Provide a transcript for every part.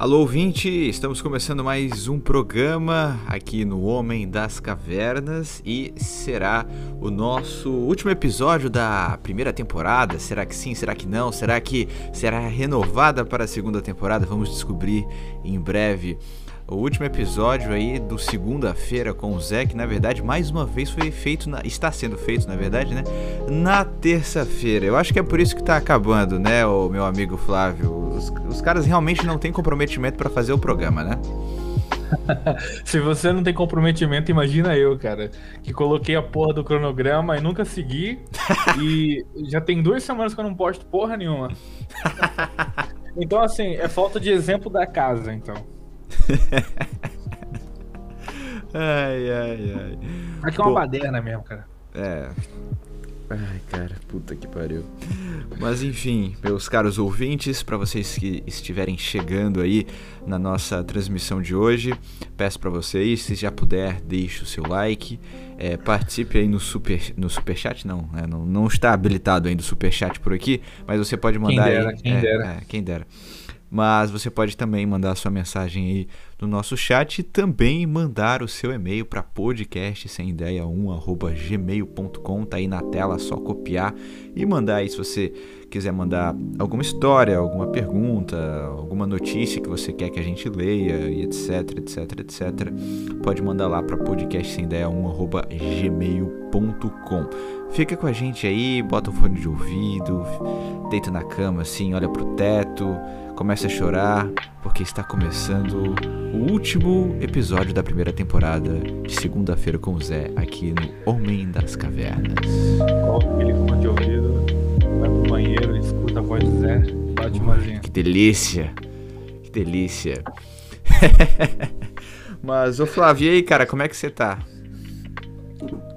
Alô, ouvinte! Estamos começando mais um programa aqui no Homem das Cavernas e será o nosso último episódio da primeira temporada. Será que sim? Será que não? Será que será renovada para a segunda temporada? Vamos descobrir em breve o último episódio aí do segunda-feira com o Zé, que na verdade mais uma vez foi feito, na, está sendo feito na verdade, né? Na terça-feira. Eu acho que é por isso que tá acabando, né, o meu amigo Flávio? Os, os caras realmente não têm comprometimento para fazer o programa, né? Se você não tem comprometimento, imagina eu, cara, que coloquei a porra do cronograma e nunca segui. e já tem duas semanas que eu não posto porra nenhuma. Então, assim, é falta de exemplo da casa, então. Ai, ai, ai. Aqui é uma baderna mesmo, cara. É. Ai, cara, puta que pariu. Mas enfim, meus caros ouvintes, para vocês que estiverem chegando aí na nossa transmissão de hoje, peço para vocês, se já puder, deixe o seu like, é, participe aí no super no superchat, não, é, não, não está habilitado ainda o superchat por aqui, mas você pode mandar quem dera, aí, quem é, dera. É, quem dera. Mas você pode também mandar sua mensagem aí no nosso chat e também mandar o seu e-mail para podcast sem ideia 1@gmail.com, tá aí na tela, só copiar e mandar aí se você quiser mandar alguma história, alguma pergunta, alguma notícia que você quer que a gente leia e etc, etc, etc. Pode mandar lá para podcast sem ideia 1@gmail.com. Fica com a gente aí, bota o fone de ouvido, deita na cama assim, olha pro teto comece a chorar, porque está começando o último episódio da primeira temporada de Segunda-feira com o Zé, aqui no Homem das Cavernas. Coloca aquele fone de ouvido, vai pro banheiro, escuta a voz do Zé, bate uma Que delícia! Que delícia! Mas, ô Flávio, e aí, cara, como é que você tá?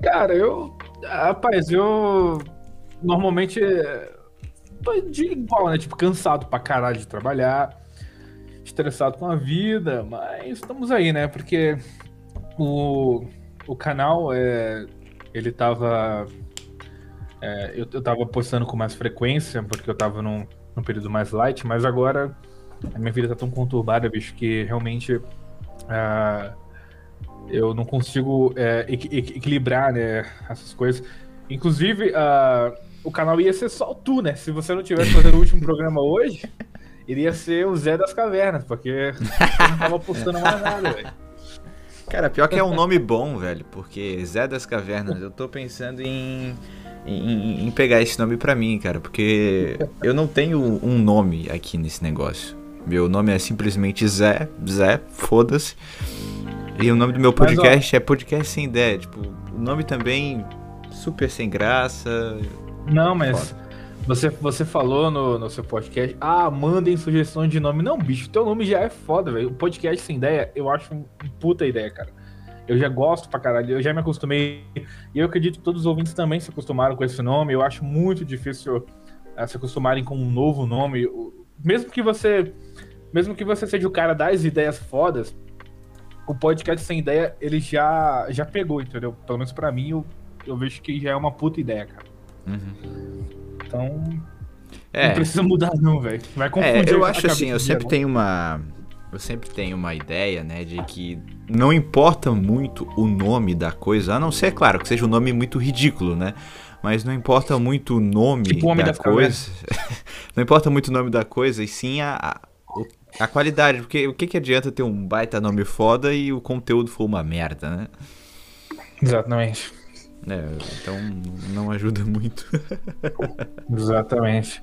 Cara, eu. Rapaz, eu. Normalmente tô de igual, né? Tipo, cansado pra caralho de trabalhar, estressado com a vida, mas estamos aí, né? Porque o, o canal, é, ele tava. É, eu, eu tava postando com mais frequência, porque eu tava num, num período mais light, mas agora a minha vida tá tão conturbada, bicho, que realmente. Uh, eu não consigo é, equilibrar né, essas coisas. Inclusive, uh, o canal ia ser só tu, né? Se você não tivesse fazendo o último programa hoje, iria ser o Zé das Cavernas, porque não tava postando mais nada, velho. Cara, pior que é um nome bom, velho, porque Zé das Cavernas, eu tô pensando em, em, em pegar esse nome pra mim, cara, porque eu não tenho um nome aqui nesse negócio. Meu nome é simplesmente Zé, Zé, foda-se. E o nome do meu podcast Mas, é Podcast Sem Ideia. Tipo, o nome também super sem graça. Não, mas você, você falou no, no seu podcast, ah, mandem sugestões de nome. Não, bicho, teu nome já é foda, velho. O podcast sem ideia, eu acho um puta ideia, cara. Eu já gosto pra caralho, eu já me acostumei. E eu acredito que todos os ouvintes também se acostumaram com esse nome. Eu acho muito difícil uh, se acostumarem com um novo nome. Mesmo que você. Mesmo que você seja o cara das ideias fodas, o podcast sem ideia, ele já, já pegou, entendeu? Pelo menos pra mim, eu, eu vejo que já é uma puta ideia, cara. Uhum. Então. É. Não precisa mudar, não, velho. Vai é, confundir. É, eu acho assim, eu sempre tenho uma. Eu sempre tenho uma ideia, né, de que não importa muito o nome da coisa, a não ser, claro, que seja um nome muito ridículo, né? Mas não importa muito o nome tipo da coisa. não importa muito o nome da coisa, e sim a, a, a qualidade. Porque o que, que adianta ter um baita nome foda e o conteúdo for uma merda, né? Exatamente. É, então não ajuda muito. Exatamente.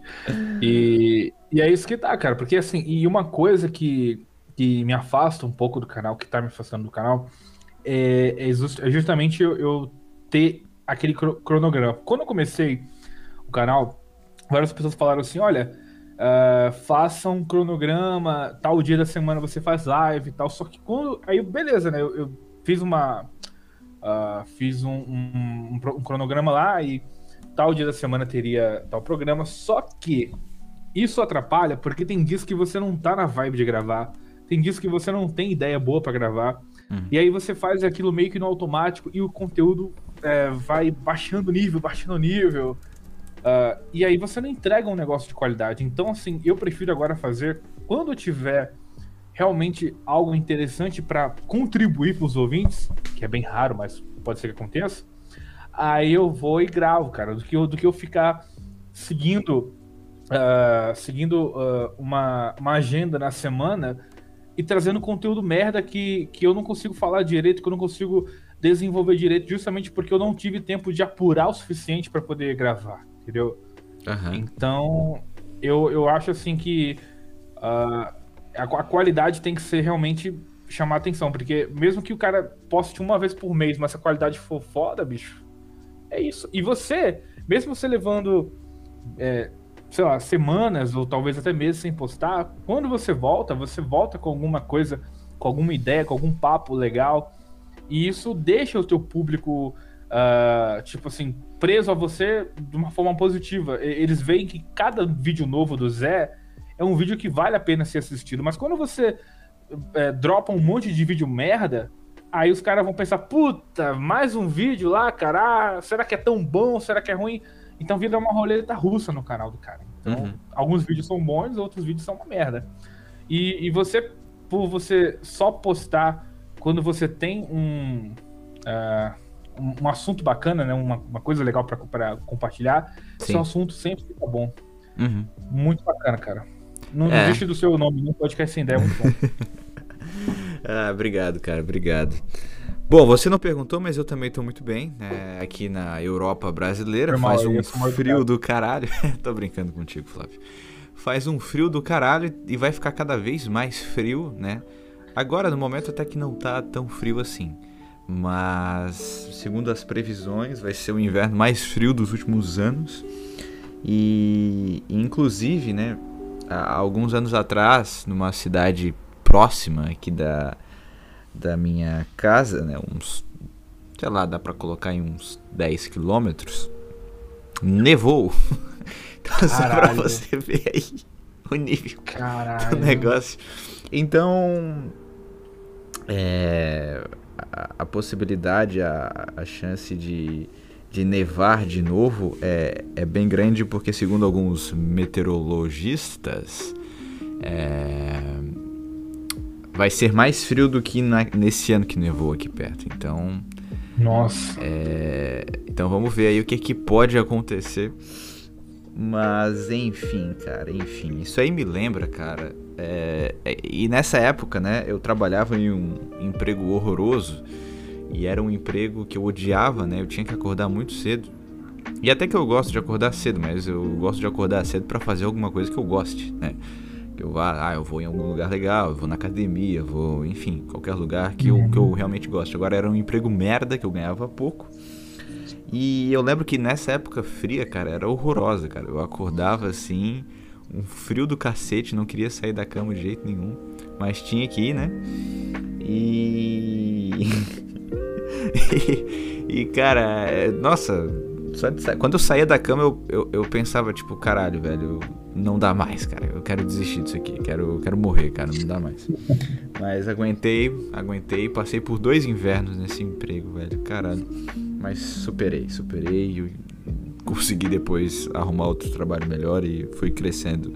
E, e é isso que tá, cara. Porque assim, e uma coisa que, que me afasta um pouco do canal, que tá me afastando do canal, é, é, é justamente eu, eu, ter aquele cronograma. Quando eu comecei o canal, várias pessoas falaram assim: olha, uh, faça um cronograma, tal dia da semana você faz live e tal. Só que quando. Aí, beleza, né? eu, eu fiz uma Uh, fiz um, um, um, cronograma lá e tal dia da semana teria tal programa. Só que isso atrapalha porque tem dias que você não tá na vibe de gravar, tem dias que você não tem ideia boa para gravar. Uhum. E aí você faz aquilo meio que no automático e o conteúdo é, vai baixando nível, baixando nível. Uh, e aí você não entrega um negócio de qualidade. Então, assim, eu prefiro agora fazer quando eu tiver realmente algo interessante para contribuir para os ouvintes, que é bem raro, mas pode ser que aconteça, aí eu vou e gravo, cara, do que eu, do que eu ficar seguindo uh, seguindo uh, uma, uma agenda na semana e trazendo conteúdo merda que, que eu não consigo falar direito, que eu não consigo desenvolver direito, justamente porque eu não tive tempo de apurar o suficiente para poder gravar, entendeu? Uhum. Então, eu, eu acho assim que uh, a, a, qualidade tem que ser realmente chamar atenção, porque mesmo que o cara poste uma vez por mês, mas se a qualidade for foda, bicho, é isso. E você, mesmo você levando, é, sei lá, semanas ou talvez até meses sem postar, quando você volta, você volta com alguma coisa, com alguma ideia, com algum papo legal, e isso deixa o teu público, uh, tipo assim, preso a você de uma forma positiva. Eles veem que cada vídeo novo do Zé é um vídeo que vale a pena ser assistido. Mas quando você é, dropa um monte de vídeo merda, aí os caras vão pensar, puta, mais um vídeo lá, cara, ah, será que é tão bom, será que é ruim? Então vira uma roleta russa no canal do cara. Então, uhum. alguns vídeos são bons, outros vídeos são uma merda. E, e você, por você só postar quando você tem um, uh, um, assunto bacana, né? Uma, uma coisa legal para compartilhar, Sim. seu assunto sempre fica bom. Uhum. Muito bacana, cara. Não é. desiste do seu nome no podcast sem ideia, é muito bom. ah, obrigado, cara, obrigado. Bom, você não perguntou, mas eu também tô muito bem. Né? Aqui na Europa brasileira Normal, faz um frio do caralho. tô brincando contigo, Flávio. Faz um frio do caralho e vai ficar cada vez mais frio, né? Agora, no momento, até que não tá tão frio assim. Mas, segundo as previsões, vai ser o inverno mais frio dos últimos anos. E, inclusive, né, há alguns anos atrás, numa cidade próxima aqui da, da minha casa, né, uns, sei lá, dá para colocar em uns 10 quilômetros, nevou. então, só pra você ver aí o nível Caralho. do negócio. Então, é, a, a, possibilidade, a, a chance de, de nevar de novo é, é bem grande, porque, segundo alguns meteorologistas, é, vai ser mais frio do que na, nesse ano que nevou aqui perto. Então. Nossa. É, então vamos ver aí o que, que pode acontecer. Mas enfim, cara, enfim. Isso aí me lembra, cara, é, é, e nessa época, né, eu trabalhava em um emprego horroroso e era um emprego que eu odiava, né? Eu tinha que acordar muito cedo. E até que eu gosto de acordar cedo, mas eu gosto de acordar cedo para fazer alguma coisa que eu goste, né? Que eu vá, ah, eu vou em algum lugar legal, eu vou na academia, vou, enfim, qualquer lugar que eu, que eu realmente gosto. Agora era um emprego merda que eu ganhava pouco. E eu lembro que nessa época fria, cara, era horrorosa, cara. Eu acordava assim, um frio do cacete, não queria sair da cama de jeito nenhum, mas tinha que ir, né? E. e, cara, é, nossa, quando eu saía da cama eu, eu, eu, pensava, tipo, caralho, velho, não dá mais, cara, eu quero desistir disso aqui, quero, quero morrer, cara, não dá mais. Mas aguentei, aguentei, passei por dois invernos nesse emprego, velho, caralho. Mas superei, superei consegui depois arrumar outro trabalho melhor e fui crescendo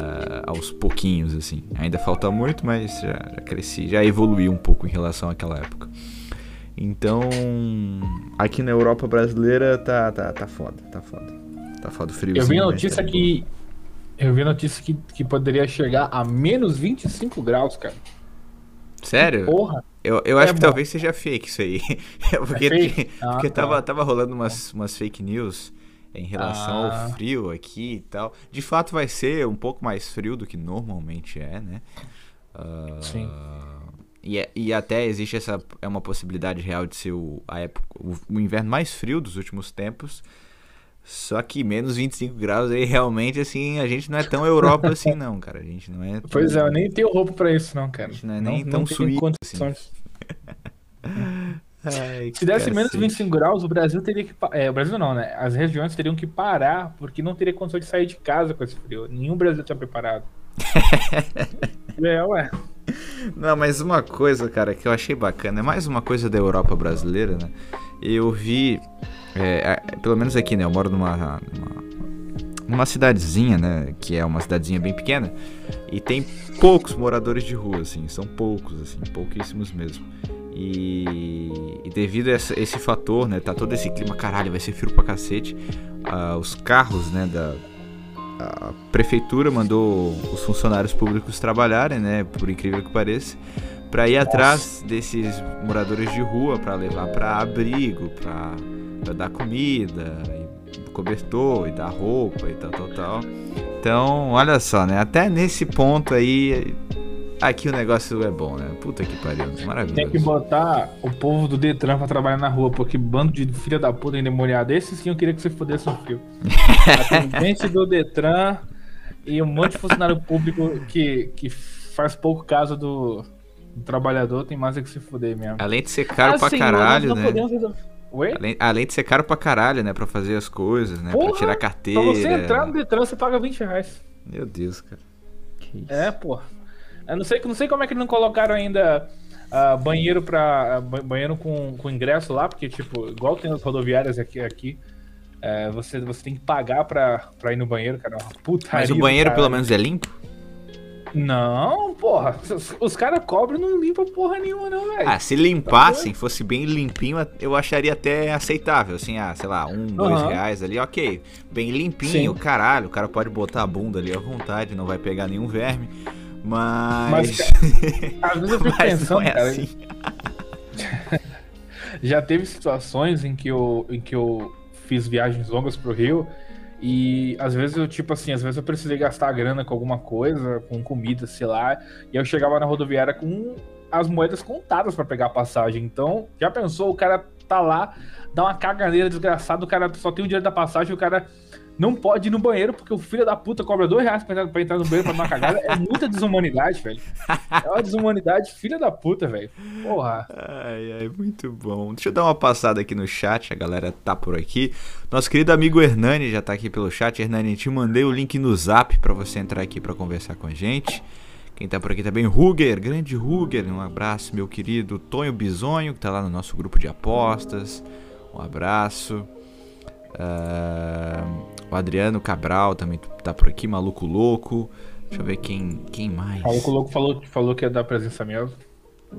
uh, aos pouquinhos, assim. Ainda falta muito, mas já, já cresci, já evolui um pouco em relação àquela época. Então, aqui na Europa brasileira tá, tá, tá foda, tá foda. Tá foda o frio. Eu vi a notícia tá que. Eu vi notícia que, que poderia chegar a menos 25 graus, cara. Sério? Porra. Eu, eu é acho que bom. talvez seja fake isso aí. porque é fake? Ah, porque tá. tava, tava rolando umas, umas fake news em relação ah. ao frio aqui e tal. De fato vai ser um pouco mais frio do que normalmente é, né? Uh, Sim. E, é, e até existe essa é uma possibilidade real de ser o, a época, o, o inverno mais frio dos últimos tempos. Só que menos 25 graus aí realmente assim, a gente não é tão Europa assim não, cara. A gente não é. Tão... Pois é, eu nem tenho roupa para isso não, cara. A gente não é nem não, tão suíço assim. Ai, Se desse menos 25 graus, o Brasil teria que. É, o Brasil não, né? As regiões teriam que parar, porque não teria condição de sair de casa com esse frio. Nenhum Brasil tinha preparado. é, ué. Não, mas uma coisa, cara, que eu achei bacana, é mais uma coisa da Europa brasileira, né? Eu vi, é, pelo menos aqui, né? Eu moro numa, numa, numa cidadezinha, né? Que é uma cidadezinha bem pequena. E tem poucos moradores de rua, assim. São poucos, assim. Pouquíssimos mesmo. E, e devido a essa, esse fator, né? Tá todo esse clima, caralho, vai ser frio pra cacete. Uh, os carros, né? Da, a prefeitura mandou os funcionários públicos trabalharem, né? Por incrível que pareça para ir atrás desses moradores de rua para levar para abrigo, para dar comida, cobertor e dar roupa e tal, tal, tal. Então, olha só, né? Até nesse ponto aí, aqui o negócio é bom, né? Puta que pariu, maravilhoso. Tem que botar o povo do Detran pra trabalhar na rua, porque bando de filha da puta endemoniado. Esse sim eu queria que você fudesse um fio. Atendente do Detran e um monte de funcionário público que, que faz pouco caso do, o trabalhador tem mais é que se fuder mesmo. Além de ser caro pra caralho, né? Além, além, de ser caro pra caralho, né? Pra fazer as coisas, né? Porra, pra tirar carteira. Pra você entrar no Detran, você paga 20 reais. Meu Deus, cara. Que isso? É, pô. Eu não sei, não sei como é que não colocaram ainda uh, banheiro para uh, banheiro com, com ingresso lá, porque, tipo, igual tem as rodoviárias aqui, aqui uh, você, você tem que pagar pra, pra ir no banheiro, cara. Puta Mas o banheiro, pelo menos, é limpo? Não, porra. Os, os caras cobram e não limpam porra nenhuma, não, velho. Ah, se limpassem, fosse bem limpinho, eu acharia até aceitável. Assim, ah, sei lá, um, dois reais ali, ok. Bem limpinho, Sim. caralho. O cara pode botar a bunda ali à vontade, não vai pegar nenhum verme. Mas. Mas às vezes eu fico pensando, é cara. Assim. Já teve situações em que eu, em que eu fiz viagens longas pro Rio e às vezes eu, tipo assim, às vezes eu precisei gastar grana com alguma coisa, com comida, sei lá. E eu chegava na rodoviária com as moedas contadas para pegar a passagem. Então, já pensou, o cara tá lá, dá uma caganeira desgraçada, o cara só tem o dinheiro da passagem, o cara não pode ir no banheiro porque o filho da puta cobra dois reais pra entrar, pra entrar no banheiro pra dar uma cagada. É muita desumanidade, velho. É uma desumanidade filha da puta, velho. Porra. Ai, ai, muito bom. Deixa eu dar uma passada aqui no chat, a galera tá por aqui. Nosso querido amigo Hernani já tá aqui pelo chat. Hernani, te mandei o link no zap para você entrar aqui para conversar com a gente. Quem tá por aqui também, Ruger, grande Ruger, um abraço, meu querido Tonho Bisonho, que tá lá no nosso grupo de apostas. Um abraço. Uh, o Adriano Cabral também tá por aqui, Maluco Louco. Deixa eu ver quem, quem mais. Maluco Louco falou, falou que é da presença mesmo.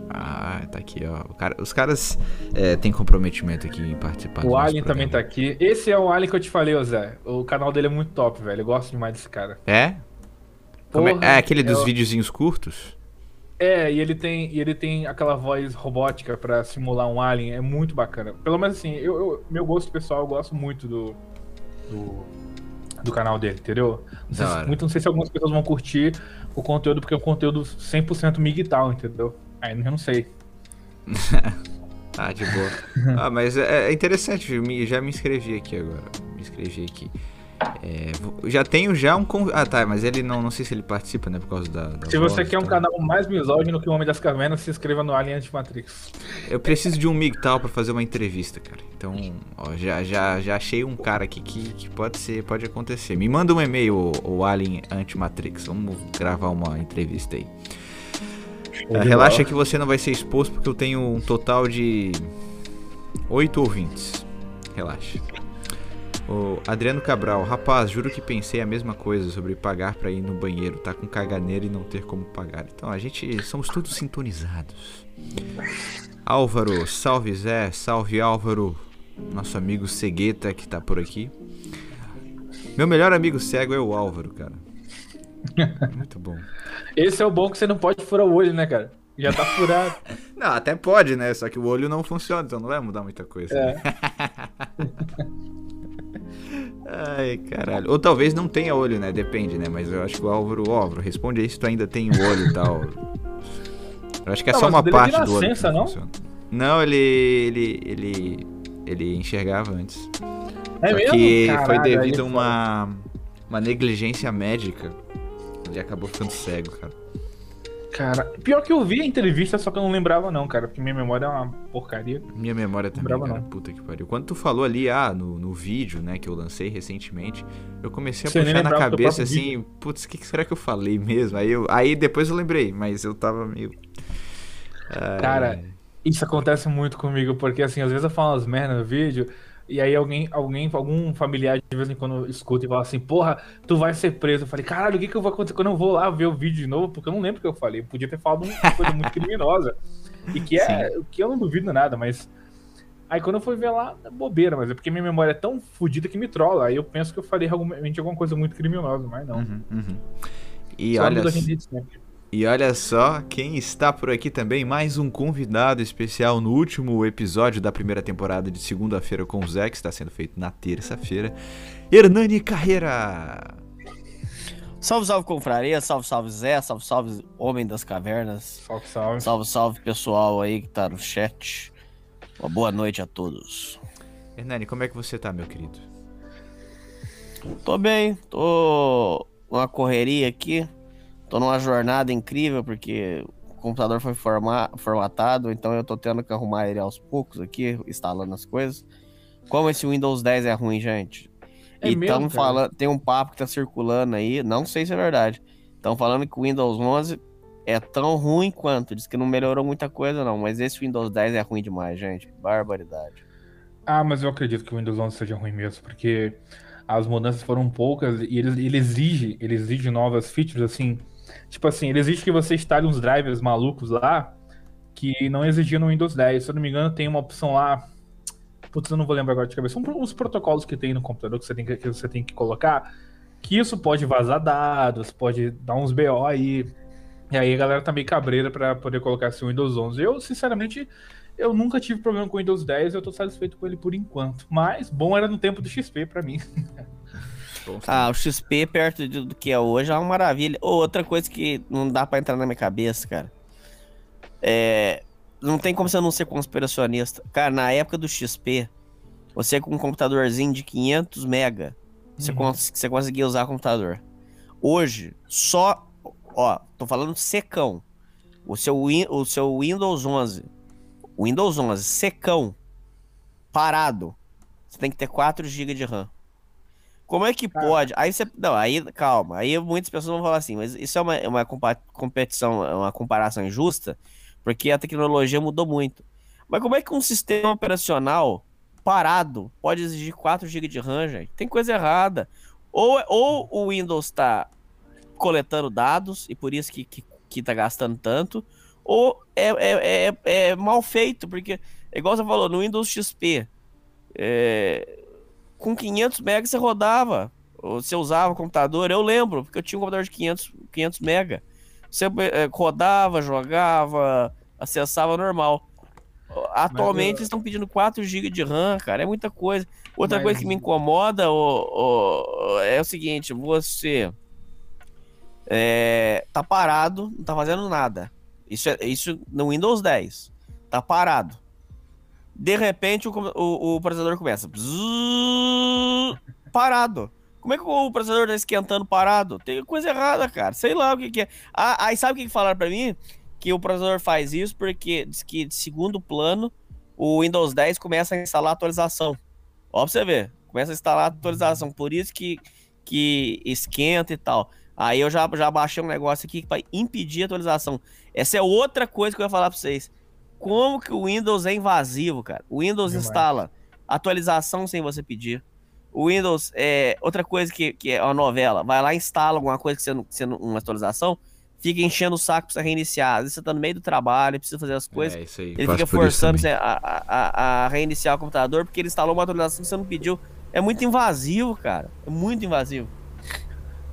Ah, tá aqui, ó. Cara, os caras é, têm comprometimento aqui em participar. O Alien também tá aqui. Esse é o Alien que eu te falei, ô Zé. O canal dele é muito top, velho. Eu gosto demais desse cara. É? é? Porra, é? é? aquele dos eu... videozinhos curtos? É, e ele tem, e ele tem aquela voz robótica para simular um alien, é muito bacana. Pelo menos assim, eu, eu, meu gosto pessoal, eu gosto muito do, do, do canal dele, entendeu? Não sei, se, muito, não sei se algumas pessoas vão curtir o conteúdo, porque é um conteúdo 100% migtal, entendeu? Aí eu não sei. ah, de boa. ah, mas é, é interessante, já me inscrevi aqui agora. Me inscrevi aqui. É, já tenho já um. Ah, tá, mas ele não, não sei se ele participa, né? Por causa da. da se você quer um canal mais misógino que o Homem das Cavernas, se inscreva no Alien Anti-Matrix. Eu preciso de um MGTOW pra fazer uma entrevista, cara. Então, ó, já, já, já achei um cara aqui que, que pode ser, pode acontecer. Me manda um e-mail, o, Alien Anti-Matrix. Vamos gravar uma entrevista aí. É, relaxa que você não vai ser exposto porque eu tenho um total de oito ouvintes. Relaxa. O Adriano Cabral, rapaz, juro que pensei a mesma coisa sobre pagar para ir no banheiro, tá com caganeira e não ter como pagar. Então a gente somos todos sintonizados. Álvaro, salve Zé, salve Álvaro, nosso amigo Cegueta que tá por aqui. Meu melhor amigo cego é o Álvaro, cara. Muito bom. Esse é o bom que você não pode furar o olho, né, cara? Já tá furado. não, até pode, né? Só que o olho não funciona, então não vai mudar muita coisa. É. Né? Ai, caralho. Ou talvez não tenha olho, né? Depende, né? Mas eu acho que o Álvaro, ó, Álvaro, responde aí se tu ainda tem o olho e tal. Eu acho que é não, só uma parte do olho. Nascença, não? Funciona. Não, ele, ele, ele, ele enxergava antes. É só mesmo? que Caralho, foi devido a uma, uma negligência médica. Ele acabou ficando cego, cara. Cara, pior que eu vi a entrevista, só que eu não lembrava não, cara, porque minha memória é uma porcaria. Minha memória também, lembrava cara, não. puta que pariu. Quando tu falou ali, ah, no, no vídeo, né, que eu lancei recentemente, eu comecei a Você puxar na cabeça assim, vídeo. putz, o que, que será que eu falei mesmo? Aí, eu, aí depois eu lembrei, mas eu tava meio... Cara, isso acontece muito comigo, porque assim, às vezes eu falo umas merdas no vídeo E aí alguém, alguém, algum familiar de vez em quando escuta e fala assim, porra, tu vai ser preso. Eu falei, caralho, o que, que eu vou acontecer quando eu vou lá ver o vídeo de novo? Porque eu não lembro o que eu falei. Eu podia ter falado uma coisa muito criminosa. E que é, o que eu não duvido nada, mas. Aí quando eu fui ver lá, é bobeira, mas é porque minha memória é tão fodida que me trola. Aí eu penso que eu falei realmente alguma coisa muito criminosa, mas não. Uhum, uhum. E Só olha. E olha só quem está por aqui também, mais um convidado especial no último episódio da primeira temporada de segunda-feira com o Zé, que está sendo feito na terça-feira. Hernani Carreira! Salve, salve, confraria, salve, salve, Zé, salve, salve, Homem das Cavernas. Salve, salve. Salve, salve, pessoal aí que tá no chat. Uma boa noite a todos. Hernani, como é que você tá, meu querido? Tô bem, tô uma correria aqui tô numa jornada incrível porque o computador foi forma, formatado, então eu tô tendo que arrumar ele aos poucos aqui, instalando as coisas. Como esse Windows 10 é ruim, gente. É e estão falando, tem um papo que tá circulando aí, não sei se é verdade. Estão falando que o Windows 11 é tão ruim quanto, diz que não melhorou muita coisa não, mas esse Windows 10 é ruim demais, gente. Barbaridade. Ah, mas eu acredito que o Windows 11 seja ruim mesmo, porque as mudanças foram poucas e ele, ele exige, ele exige novas features assim Tipo assim, ele exige que você instale uns drivers malucos lá que não exigia no Windows 10. Se eu não me engano, tem uma opção lá. Putz, eu não vou lembrar agora de cabeça. São uns protocolos que tem no computador que você tem que, que, você tem que colocar. Que isso pode vazar dados, pode dar uns BO aí. E aí a galera tá meio cabreira pra poder colocar esse Windows 11. Eu, sinceramente, eu nunca tive problema com o Windows 10. Eu tô satisfeito com ele por enquanto. Mas bom era no tempo do XP pra mim. Ah, o XP perto do que é hoje é uma maravilha. outra coisa que não dá para entrar na minha cabeça, cara. É. Não tem como você não ser conspiracionista. Cara, na época do XP, você com um computadorzinho de 500 mega, você, uhum. cons você conseguia usar o computador. Hoje, só. Ó, tô falando secão. O seu, o seu Windows 11. Windows 11, secão. Parado. Você tem que ter 4 GB de RAM. Como é que pode? Aí você. Não, aí, calma. Aí muitas pessoas vão falar assim, mas isso é uma, é uma competição, é uma comparação injusta, porque a tecnologia mudou muito. Mas como é que um sistema operacional parado pode exigir 4 GB de RAM, gente? Tem coisa errada. Ou, ou o Windows está coletando dados e por isso que, que, que tá gastando tanto, ou é, é, é, é mal feito, porque, igual você falou, no Windows XP, é, com 500 MB você rodava. Você usava o computador, eu lembro, porque eu tinha um computador de 500, 500 MB. Você é, rodava, jogava, acessava normal. Atualmente eu... estão pedindo 4 GB de RAM, cara, é muita coisa. Outra Mas... coisa que me incomoda é o seguinte: você é, tá parado, não tá fazendo nada. Isso, é, isso no Windows 10. Tá parado. De repente o, o, o processador começa. Parado. Como é que o processador tá esquentando parado? Tem coisa errada, cara. Sei lá o que, que é. Ah, aí sabe o que, que falaram pra mim? Que o processador faz isso porque diz que, de segundo plano, o Windows 10 começa a instalar atualização. Ó, pra você ver. Começa a instalar atualização. Por isso que, que esquenta e tal. Aí eu já, já baixei um negócio aqui para impedir a atualização. Essa é outra coisa que eu ia falar pra vocês como que o Windows é invasivo, cara. O Windows Demais. instala atualização sem você pedir. O Windows é outra coisa que, que é uma novela. Vai lá, instala alguma coisa que você não, você não, uma atualização, fica enchendo o saco pra você reiniciar. Às vezes você tá no meio do trabalho, precisa fazer as coisas. É, isso aí. Ele fica forçando você a, a, a, reiniciar o computador porque ele instalou uma atualização que você não pediu. É muito invasivo, cara. É muito invasivo.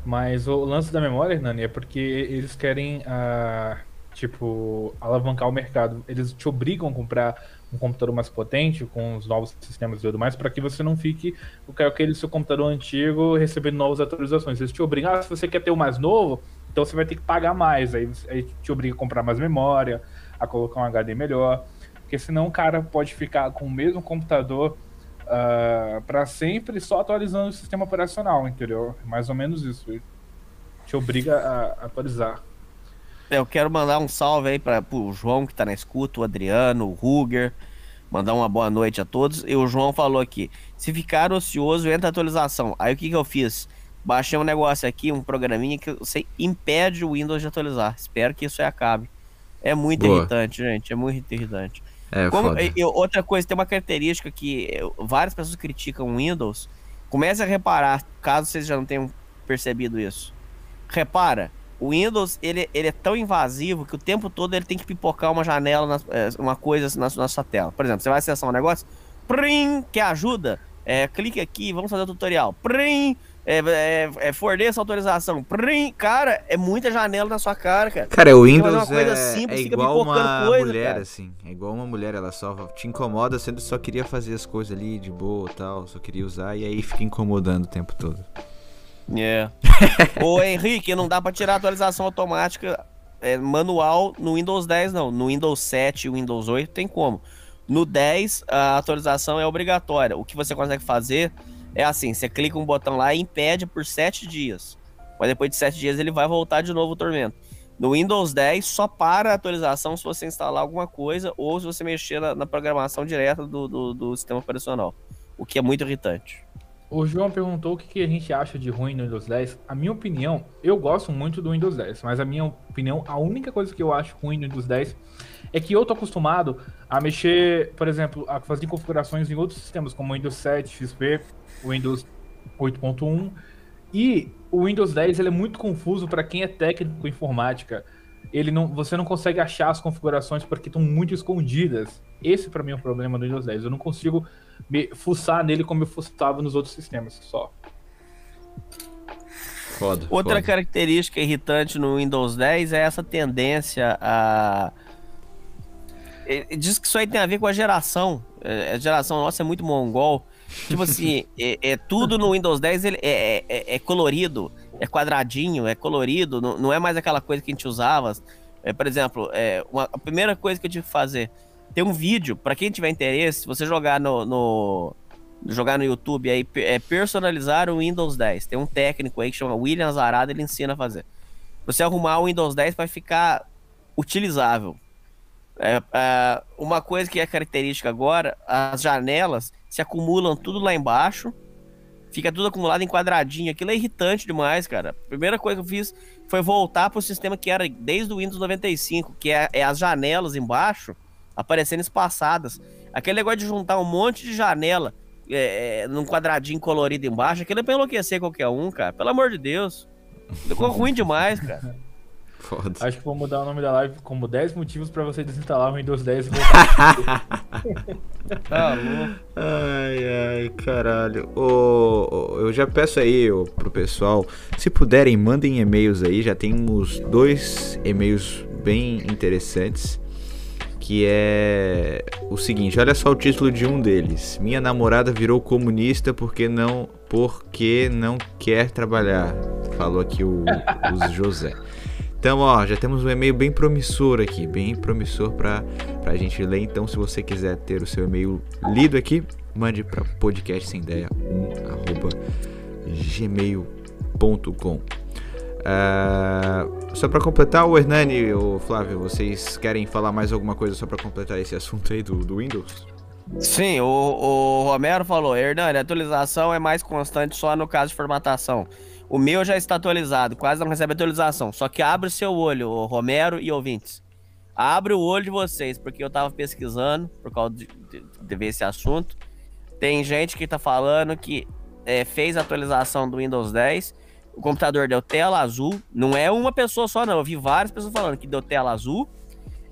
Mas o lance da memória, Hernani, é porque eles querem uh, tipo, alavancar o mercado. Eles te obrigam a comprar um computador mais potente, com os novos sistemas e tudo mais, para que você não fique com aquele seu computador antigo recebendo novas atualizações. Eles te obrigam, ah, se você quer ter o mais novo, então você vai ter que pagar mais. Aí, aí te obriga a comprar mais memória, a colocar um HD melhor. Porque senão o cara pode ficar com o mesmo computador uh, ah, para sempre só atualizando o sistema operacional, entendeu? Mais ou menos isso. Te obriga a atualizar. Eu quero mandar um salve aí para o João que tá na escuta, o Adriano, o Ruger. Mandar uma boa noite a todos. E o João falou aqui: se ficar ocioso, entra a atualização. Aí o que, que eu fiz? Baixei um negócio aqui, um programinha que você impede o Windows de atualizar. Espero que isso aí acabe. É muito boa. irritante, gente. É muito irritante. É, Como, outra coisa, tem uma característica que eu, várias pessoas criticam o Windows. Comece a reparar, caso vocês já não tenham percebido isso. Repara, o Windows ele, ele é tão invasivo que o tempo todo ele tem que pipocar uma janela, na, é, uma coisa na, na, sua tela. Por exemplo, você vai acessar um negócio, prim, que ajuda, é, clique aqui, vamos fazer o tutorial. Prim, é, é, é, forneça autorização. Prim, cara, é muita janela na sua cara, cara. Cara, o Windows é, simples, é igual uma coisa, mulher, cara. assim. É igual uma mulher, ela só te incomoda sendo só queria fazer as coisas ali de boa tal, só queria usar e aí fica incomodando o tempo todo. É. Ô Henrique, não dá pra tirar atualização automática é, manual no Windows 10, não. No Windows 7 e Windows 8 tem como. No 10, a atualização é obrigatória. O que você consegue fazer é assim: você clica um botão lá e impede por 7 dias. Mas depois de 7 dias ele vai voltar de novo o tormento. No Windows 10, só para a atualização se você instalar alguma coisa ou se você mexer na, na programação direta do, do, do sistema operacional. O que é muito irritante. O João perguntou o que, a gente acha de ruim no Windows 10. A minha opinião, eu gosto muito do Windows 10, mas a minha opinião, a única coisa que eu acho ruim no Windows 10 é que eu tô acostumado a mexer, por exemplo, a fazer configurações em outros sistemas, como o Windows 7, XP, o Windows 8.1. E o Windows 10 ele é muito confuso para quem é técnico em informática. Ele não, você não consegue achar as configurações porque estão muito escondidas. Esse para mim é o problema do Windows 10. Eu não consigo me fuçar nele como eu fuçava nos outros sistemas só. Foda, Outra foda. característica irritante no Windows 10 é essa tendência a. Diz que isso aí tem a ver com a geração. É, a geração nossa é muito mongol. Tipo assim, é, é, tudo no Windows 10 ele é, é, é, colorido, é quadradinho, é colorido, não, não é mais aquela coisa que a gente usava. É, por exemplo, é, uma, a primeira coisa que eu tive que fazer tem um vídeo, para quem tiver interesse, se você jogar no, no, jogar no YouTube aí, é personalizar o Windows 10. Tem um técnico aí que chama William Zarada, ele ensina a fazer. Você arrumar o Windows 10 vai ficar utilizável. É, é, uma coisa que é característica agora, as janelas se acumulam tudo lá embaixo, fica tudo acumulado em quadradinho. Aquilo é irritante demais, cara. Primeira coisa que eu fiz foi voltar para o sistema que era desde o Windows 95, que é, é as janelas embaixo aparecendo espaçadas. Aquele negócio de juntar um monte de janela é, é, num quadradinho colorido embaixo, aquilo é pra enlouquecer qualquer um, cara. Pelo amor de Deus. Ficou ruim demais, cara. Foda. Acho que vou mudar o nome da live como 10 motivos pra você desinstalar o Windows 10 e voltar. tá louco. Ai, ai, caralho. Oh, eu já peço aí oh, pro pessoal, se puderem, mandem e-mails aí. Já temos dois e-mails bem interessantes que é o seguinte, olha só o título de um deles. Minha namorada virou comunista porque não porque não quer trabalhar. Falou aqui o, o José. Então, ó, já temos um e-mail bem promissor aqui, bem promissor para a gente ler. Então, se você quiser ter o seu e-mail lido aqui, mande para podcastsemdeia1@gmail.com. Uh, só para completar, o Hernani o Flávio, vocês querem falar mais alguma coisa só para completar esse assunto aí do, do Windows? Sim, o, o Romero falou, Hernani, a atualização é mais constante só no caso de formatação. O meu já está atualizado, quase não recebe atualização. Só que abre o seu olho, Romero e ouvintes. Abre o olho de vocês, porque eu tava pesquisando por causa de, de, de assunto. Tem gente que tá falando que é, fez a atualização do Windows 10 o computador deu tela azul. Não é uma pessoa só, não. Eu vi várias pessoas falando que deu tela azul.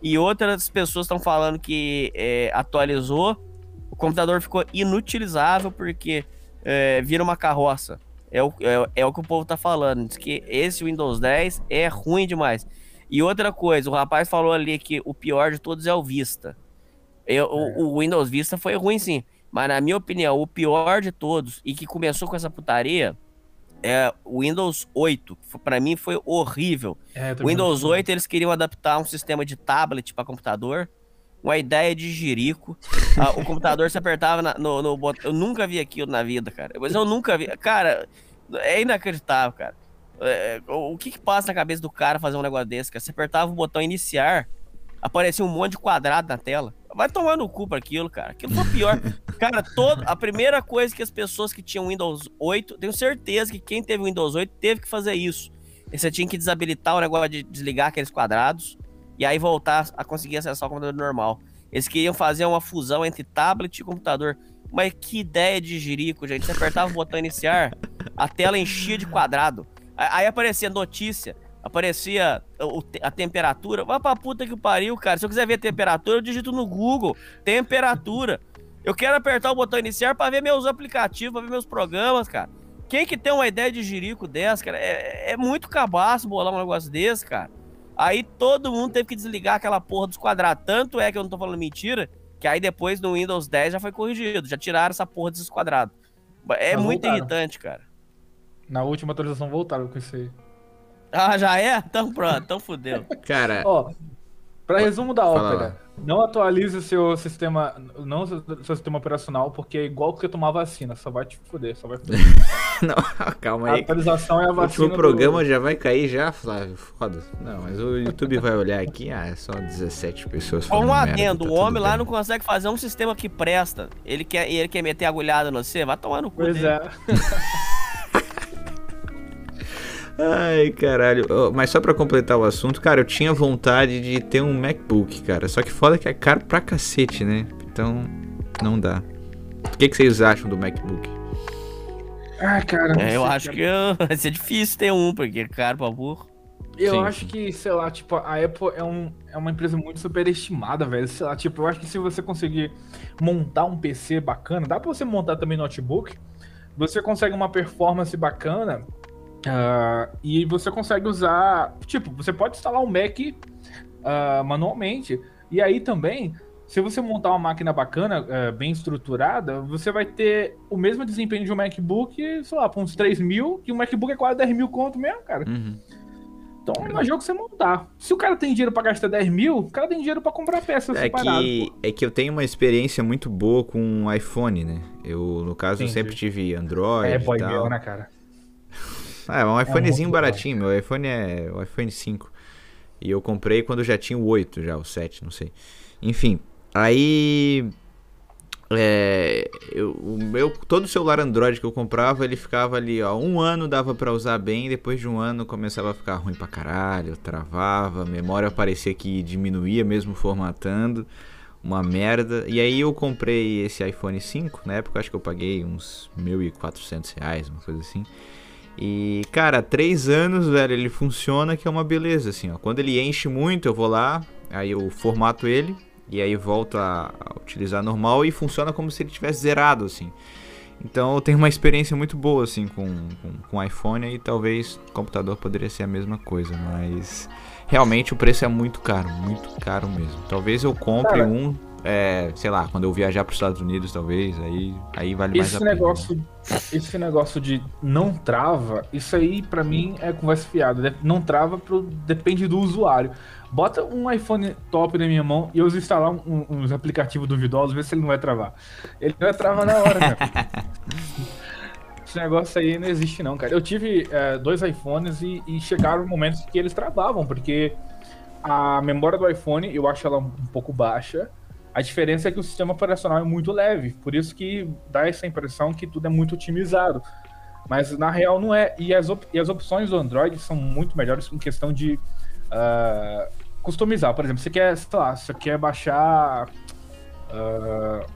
E outras pessoas estão falando que é, atualizou. O computador ficou inutilizável porque é, vira uma carroça. É o, é, é, o que o povo tá falando. Diz que esse Windows 10 é ruim demais. E outra coisa, o rapaz falou ali que o pior de todos é o Vista. Eu, o, é. o Windows Vista foi ruim sim. Mas na minha opinião, o pior de todos e que começou com essa putaria é o Windows 8. Para mim foi horrível. É, o Windows 8 eles queriam adaptar um sistema de tablet para computador. Uma ideia de jirico. ah, o computador se apertava na, no, no botão. Eu nunca vi aquilo na vida, cara. Mas eu nunca vi. Cara, é inacreditável, cara. É, o que que passa na cabeça do cara fazer um negócio desse, cara? Você apertava o botão iniciar, aparecia um monte de quadrado na tela. Vai tomar no cu pra aquilo, cara. Aquilo foi pior. cara, todo, a primeira coisa que as pessoas que tinham Windows 8, tenho certeza que quem teve Windows 8 teve que fazer isso. E você tinha que desabilitar o negócio de desligar aqueles quadrados e aí voltar a conseguir acessar o computador normal. Eles queriam fazer uma fusão entre tablet e computador. Mas que ideia de jirico, gente. Você apertava o botão iniciar, a tela enchia de quadrado. Aí aparecia notícia, aparecia a temperatura. Vai pra puta que pariu, cara. Se eu quiser ver a temperatura, eu digito no Google. Temperatura. Eu quero apertar o botão iniciar para ver meus aplicativos, para ver meus programas, cara. Quem que tem uma ideia de jirico dessa, cara? É, é muito cabaço bolar um negócio desse, cara. Aí todo mundo teve que desligar aquela porra dos quadrados. Tanto é que eu não tô falando mentira, que aí depois no Windows 10 já foi corrigido. Já tiraram essa porra desses quadrados. É Mas muito voltaram. irritante, cara. Na última atualização voltaram com isso aí. Ah, já é? Então pronto, então fudeu. Cara. Ó, pra resumo da ópera, não atualize seu sistema, não seu, sistema operacional, porque é igual que você tomar vacina, só vai te fuder, só vai fuder. não, calma aí. A atualização é a vacina. O programa do... já vai cair já, Flávio. Foda. Não, mas o YouTube vai olhar aqui, ah, é só 17 pessoas falando. Um adendo, tá o homem lá bem. não consegue fazer um sistema que presta. Ele quer, ele quer meter agulhada no você, vai tomar no cu. Pois dele. é. Ai, caralho. Mas só pra completar o assunto, cara, eu tinha vontade de ter um MacBook, cara. Só que foda que é caro pra cacete, né? Então, não dá. O que, que vocês acham do MacBook? Ah, cara. É, eu acho que vai ser difícil ter um, porque é caro pra burro. Eu Sim. acho que, sei lá, tipo, a Apple é, um, é uma empresa muito superestimada, velho. Sei lá, tipo, eu acho que se você conseguir montar um PC bacana, dá pra você montar também notebook, você consegue uma performance bacana Uh, e você consegue usar. Tipo, você pode instalar um Mac uh, manualmente. E aí também, se você montar uma máquina bacana, uh, bem estruturada, você vai ter o mesmo desempenho de um MacBook, sei lá, por uns 3 mil, que um MacBook é quase 10 mil conto mesmo, cara. Uhum. Então é jogo você montar. Se o cara tem dinheiro pra gastar 10 mil, o cara tem dinheiro pra comprar peças é separado. Que, é que eu tenho uma experiência muito boa com um iPhone, né? Eu, no caso, eu sempre tive Android. É, boy meu, né, cara? Ah, é um iPhonezinho é baratinho. Meu iPhone é o iPhone 5. E eu comprei quando já tinha o 8, já, o 7, não sei. Enfim, aí. É, eu, o meu, todo celular Android que eu comprava, ele ficava ali, ó, um ano dava para usar bem, depois de um ano começava a ficar ruim pra caralho, travava, a memória parecia que diminuía mesmo formatando, uma merda. E aí eu comprei esse iPhone 5, na época acho que eu paguei uns 1.400 reais, uma coisa assim. E, cara, três anos, velho, ele funciona que é uma beleza, assim, ó. Quando ele enche muito, eu vou lá, aí eu formato ele, e aí volto a, a utilizar normal e funciona como se ele tivesse zerado, assim. Então eu tenho uma experiência muito boa, assim, com, com, com iPhone e talvez computador poderia ser a mesma coisa, mas realmente o preço é muito caro, muito caro mesmo. Talvez eu compre Cara, um é, sei lá, quando eu viajar para os Estados Unidos, talvez, aí, aí vale esse mais a negócio, pena. Esse negócio de não trava, isso aí para mim é conversa fiada. Não trava, pro, depende do usuário. Bota um iPhone top na minha mão e eu uso instalar um, uns aplicativos duvidosos, ver se ele não vai travar. Ele vai travar na hora, né? Esse negócio aí não existe não, cara. Eu tive é, dois iPhones e, e chegaram momentos que eles travavam, porque a memória do iPhone eu acho ela um pouco baixa a diferença é que o sistema operacional é muito leve, por isso que dá essa impressão que tudo é muito otimizado. Mas na real não é. E as, op e as opções do Android são muito melhores em questão de uh, customizar. Por exemplo, você quer, sei lá, você quer baixar uh,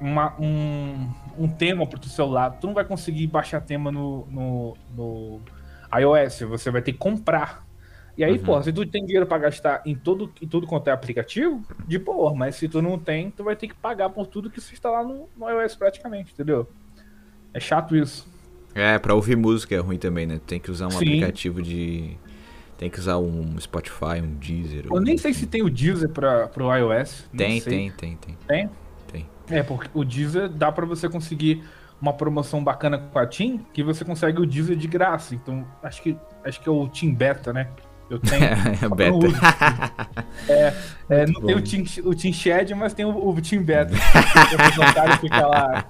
uma, um, um tema para o celular. Tu não vai conseguir baixar tema no, no, no iOS. Você vai ter que comprar e aí, uhum. pô, se tu tem dinheiro para gastar em tudo, em tudo quanto é aplicativo, de boa, mas se tu não tem, tu vai ter que pagar por tudo que você está lá no, no iOS praticamente, entendeu? É chato isso. É, pra ouvir música é ruim também, né? Tem que usar um Sim. aplicativo de. Tem que usar um Spotify, um Deezer. Eu nem sei se tem o Deezer pra, pro iOS. Tem, tem, tem, tem. Tem? Tem. É, porque o Deezer dá para você conseguir uma promoção bacana com a Team, que você consegue o Deezer de graça. Então, acho que acho que é o Team Beta, né? Eu tenho. é, beta. é, é, não tem o Team, o team Shed, mas tem o, o Team Beta. o otário fica lá.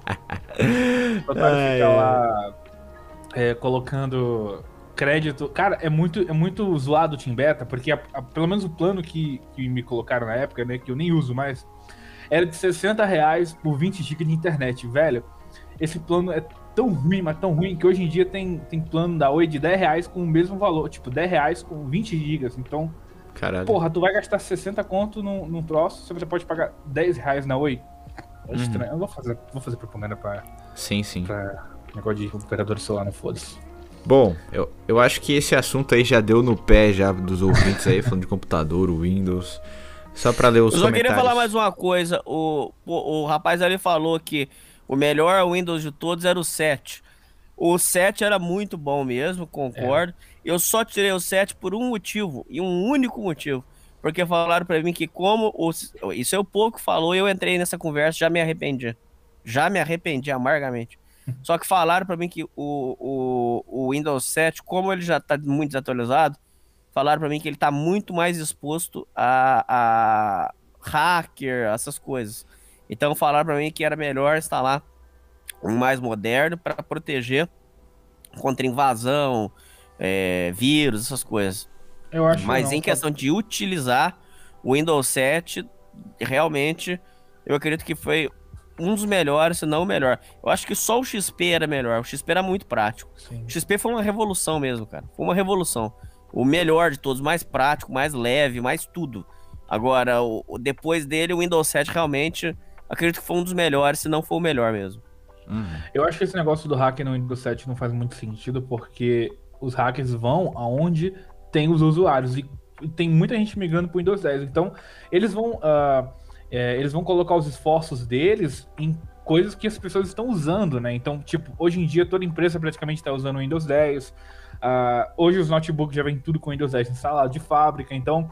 O otário fica lá é, colocando crédito. Cara, é muito, é muito zoado o Team Beta, porque a, a, pelo menos o plano que, que me colocaram na época, né, que eu nem uso mais, era de 60 reais por 20 GB de internet, velho. Esse plano é tão ruim, mas tão ruim, que hoje em dia tem, tem plano da Oi de 10 reais com o mesmo valor. Tipo, 10 reais com 20 gigas. Então, Caralho. Porra, tu vai gastar 60 conto num, num troço, você pode pagar 10 reais na Oi. É uhum. estranho. Eu vou fazer, vou fazer propaganda pra. Sim, sim. Pra negócio de operador celular, não foda-se. Bom, eu, eu acho que esse assunto aí já deu no pé já dos ouvintes aí, falando de computador, Windows. Só pra ler os eu só queria falar mais uma coisa. O, o, o rapaz ali falou que o melhor Windows de todos era o 7. O 7 era muito bom mesmo, concordo. É. Eu só tirei o 7 por um motivo, e um único motivo. Porque falaram para mim que como o, isso é o pouco falou, eu entrei nessa conversa, já me arrependi. Já me arrependi amargamente. Só que falaram para mim que o, o, o Windows 7, como ele já tá muito desatualizado, falaram para mim que ele tá muito mais exposto a, a hacker, essas coisas. Então falaram para mim que era melhor instalar um mais moderno para proteger contra invasão, é, vírus, essas coisas. Eu acho Mas não, em questão de utilizar o Windows 7, realmente eu acredito que foi um dos melhores, se não o melhor. Eu acho que só o XP era melhor. O XP era muito prático. Sim. O XP foi uma revolução mesmo, cara. Foi uma revolução. O melhor de todos, mais prático, mais leve, mais tudo. Agora, o, depois dele, o Windows 7 realmente, acredito que foi um dos melhores, se não for o melhor mesmo. Uhum. Eu acho que esse negócio do hacker no Windows 7 não faz muito sentido, porque os hackers vão aonde tem os usuários. E tem muita gente migrando para o Windows 10. Então, eles vão. Uh, é, eles vão colocar os esforços deles em coisas que as pessoas estão usando, né? Então, tipo, hoje em dia toda empresa praticamente está usando o Windows 10. Uh, ah, hoje os notebooks já vêm tudo com o Windows 10 instalado de fábrica. Então,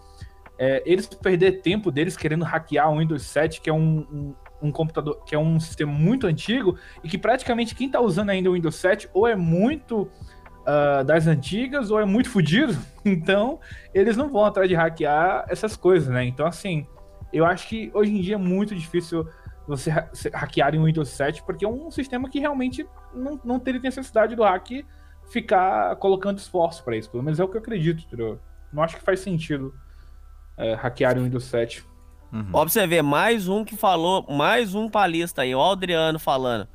é, eles perder tempo deles querendo hackear o Windows 7, que é um, um, um, computador, que é um sistema muito antigo e que praticamente quem está usando ainda o Windows 7 ou é muito uh, das antigas ou é muito fodido. Então, eles não vão atrás de hackear essas coisas, né? Então, assim, eu acho que hoje em dia é muito difícil você hackear em Windows 7, porque é um sistema que realmente não, não teria necessidade do hack ficar colocando esforço para isso. Pelo menos é o que eu acredito, entendeu? Não acho que faz sentido é, hackear em Windows 7. Uhum. Você ver, mais um que falou, mais um palista aí, o Adriano falando.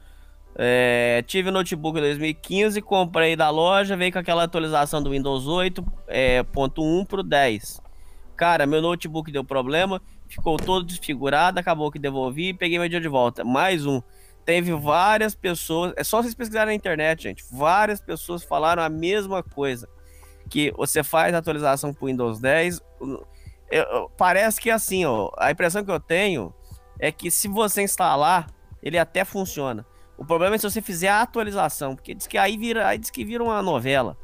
É, tive notebook em 2015, comprei da loja, veio com aquela atualização do Windows 8.1 é, pro 10. Cara, meu notebook deu problema, ficou todo desfigurado, acabou que devolvi e peguei meu dia de volta. Mais um. Teve várias pessoas, é só vocês pesquisarem na internet, gente. Várias pessoas falaram a mesma coisa. Que você faz a atualização pro Windows 10. Eu, parece que assim, ó. A impressão que eu tenho é que se você instalar, ele até funciona. O problema é se você fizer a atualização, porque diz que aí vira, aí diz que vira uma novela.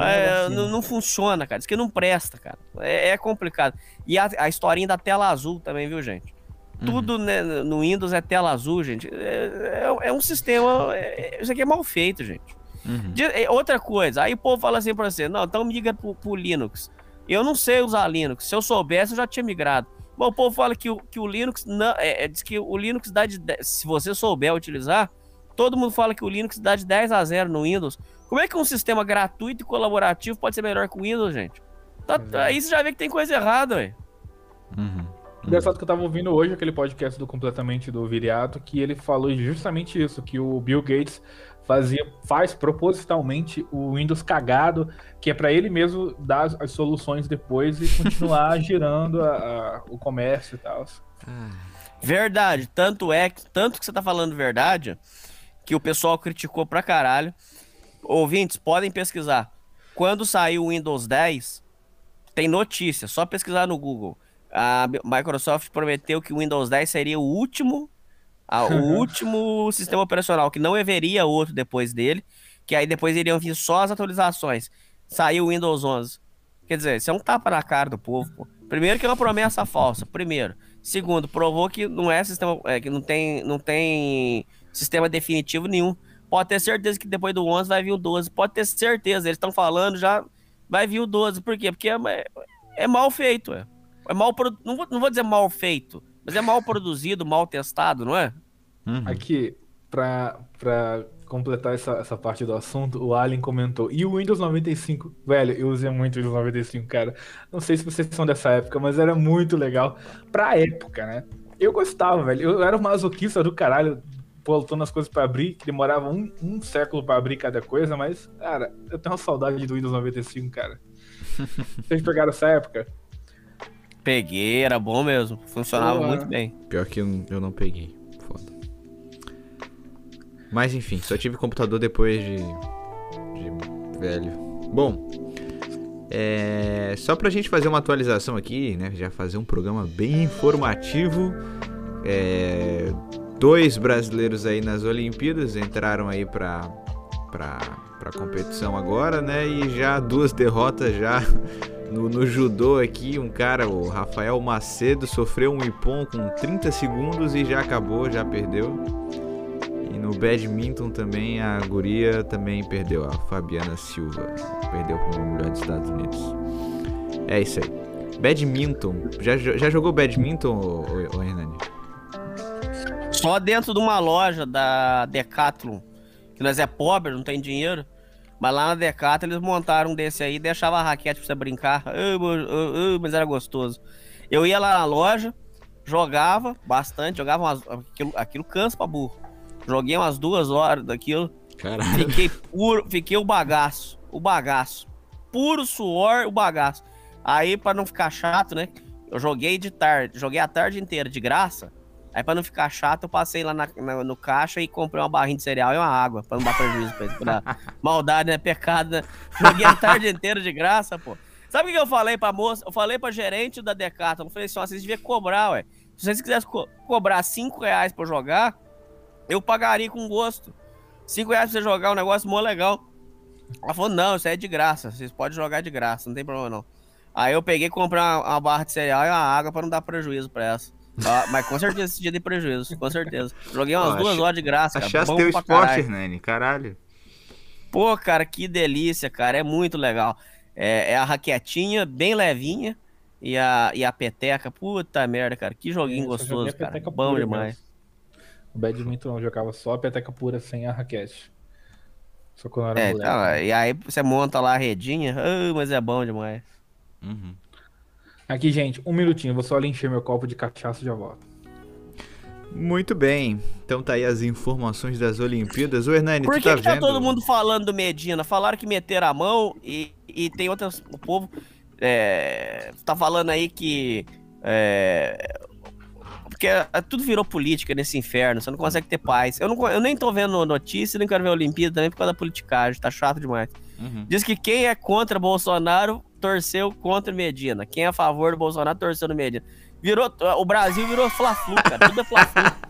É, é não, não, funciona, cara. Diz que não presta, cara. É, é complicado. E a, a, historinha da tela azul também, viu, gente? Uhum. Tudo né, no Windows é tela azul, gente. É, é, é um sistema. É, isso aqui é mal feito, gente. Uhum. De, outra coisa, aí o povo fala assim pra você: não, então migra pro, pro Linux. Eu não sei usar Linux. Se eu soubesse, eu já tinha migrado. Bom, o povo fala que o, que o Linux. Não, é, diz que o Linux dá de. Se você souber utilizar, todo mundo fala que o Linux dá de 10 a 0 no Windows. Como é que um sistema gratuito e colaborativo pode ser melhor que o Windows, gente? Tá, tá aí você já vê que tem coisa errada, velho. Uhum. Engraçado que eu tava ouvindo hoje aquele podcast do Completamente do Viriato, que ele falou justamente isso, que o Bill Gates fazia, faz propositalmente o Windows cagado, que é para ele mesmo dar as, as, soluções depois e continuar girando a, a, o comércio e tal. Verdade, tanto é que tanto que você tá falando verdade, que o pessoal criticou pra caralho ouvintes, podem pesquisar. Quando saiu o Windows 10, tem notícia, só pesquisar no Google. A Microsoft prometeu que o Windows 10 seria o último, o último sistema operacional, que não haveria outro depois dele, que aí depois iriam vir só as atualizações. Saiu o Windows 11. Quer dizer, isso é um tapa na cara do povo. Pô. Primeiro que é uma promessa falsa, primeiro. Segundo, provou que não é sistema, é, que não tem, não tem sistema definitivo nenhum. Pode ter certeza que depois do 11 vai vir o 12. Pode ter certeza, eles estão falando já vai vir o 12. Por quê? Porque é, é mal feito, é. é mal não, vou, não vou dizer mal feito, mas é mal produzido, mal testado, não é? Uhum. Aqui, pra, pra completar essa, essa parte do assunto, o Alien comentou. E o Windows 95? Velho, eu usei muito o Windows 95, cara. Não sei se vocês são dessa época, mas era muito legal. Pra época, né? Eu gostava, velho. Eu era um masoquista do caralho voltando as coisas para abrir, que demorava um, um século para abrir cada coisa, mas, cara, eu tenho uma saudade do Windows 95, cara. Vocês pegaram essa época? Peguei, era bom mesmo. Funcionava muito bem. Pior que eu, eu não peguei. Foda. Mas enfim, só tive computador depois de. de velho. Bom. É, só pra gente fazer uma atualização aqui, né? Já fazer um programa bem informativo. É, dois brasileiros aí nas Olimpíadas entraram aí pra, pra, pra competição agora, né? E já duas derrotas já no, no, judô aqui, um cara, o Rafael Macedo, sofreu um ipom com 30 segundos e já acabou, já perdeu. E no badminton também a guria também perdeu, a Fabiana Silva. Perdeu para uma mulher dos Estados Unidos. É isso aí. Badminton. Já, já jogou badminton, ô, ô, ô Hernani? Só dentro de uma loja da Decathlon. Que nós é pobre, não tem dinheiro. Mas lá na Decathlon eles montaram um desse aí e deixava a raquete pra você brincar. mas era gostoso. Eu ia lá na loja, jogava bastante, jogava umas, aquilo, aquilo cansa pra burro. Joguei umas duas horas daquilo. Caralho. Fiquei puro, fiquei o bagaço. O bagaço. Puro suor, o bagaço. Aí, pra não ficar chato, né? Eu joguei de tarde, joguei a tarde inteira de graça. Aí pra não ficar chato, eu passei lá na, na, no caixa e comprei uma barrinha de cereal e uma água, pra não dar prejuízo pra. Pra maldade, né? Pecado, né? Joguei a tarde inteira de graça, pô. Sabe o que eu falei pra moça? Eu falei pra gerente da Decathlon, eu falei assim, ó, vocês deviam cobrar, ué. Se vocês quisessem co cobrar 5 reais pra jogar, eu pagaria com gosto. 5 reais pra você jogar um negócio mó legal. Ela falou, não, isso aí é de graça, vocês podem jogar de graça, não tem problema não. Aí eu peguei e comprei uma, uma barra de cereal e uma água pra não dar prejuízo pra essa. Ah, mas com certeza esse dia de prejuízo, com certeza. Joguei umas Pô, duas horas de graça. Achaste teu esporte, caralho. Hernani, caralho. Pô, cara, que delícia, cara. É muito legal. É, é, a raquetinha bem levinha e a, e a peteca. Puta merda, cara. Que joguinho é, gostoso, cara. Bom demais. Mesmo. O badminton eu jogava só a peteca pura sem a raquete. Só quando era é. Tá, e aí você monta lá a redinha. Oh, mas é bom demais. Uhum. Aqui, gente, um minutinho, vou só ali encher meu copo de cachaça e já volto. Muito bem, então tá aí as informações das Olimpíadas. O Hernani, Por que, tá que tá todo mundo falando do Medina? Falaram que meteram a mão e, e tem outras. O povo é, tá falando aí que. É, porque tudo virou política nesse inferno, você não consegue ter paz. Eu, não, eu nem tô vendo notícia, nem quero ver a Olimpíada também por causa da politicagem, tá chato demais. Uhum. Diz que quem é contra Bolsonaro torceu contra Medina. Quem é a favor do Bolsonaro torceu no Medina. Virou, o Brasil virou Fla-Flu, cara. Tudo é Fla-Flu.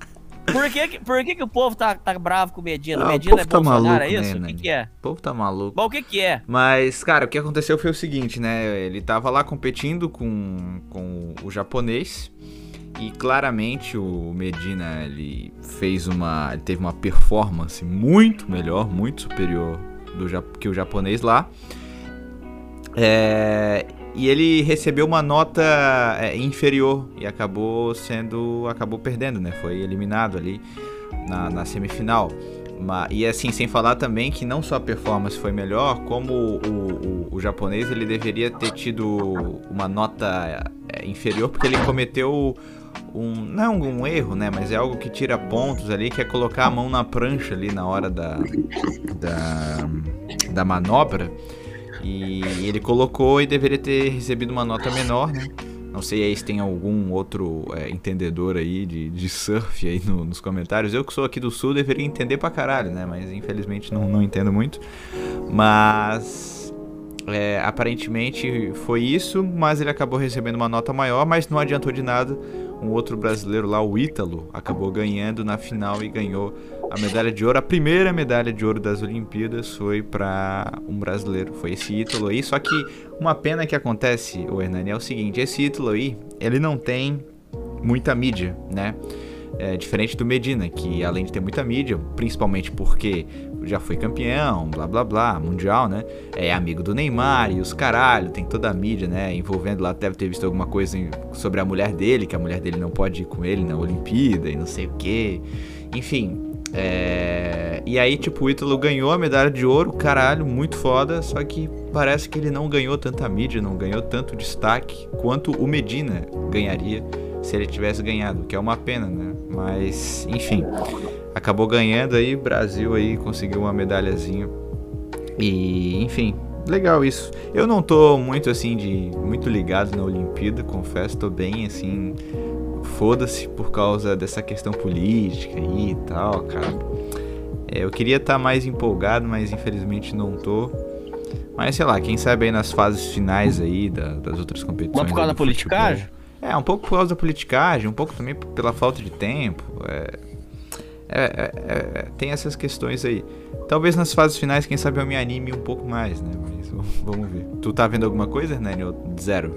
Por, que, por que, que o povo tá, tá bravo com o Medina? Ah, Medina o é tá Bolsonaro, maluco, é isso? Né, o que, que, é? O povo tá maluco. Bom, o que, que é? Mas, cara, o que aconteceu foi o seguinte, né? Ele tava lá competindo com, com o japonês. E claramente o Medina ele fez uma. Ele teve uma performance muito melhor, muito superior do, que o japonês lá. É, e ele recebeu uma nota é, inferior e acabou sendo. acabou perdendo, né? Foi eliminado ali na, na semifinal. E assim, sem falar também que não só a performance foi melhor, como o, o, o japonês ele deveria ter tido uma nota é, inferior, porque ele cometeu um. Não é um, erro, né? Mas é algo que tira pontos ali, que é colocar a mão na prancha ali na hora da. da, da manobra. E ele colocou e deveria ter recebido uma nota menor, né? Não sei aí se tem algum outro é, entendedor aí de, de surf aí no, nos comentários. Eu que sou aqui do sul deveria entender pra caralho, né? Mas infelizmente não, não entendo muito. Mas é, aparentemente foi isso, mas ele acabou recebendo uma nota maior, mas não adiantou de nada um outro brasileiro lá, o Ítalo, acabou ganhando na final e ganhou a medalha de ouro. A primeira medalha de ouro das Olimpíadas foi para um brasileiro, foi esse Ítalo aí. Só que uma pena que acontece, o Hernani, é o seguinte: esse Ítalo aí, ele não tem muita mídia, né? É, diferente do Medina, que além de ter muita mídia, principalmente porque já foi campeão, blá blá blá, mundial, né? É amigo do Neymar e os caralho, tem toda a mídia, né? Envolvendo lá, deve ter visto alguma coisa sobre a mulher dele, que a mulher dele não pode ir com ele na Olimpíada e não sei o que. Enfim. É... E aí, tipo, o Ítalo ganhou a medalha de ouro, caralho, muito foda, só que parece que ele não ganhou tanta mídia, não ganhou tanto destaque quanto o Medina ganharia se ele tivesse ganhado, que é uma pena, né? Mas, enfim, acabou ganhando aí, Brasil aí conseguiu uma medalhazinha. E, enfim, legal isso. Eu não tô muito assim de muito ligado na Olimpíada, confesso, tô bem assim foda-se por causa dessa questão política aí e tal, cara. É, eu queria estar tá mais empolgado, mas infelizmente não tô. Mas sei lá, quem sabe aí nas fases finais aí da, das outras competições. Mas por causa da politicagem? É, um pouco por causa da politicagem, um pouco também pela falta de tempo. É, é, é, é, tem essas questões aí. Talvez nas fases finais, quem sabe eu me anime um pouco mais, né? Mas vamos ver. Tu tá vendo alguma coisa, Hernani? Zero.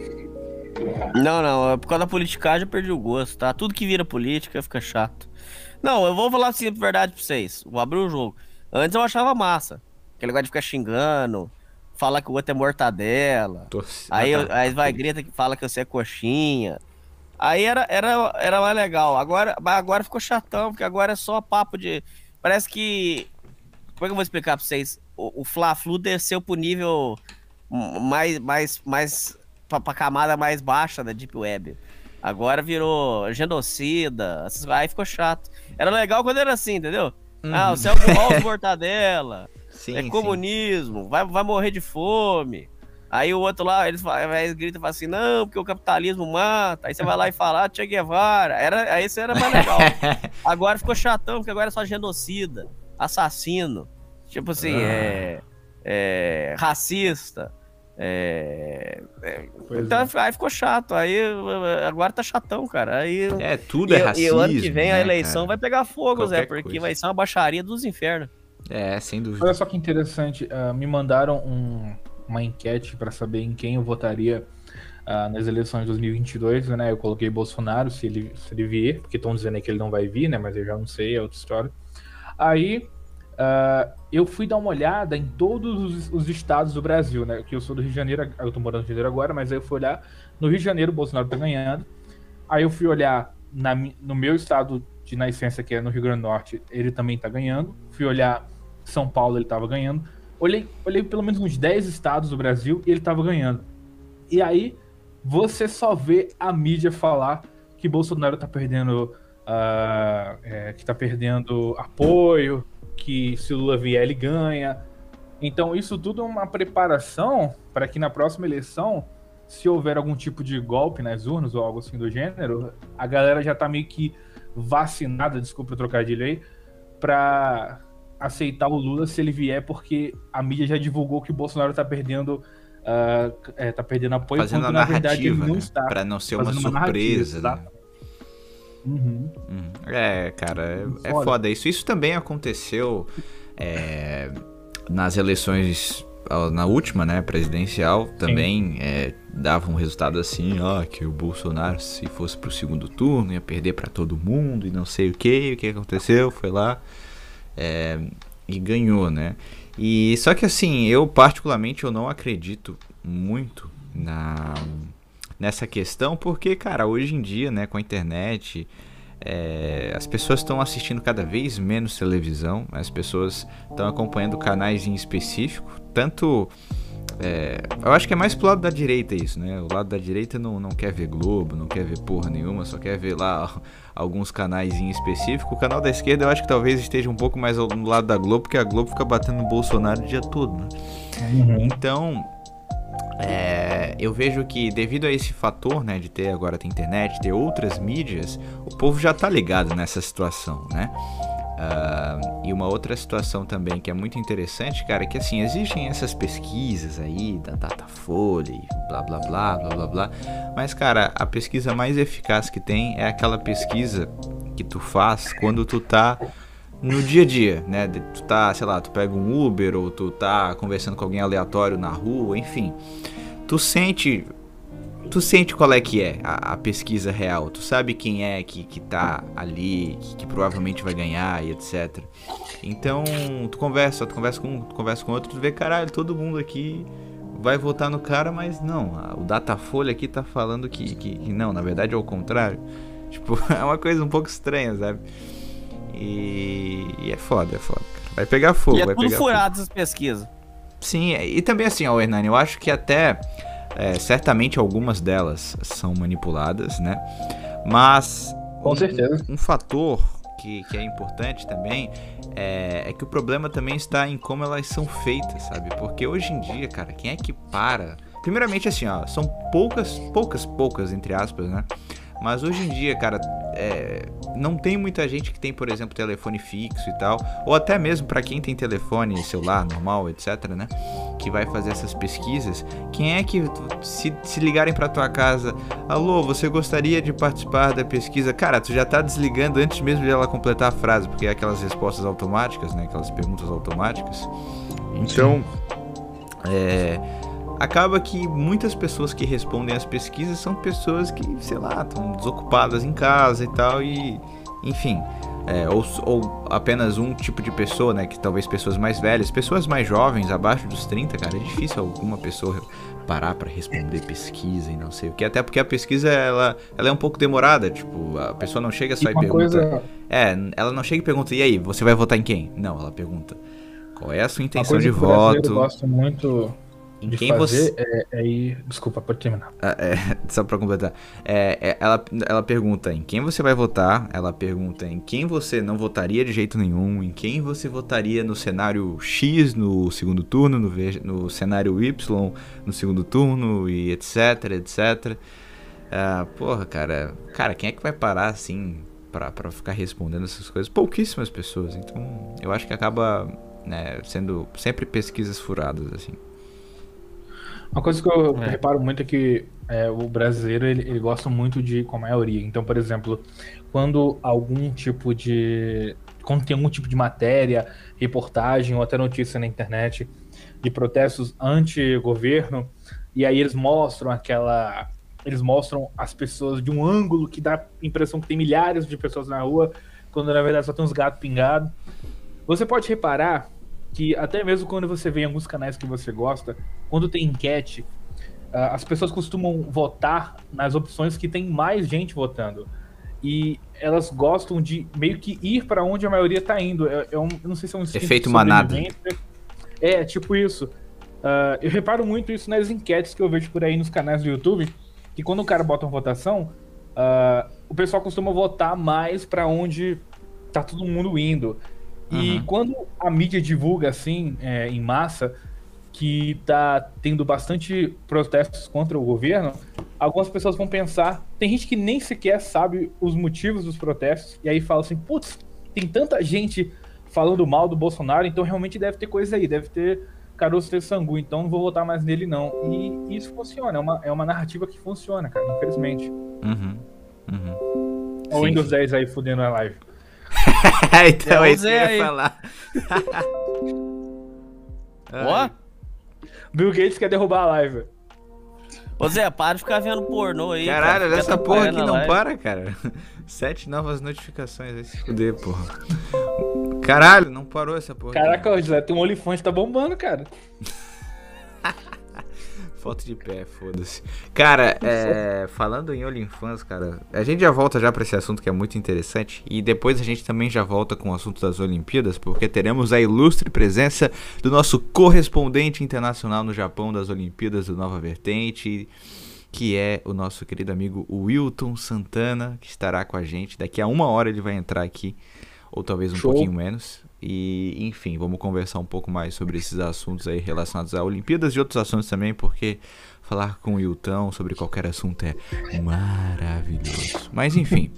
Não, não. É por causa da politicagem eu perdi o gosto, tá? Tudo que vira política fica chato. Não, eu vou falar assim a verdade pra vocês. Vou abrir o jogo. Antes eu achava massa. Aquele negócio de ficar xingando, falar que o outro é mortadela. Aí, eu, aí vai grita que fala que você é coxinha. Aí era, era, era mais legal. Agora, agora ficou chatão, porque agora é só papo de. Parece que. Como é que eu vou explicar pra vocês? O, o Fla-Flu desceu pro nível mais, mais, mais pra, pra camada mais baixa da Deep Web. Agora virou genocida, aí ficou chato. Era legal quando era assim, entendeu? Uhum. Ah, o céu mortadela, sim, é comunismo, vai, vai morrer de fome. Aí o outro lá, eles, e falam assim, não, porque o capitalismo mata. Aí você vai lá e fala, ah, Che Guevara. Era, aí isso era mais legal. agora ficou chatão, porque agora é só genocida, assassino. Tipo assim, ah. é, é, racista. É, é, então é. aí ficou chato. Aí agora tá chatão, cara. Aí, é, tudo é e, racismo. E o ano que vem né, a eleição cara? vai pegar fogo, Qualquer Zé, porque coisa. vai ser uma baixaria dos infernos. É, sem dúvida. Olha só que interessante. Uh, me mandaram um, uma enquete para saber em quem eu votaria uh, nas eleições de 2022, né? Eu coloquei Bolsonaro, se ele, se ele vier, porque estão dizendo que ele não vai vir, né? Mas eu já não sei, é outra história. Aí uh, eu fui dar uma olhada em todos os, os, estados do Brasil, né? Que eu sou do Rio de Janeiro, eu tô morando no Rio de Janeiro agora, mas aí eu fui olhar no Rio de Janeiro, o Bolsonaro tá ganhando. Aí eu fui olhar na, no meu estado de nascença, que é no Rio Grande do Norte, ele também tá ganhando. Fui olhar São Paulo, ele tava ganhando. Olhei, olhei pelo menos uns 10 estados do Brasil e ele tava ganhando. E aí você só vê a mídia falar que Bolsonaro tá perdendo. Uh, é, que tá perdendo apoio, que se Lula vier ele ganha. Então isso tudo é uma preparação para que na próxima eleição, se houver algum tipo de golpe nas urnas ou algo assim do gênero, a galera já tá meio que vacinada, desculpa o trocadilho aí, para aceitar o Lula se ele vier, porque a mídia já divulgou que o Bolsonaro tá perdendo. Uh, é, tá perdendo apoio Fazendo quando, na verdade ele não né? está. Pra não ser uma surpresa, uma né? Uhum. Uhum. É, cara, é, é foda. foda isso. Isso também aconteceu é, nas eleições na última, né, presidencial, também é, dava um resultado assim, ó, que o Bolsonaro, se fosse pro segundo turno, ia perder para todo mundo e não sei o que, o que aconteceu, foi lá, é, e ganhou, né? E só que assim, eu particularmente eu não acredito muito na nessa questão, porque cara, hoje em dia, né, com a internet, é, as pessoas estão assistindo cada vez menos televisão, as pessoas estão acompanhando canais em específico, tanto é, eu acho que é mais pro lado da direita isso, né? O lado da direita não, não quer ver Globo, não quer ver porra nenhuma, só quer ver lá alguns canais em específico. O canal da esquerda eu acho que talvez esteja um pouco mais no lado da Globo, porque a Globo fica batendo no Bolsonaro o dia todo, né? Uhum. Então, é, eu vejo que devido a esse fator, né, de ter agora a internet, ter outras mídias, o povo já tá ligado nessa situação, né? E uma outra situação também que é muito interessante, cara, é que assim, existem essas pesquisas aí da Datafolha e blá blá blá blá blá blá, mas cara, a pesquisa mais eficaz que tem é aquela pesquisa que tu faz quando tu tá no dia a dia, né? Tu tá, sei lá, tu pega um Uber ou tu tá conversando com alguém aleatório na rua, enfim. Tu sente tu sente qual é que é a, a, pesquisa real, tu sabe quem é que, que tá ali, que, que, provavelmente vai ganhar e etc. Então, tu conversa, tu conversa com tu conversa com outro, tu vê, caralho, todo mundo aqui vai votar no cara, mas não, a, o Datafolha aqui tá falando que, que, que, não, na verdade é o contrário. Tipo, é uma coisa um pouco estranha, sabe? E, e é foda, é foda. Vai pegar fogo, e é vai tudo furado essas pesquisas. Sim, e também assim, ó, Hernani, eu acho que até é, certamente algumas delas são manipuladas, né? Mas com certeza um, um fator que, que é importante também é, é que o problema também está em como elas são feitas, sabe? Porque hoje em dia, cara, quem é que para? Primeiramente, assim, ó, são poucas, poucas, poucas, entre aspas, né? Mas hoje em dia, cara, é, não tem muita gente que tem, por exemplo, telefone fixo e tal, ou até mesmo para quem tem telefone celular normal, etc, né, que vai fazer essas pesquisas, quem é que se, se ligarem para tua casa, alô, você gostaria de participar da pesquisa? Cara, tu já tá desligando antes mesmo de ela completar a frase, porque é aquelas respostas automáticas, né, aquelas perguntas automáticas. Então, é acaba que muitas pessoas que respondem às pesquisas são pessoas que, sei lá, estão desocupadas em casa e tal, e enfim. É, ou, ou, apenas um tipo de pessoa, né? Que talvez pessoas mais velhas, pessoas mais jovens, abaixo dos 30, cara, é difícil alguma pessoa parar para responder pesquisa e não sei o que. Até porque a pesquisa ela, ela é um pouco demorada, tipo, a pessoa não chega só e, e pergunta. Coisa... É, ela não chega e pergunta, e aí, você vai votar em quem? Não, ela pergunta. Qual é a sua intenção de voto? Eu gosto muito em de quem fazer você. É, é. Desculpa, pode terminar. Ah, é, só pra completar. É, é, ela, ela pergunta em quem você vai votar, ela pergunta em quem você não votaria de jeito nenhum, em quem você votaria no cenário X no segundo turno, no, no cenário Y no segundo turno e etc, etc. Ah, porra, cara. Cara, quem é que vai parar assim pra, pra ficar respondendo essas coisas? Pouquíssimas pessoas. Então, eu acho que acaba né, sendo sempre pesquisas furadas, assim. Uma coisa que eu é. reparo muito é que é, o brasileiro ele, ele gosta muito de com a maioria. Então, por exemplo, quando algum tipo de. Quando tem algum tipo de matéria, reportagem ou até notícia na internet de protestos anti-governo, e aí eles mostram aquela. Eles mostram as pessoas de um ângulo que dá a impressão que tem milhares de pessoas na rua, quando na verdade só tem uns gatos pingados. Você pode reparar que até mesmo quando você vê em alguns canais que você gosta, quando tem enquete, uh, as pessoas costumam votar nas opções que tem mais gente votando. E elas gostam de meio que ir para onde a maioria está indo. É, é um, eu não sei se é um efeito manada. É, tipo isso. Uh, eu reparo muito isso nas enquetes que eu vejo por aí nos canais do YouTube, que quando o cara bota uma votação, uh, o pessoal costuma votar mais para onde tá todo mundo indo. E uhum. quando a mídia divulga assim, é, em massa, que tá tendo bastante protestos contra o governo, algumas pessoas vão pensar. Tem gente que nem sequer sabe os motivos dos protestos, e aí fala assim: putz, tem tanta gente falando mal do Bolsonaro, então realmente deve ter coisa aí, deve ter caroço de sangue, então não vou votar mais nele, não. E isso funciona, é uma, é uma narrativa que funciona, cara, infelizmente. Uhum. Uhum. O Windows 10 aí fudendo a live. então é isso que eu ia aí. falar. Ó. Bill Gates quer derrubar a live. Ô Zé, para de ficar vendo pornô aí. Caralho, cara. essa porra aqui não live. para, cara. Sete novas notificações, vai se fuder, porra. Caralho, não parou essa porra. Caraca, Zé, tem um olifante tá bombando, cara. Foto de pé, foda-se. Cara, é, falando em OnlyFans, cara, a gente já volta já para esse assunto que é muito interessante. E depois a gente também já volta com o assunto das Olimpíadas, porque teremos a ilustre presença do nosso correspondente internacional no Japão das Olimpíadas do Nova Vertente, que é o nosso querido amigo Wilton Santana, que estará com a gente. Daqui a uma hora ele vai entrar aqui, ou talvez um Show. pouquinho menos. E, enfim, vamos conversar um pouco mais sobre esses assuntos aí relacionados a Olimpíadas e outros assuntos também, porque falar com o Hilton sobre qualquer assunto é maravilhoso. Mas, enfim.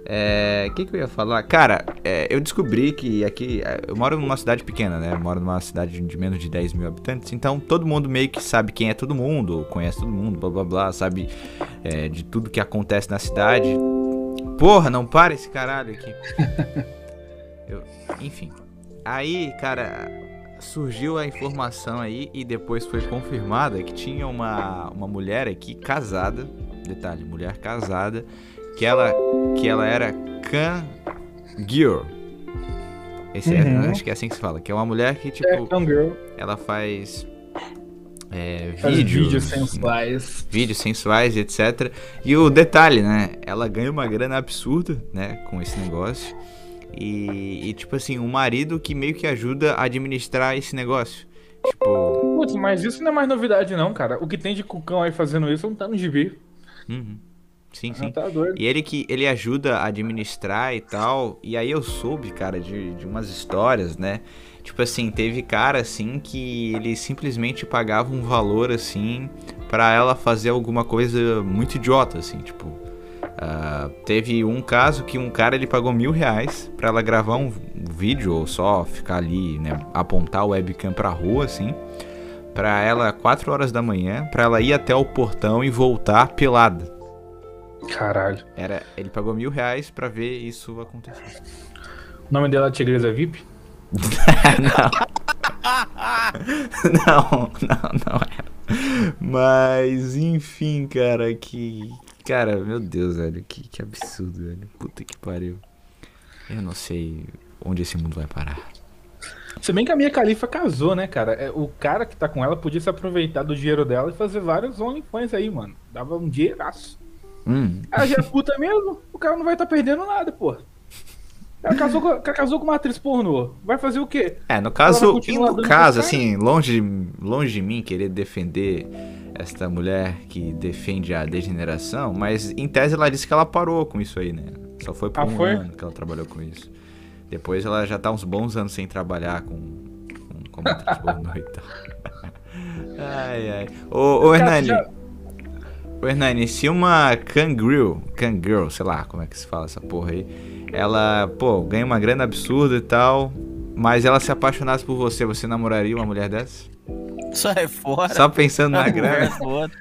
O é, que, que eu ia falar? Cara, é, eu descobri que aqui. É, eu moro numa cidade pequena, né? Eu moro numa cidade de menos de 10 mil habitantes. Então todo mundo meio que sabe quem é todo mundo, conhece todo mundo, blá blá blá, sabe é, de tudo que acontece na cidade. Porra, não para esse caralho aqui. Eu, enfim. Aí, cara, surgiu a informação aí e depois foi confirmada que tinha uma, uma mulher aqui casada, detalhe, mulher casada, que ela, que ela era Can Girl. Esse é, uhum. é, acho que é assim que se fala, que é uma mulher que, tipo, é, ela faz é, vídeos, vídeos sensuais. Vídeos sensuais, etc. E o detalhe, né? Ela ganha uma grana absurda, né? Com esse negócio. E, e, tipo assim, um marido que meio que ajuda a administrar esse negócio. Tipo. Putz, mas isso não é mais novidade, não, cara. O que tem de cucão aí fazendo isso não tá no gibi. Uhum. Sim, sim. Tá e ele que ele ajuda a administrar e tal. E aí eu soube, cara, de, de umas histórias, né? Tipo assim, teve cara assim que ele simplesmente pagava um valor assim para ela fazer alguma coisa muito idiota, assim, tipo. Uh, teve um caso que um cara ele pagou mil reais para ela gravar um vídeo ou só ficar ali, né, apontar o webcam pra rua, assim, para ela 4 horas da manhã, para ela ir até o portão e voltar pelada. Caralho. Era, ele pagou mil reais pra ver isso acontecer. O nome dela é Tigresa VIP? não. não, não, não era. Mas, enfim, cara, que. Cara, meu Deus, velho, que, que absurdo, velho. Puta que pariu. Eu não sei onde esse mundo vai parar. Se bem que a minha califa casou, né, cara? É, o cara que tá com ela podia se aproveitar do dinheiro dela e fazer vários OnlyFans aí, mano. Dava um dinheiraço. Hum. Ela já é puta mesmo, o cara não vai estar tá perdendo nada, pô. Ela casou, com, casou com uma atriz pornô. Vai fazer o quê? É, no caso, no caso, assim, longe, longe de mim querer defender esta mulher que defende a degeneração, mas em tese ela disse que ela parou com isso aí, né? Só foi por ah, um foi? ano que ela trabalhou com isso. Depois ela já tá uns bons anos sem trabalhar com, com como atriz pornô e tal. ai, ai. Ô, ô Hernani. Já... Ô Hernani, se uma Kangirl, Kangirl, sei lá como é que se fala essa porra aí, ela, pô, ganha uma grana absurda e tal, mas ela se apaixonasse por você, você namoraria uma mulher dessa? Sai fora. Só pensando na grana.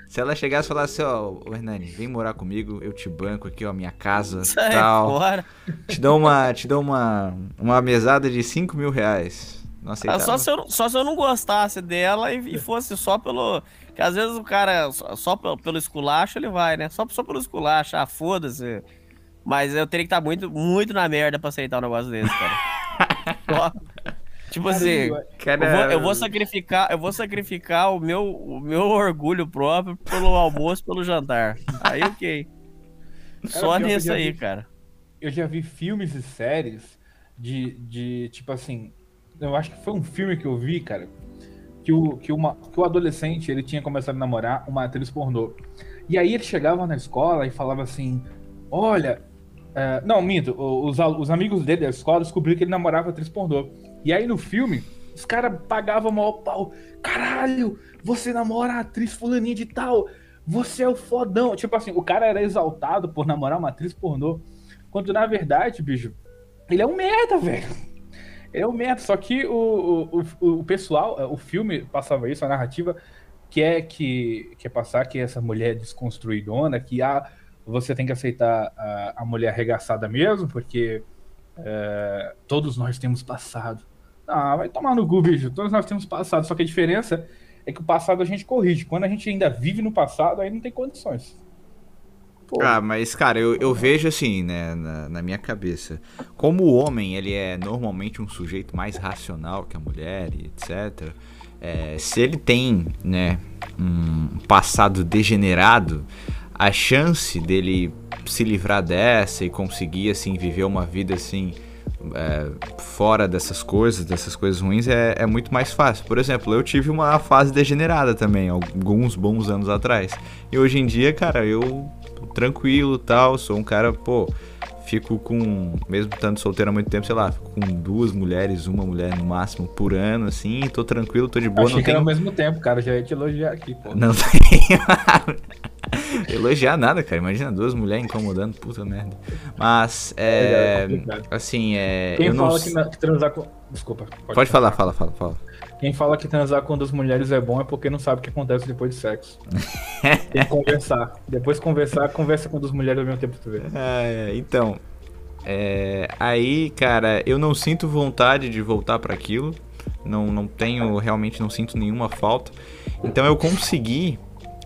Se ela chegasse e falasse, ó, oh, Hernani, vem morar comigo, eu te banco aqui, ó, minha casa Sai tal. Fora. Te dou uma, te dou uma, uma mesada de 5 mil reais. Não aceitava. Só se, eu, só se eu não gostasse dela e, e fosse só pelo. Que às vezes o cara, só, só pelo, pelo esculacho, ele vai, né? Só, só pelo esculacho, ah, foda-se. Mas eu teria que estar muito, muito na merda pra aceitar um negócio desse, cara. tipo assim, cara... eu, vou, eu, vou, sacrificar, eu vou sacrificar o meu, o meu orgulho próprio pelo almoço, pelo jantar. Aí ok. Só cara, nisso aí, vi, cara. Eu já vi filmes e séries de, de tipo assim. Eu acho que foi um filme que eu vi, cara. Que o, que, uma, que o adolescente ele tinha começado a namorar uma atriz pornô. E aí ele chegava na escola e falava assim: Olha, é, não, minto. Os, os amigos dele da escola descobriram que ele namorava atriz pornô. E aí no filme, os caras pagavam maior pau. Caralho, você namora a atriz fulaninha de tal. Você é o fodão. Tipo assim, o cara era exaltado por namorar uma atriz pornô. Quando na verdade, bicho, ele é um merda, velho. Ele é um merda. Só que o, o, o pessoal, o filme passava isso, a narrativa, que é que quer passar que essa mulher desconstruidona, que a você tem que aceitar a, a mulher arregaçada mesmo, porque é, todos nós temos passado. Ah, vai tomar no cu, bicho. Todos nós temos passado. Só que a diferença é que o passado a gente corrige. Quando a gente ainda vive no passado, aí não tem condições. Pô. Ah, mas, cara, eu, eu vejo assim, né, na, na, minha cabeça. Como o homem, ele é normalmente um sujeito mais racional que a mulher e etc. É, se ele tem, né, um passado degenerado, a chance dele se livrar dessa e conseguir assim viver uma vida assim é, fora dessas coisas, dessas coisas ruins, é, é, muito mais fácil. Por exemplo, eu tive uma fase degenerada também, alguns bons anos atrás. E hoje em dia, cara, eu tranquilo tal, sou um cara, pô, fico com, mesmo estando solteiro há muito tempo, sei lá, fico com duas mulheres, uma mulher no máximo por ano, assim, tô tranquilo, tô de boa. Achei não que tenho... ao mesmo tempo, cara, já ia te elogiar aqui, pô. Não tem. elogiar nada, cara, imagina duas mulheres incomodando, puta merda. Mas, é, é assim, é... Quem fala não... que, na, que transar com... Desculpa. Pode, pode falar, fala, fala, fala. Quem fala que transar com duas mulheres é bom é porque não sabe o que acontece depois de sexo. Tem que conversar. Depois conversar, conversa com duas mulheres ao mesmo tempo pra tu ver. É, então. É, aí, cara, eu não sinto vontade de voltar para aquilo. Não, não tenho, realmente não sinto nenhuma falta. Então eu consegui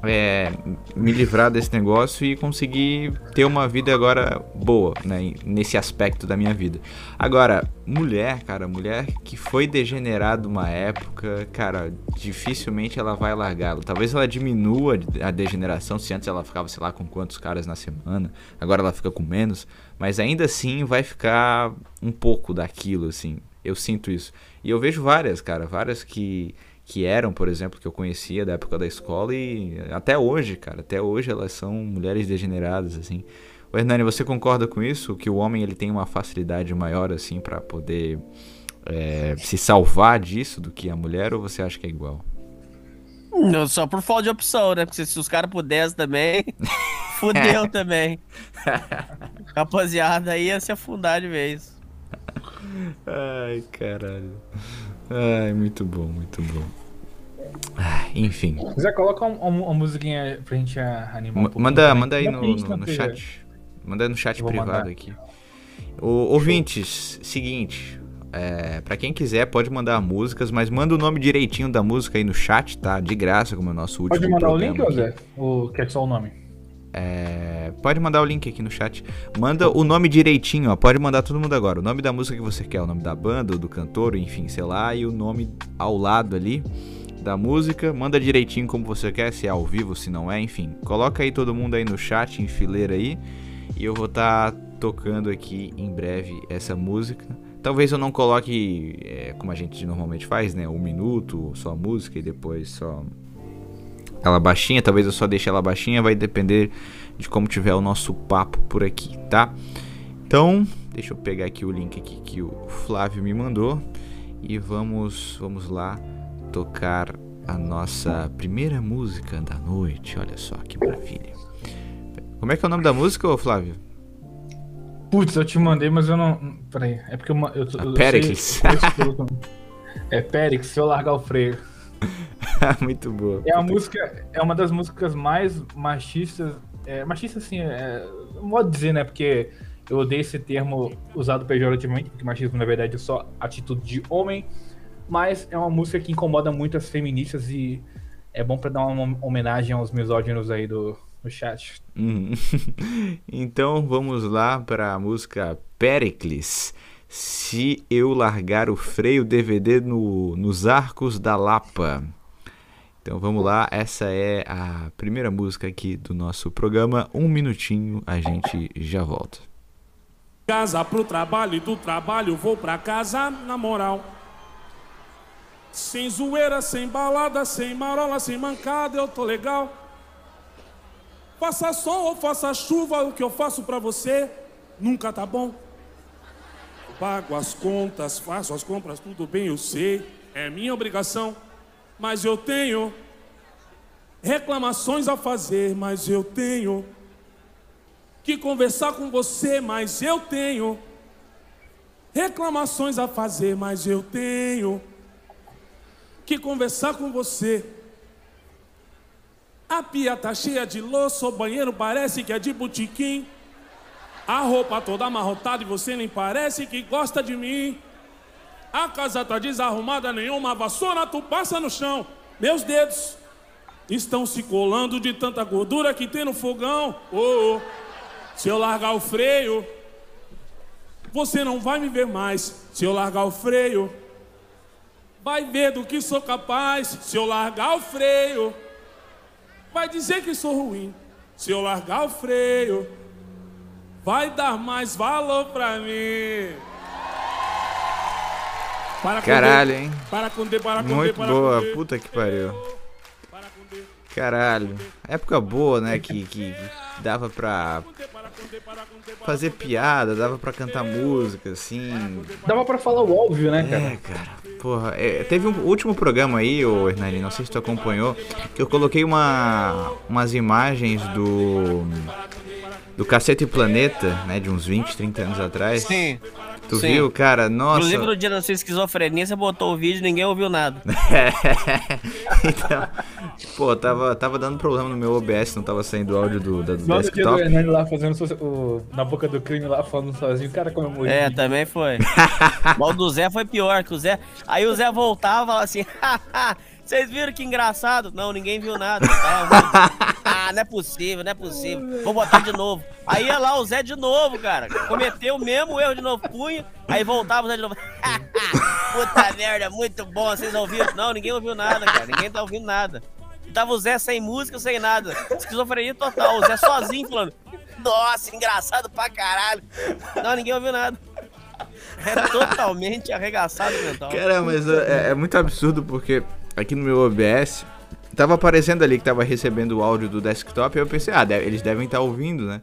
é, me livrar desse negócio e conseguir ter uma vida agora boa, né? Nesse aspecto da minha vida. Agora, mulher, cara, mulher que foi degenerada uma época, cara, dificilmente ela vai largá-lo. Talvez ela diminua a degeneração, se antes ela ficava, sei lá, com quantos caras na semana, agora ela fica com menos, mas ainda assim vai ficar um pouco daquilo, assim. Eu sinto isso. E eu vejo várias, cara, várias que que eram, por exemplo, que eu conhecia da época da escola e até hoje, cara, até hoje elas são mulheres degeneradas, assim. O Hernani, você concorda com isso? Que o homem ele tem uma facilidade maior, assim, para poder é, se salvar disso do que a mulher, ou você acha que é igual? Não, só por falta de opção, né? Porque se os caras pudessem também, fudeu também. Rapaziada, aí ia se afundar de vez. Ai, caralho. Ai, muito bom, muito bom. Ah, enfim. Zé, coloca uma, uma musiquinha pra gente animar um Manda, manda aí no, no, no chat. Manda aí no chat privado mandar. aqui. O, ouvintes, seguinte. É, para quem quiser, pode mandar músicas, mas manda o nome direitinho da música aí no chat, tá? De graça, como é o nosso último Pode mandar o link, ou Zé? Ou quer só o nome? É, pode mandar o link aqui no chat. Manda o nome direitinho, ó. Pode mandar todo mundo agora. O nome da música que você quer, o nome da banda, do cantor, enfim, sei lá, e o nome ao lado ali da música. Manda direitinho como você quer, se é ao vivo, se não é, enfim. Coloca aí todo mundo aí no chat, em fileira aí. E eu vou estar tá tocando aqui em breve essa música. Talvez eu não coloque, é, como a gente normalmente faz, né? Um minuto, só a música e depois só ela baixinha. Talvez eu só deixe ela baixinha, vai depender de como tiver o nosso papo por aqui, tá? Então, deixa eu pegar aqui o link aqui que o Flávio me mandou e vamos, vamos lá tocar a nossa primeira música da noite. Olha só que maravilha. Como é que é o nome da música, Flávio? Putz, eu te mandei, mas eu não. Peraí, é porque eu. eu, eu Pericles. é Pericles, se eu largar o freio. Muito boa. É uma música, é uma das músicas mais machistas. É, machista, assim, é, modo de dizer, né? Porque eu odeio esse termo usado pejorativamente, porque machismo, na verdade, é só atitude de homem. Mas é uma música que incomoda muito as feministas e é bom para dar uma homenagem aos misóginos aí do, no chat. Hum. então vamos lá para a música Pericles. Se eu largar o freio DVD no, nos arcos da Lapa. Então vamos lá, essa é a primeira música aqui do nosso programa. Um minutinho, a gente já volta. Casa pro trabalho e do trabalho vou pra casa na moral. Sem zoeira, sem balada, sem marola, sem mancada, eu tô legal. Faça sol ou faça chuva, o que eu faço para você nunca tá bom. Pago as contas, faço as compras, tudo bem, eu sei, é minha obrigação. Mas eu tenho reclamações a fazer, mas eu tenho que conversar com você, mas eu tenho reclamações a fazer, mas eu tenho que conversar com você. A pia tá cheia de louça, o banheiro parece que é de botiquim. A roupa toda amarrotada e você nem parece que gosta de mim. A casa tá desarrumada, nenhuma vassoura tu passa no chão. Meus dedos estão se colando de tanta gordura que tem no fogão. Oh, oh. se eu largar o freio, você não vai me ver mais. Se eu largar o freio, vai ver do que sou capaz. Se eu largar o freio, vai dizer que sou ruim. Se eu largar o freio, vai dar mais valor pra mim. Para Caralho, hein? Para com D, para com Muito para boa, puta que pariu. Caralho. Época boa, né? Que, que dava pra fazer piada, dava pra cantar música, assim. Dava pra falar o óbvio, né, cara? É, cara. Porra, é, teve um último programa aí, ô Hernani, não sei se tu acompanhou, que eu coloquei uma, umas imagens do. Do Cacete Planeta, né? De uns 20, 30 anos atrás. Sim. Tu Sim. viu, cara? Nossa. Inclusive no dia da sua esquizofrenia, você botou o vídeo e ninguém ouviu nada. então, pô, tava, tava dando problema no meu OBS, não tava saindo áudio do, do Igual desktop. Do Hernani lá fazendo o, na boca do crime lá, falando sozinho, o cara comemorou. É, também foi. Mas o do Zé foi pior, que o Zé... Aí o Zé voltava e falava assim, haha... Vocês viram que engraçado? Não, ninguém viu nada. ah, não é possível, não é possível. Vou botar de novo. Aí ia lá o Zé de novo, cara. Cometeu o mesmo erro de novo. Punha, aí voltava o Zé de novo. Puta merda, muito bom. Vocês ouviram? Não, ninguém ouviu nada, cara. Ninguém tá ouvindo nada. Tava o Zé sem música, sem nada. Esquizofrenia total. O Zé sozinho falando. Nossa, engraçado pra caralho. Não, ninguém ouviu nada. É totalmente arregaçado mental. Cara, mas é, é muito absurdo porque aqui no meu OBS, tava aparecendo ali que tava recebendo o áudio do desktop, e eu pensei, ah, eles devem estar tá ouvindo, né?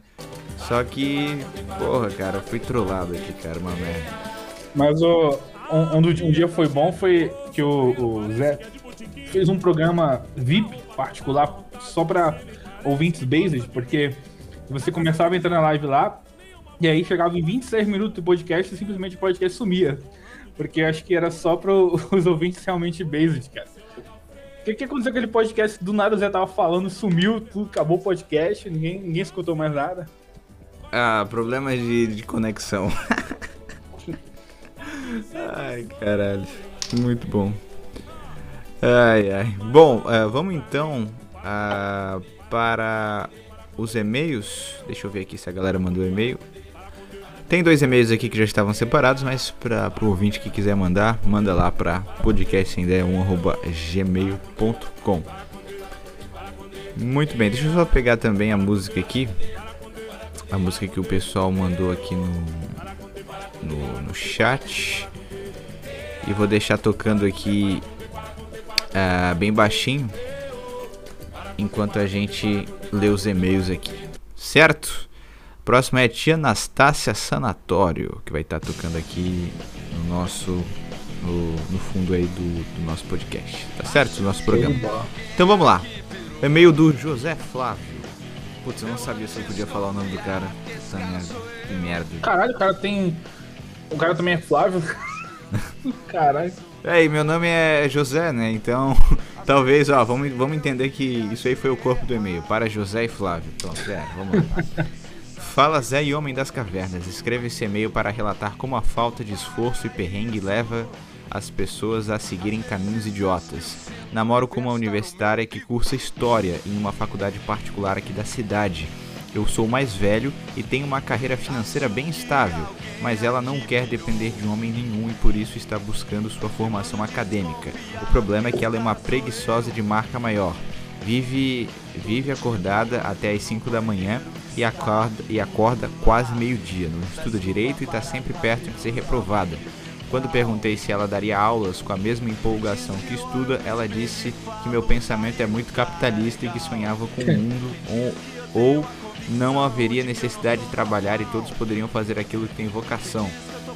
Só que, porra, cara, fui trollado aqui, cara, uma merda. Mas o, um, um, um dia foi bom foi que o, o Zé fez um programa VIP particular só pra ouvintes Based, porque você começava a entrar na live lá, e aí chegava em 26 minutos do podcast e simplesmente o podcast sumia. Porque acho que era só para os ouvintes realmente Based, cara. O que, que aconteceu com aquele podcast? Do nada o Zé tava falando, sumiu, tudo, acabou o podcast, ninguém, ninguém escutou mais nada. Ah, problemas de, de conexão. ai, caralho. Muito bom. Ai, ai. Bom, uh, vamos então uh, para os e-mails. Deixa eu ver aqui se a galera mandou e-mail. Tem dois e-mails aqui que já estavam separados, mas para o ouvinte que quiser mandar, manda lá para podcastemdeia1.gmail.com Muito bem, deixa eu só pegar também a música aqui. A música que o pessoal mandou aqui no, no, no chat. E vou deixar tocando aqui uh, bem baixinho. Enquanto a gente lê os e-mails aqui. Certo? Próximo é Tia Anastácia Sanatório, que vai estar tá tocando aqui no nosso. No, no fundo aí do, do, nosso podcast. Tá certo? Do nosso programa. Então vamos lá. E-mail do José Flávio. Putz, eu não sabia se eu podia falar o nome do cara. Essa merda. Que merda. Caralho, o cara tem. O cara também é Flávio. Caralho. É, e meu nome é José, né? Então, talvez, ó, vamos, vamos entender que isso aí foi o corpo do e-mail. Para José e Flávio. Pronto, é, vamos lá. Fala Zé e Homem das Cavernas. Escreve esse e-mail para relatar como a falta de esforço e perrengue leva as pessoas a seguirem caminhos idiotas. Namoro com uma universitária que cursa História em uma faculdade particular aqui da cidade. Eu sou mais velho e tenho uma carreira financeira bem estável, mas ela não quer depender de homem nenhum e por isso está buscando sua formação acadêmica. O problema é que ela é uma preguiçosa de marca maior. Vive, vive acordada até as 5 da manhã e acorda, e acorda quase meio-dia, não estuda direito e está sempre perto de ser reprovada. Quando perguntei se ela daria aulas com a mesma empolgação que estuda, ela disse que meu pensamento é muito capitalista e que sonhava com o mundo ou, ou não haveria necessidade de trabalhar e todos poderiam fazer aquilo que tem vocação.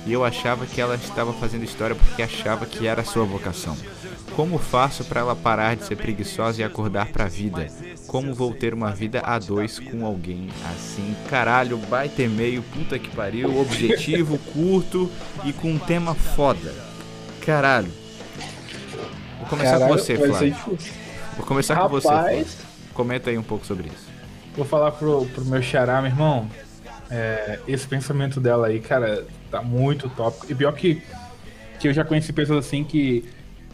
E eu achava que ela estava fazendo história porque achava que era sua vocação. Como faço para ela parar de ser preguiçosa e acordar para a vida? Como vou ter uma vida a dois com alguém assim? Caralho, baita e-mail, puta que pariu, objetivo curto e com um tema foda. Caralho. Vou começar Caralho, com você, Flávio. Vou começar Rapaz, com você. Flávio. Comenta aí um pouco sobre isso. Vou falar pro, pro meu xará, meu irmão. É, esse pensamento dela aí, cara, tá muito top. E pior que, que eu já conheci pessoas assim que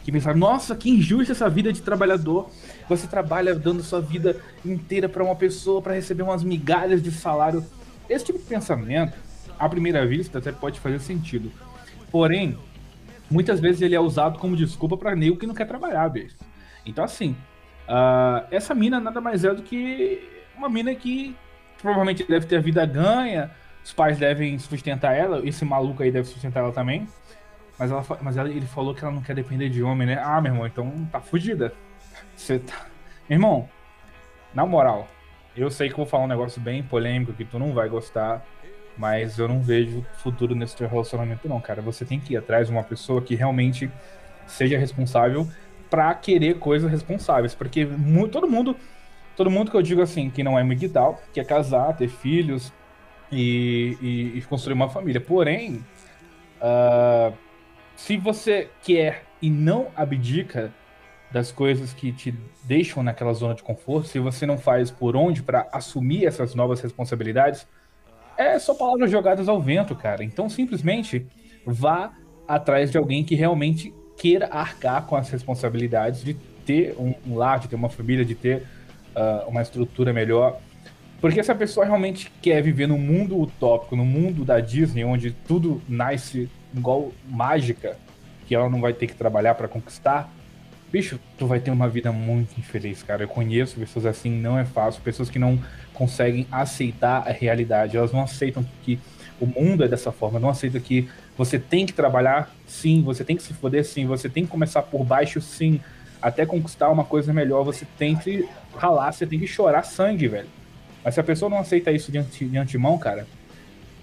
que pensaram, nossa, que injusta essa vida de trabalhador. Você trabalha dando sua vida inteira para uma pessoa para receber umas migalhas de salário. Esse tipo de pensamento, à primeira vista, até pode fazer sentido. Porém, muitas vezes ele é usado como desculpa para nego que não quer trabalhar, bicho. Então, assim, uh, essa mina nada mais é do que uma mina que provavelmente deve ter a vida ganha, os pais devem sustentar ela, esse maluco aí deve sustentar ela também. Mas, ela, mas ela, ele falou que ela não quer depender de homem, né? Ah, meu irmão, então tá fudida. Você tá. Irmão, na moral, eu sei que vou falar um negócio bem polêmico que tu não vai gostar, mas eu não vejo futuro nesse teu relacionamento, não, cara. Você tem que ir atrás de uma pessoa que realmente seja responsável para querer coisas responsáveis. Porque todo mundo, todo mundo que eu digo assim, que não é miguel, quer casar, ter filhos e, e, e construir uma família. Porém, uh, se você quer e não abdica das coisas que te deixam naquela zona de conforto, se você não faz por onde para assumir essas novas responsabilidades, é só palavras jogadas ao vento, cara. Então simplesmente vá atrás de alguém que realmente queira arcar com as responsabilidades de ter um, um lar, de ter uma família, de ter uh, uma estrutura melhor. Porque se a pessoa realmente quer viver no mundo utópico, no mundo da Disney, onde tudo nasce igual mágica, que ela não vai ter que trabalhar para conquistar, bicho, tu vai ter uma vida muito infeliz, cara. Eu conheço pessoas assim, não é fácil, pessoas que não conseguem aceitar a realidade, elas não aceitam que o mundo é dessa forma, não aceitam que você tem que trabalhar, sim, você tem que se foder, sim, você tem que começar por baixo, sim. Até conquistar uma coisa melhor, você tem que ralar, você tem que chorar sangue, velho. Mas se a pessoa não aceita isso de, antemão, cara,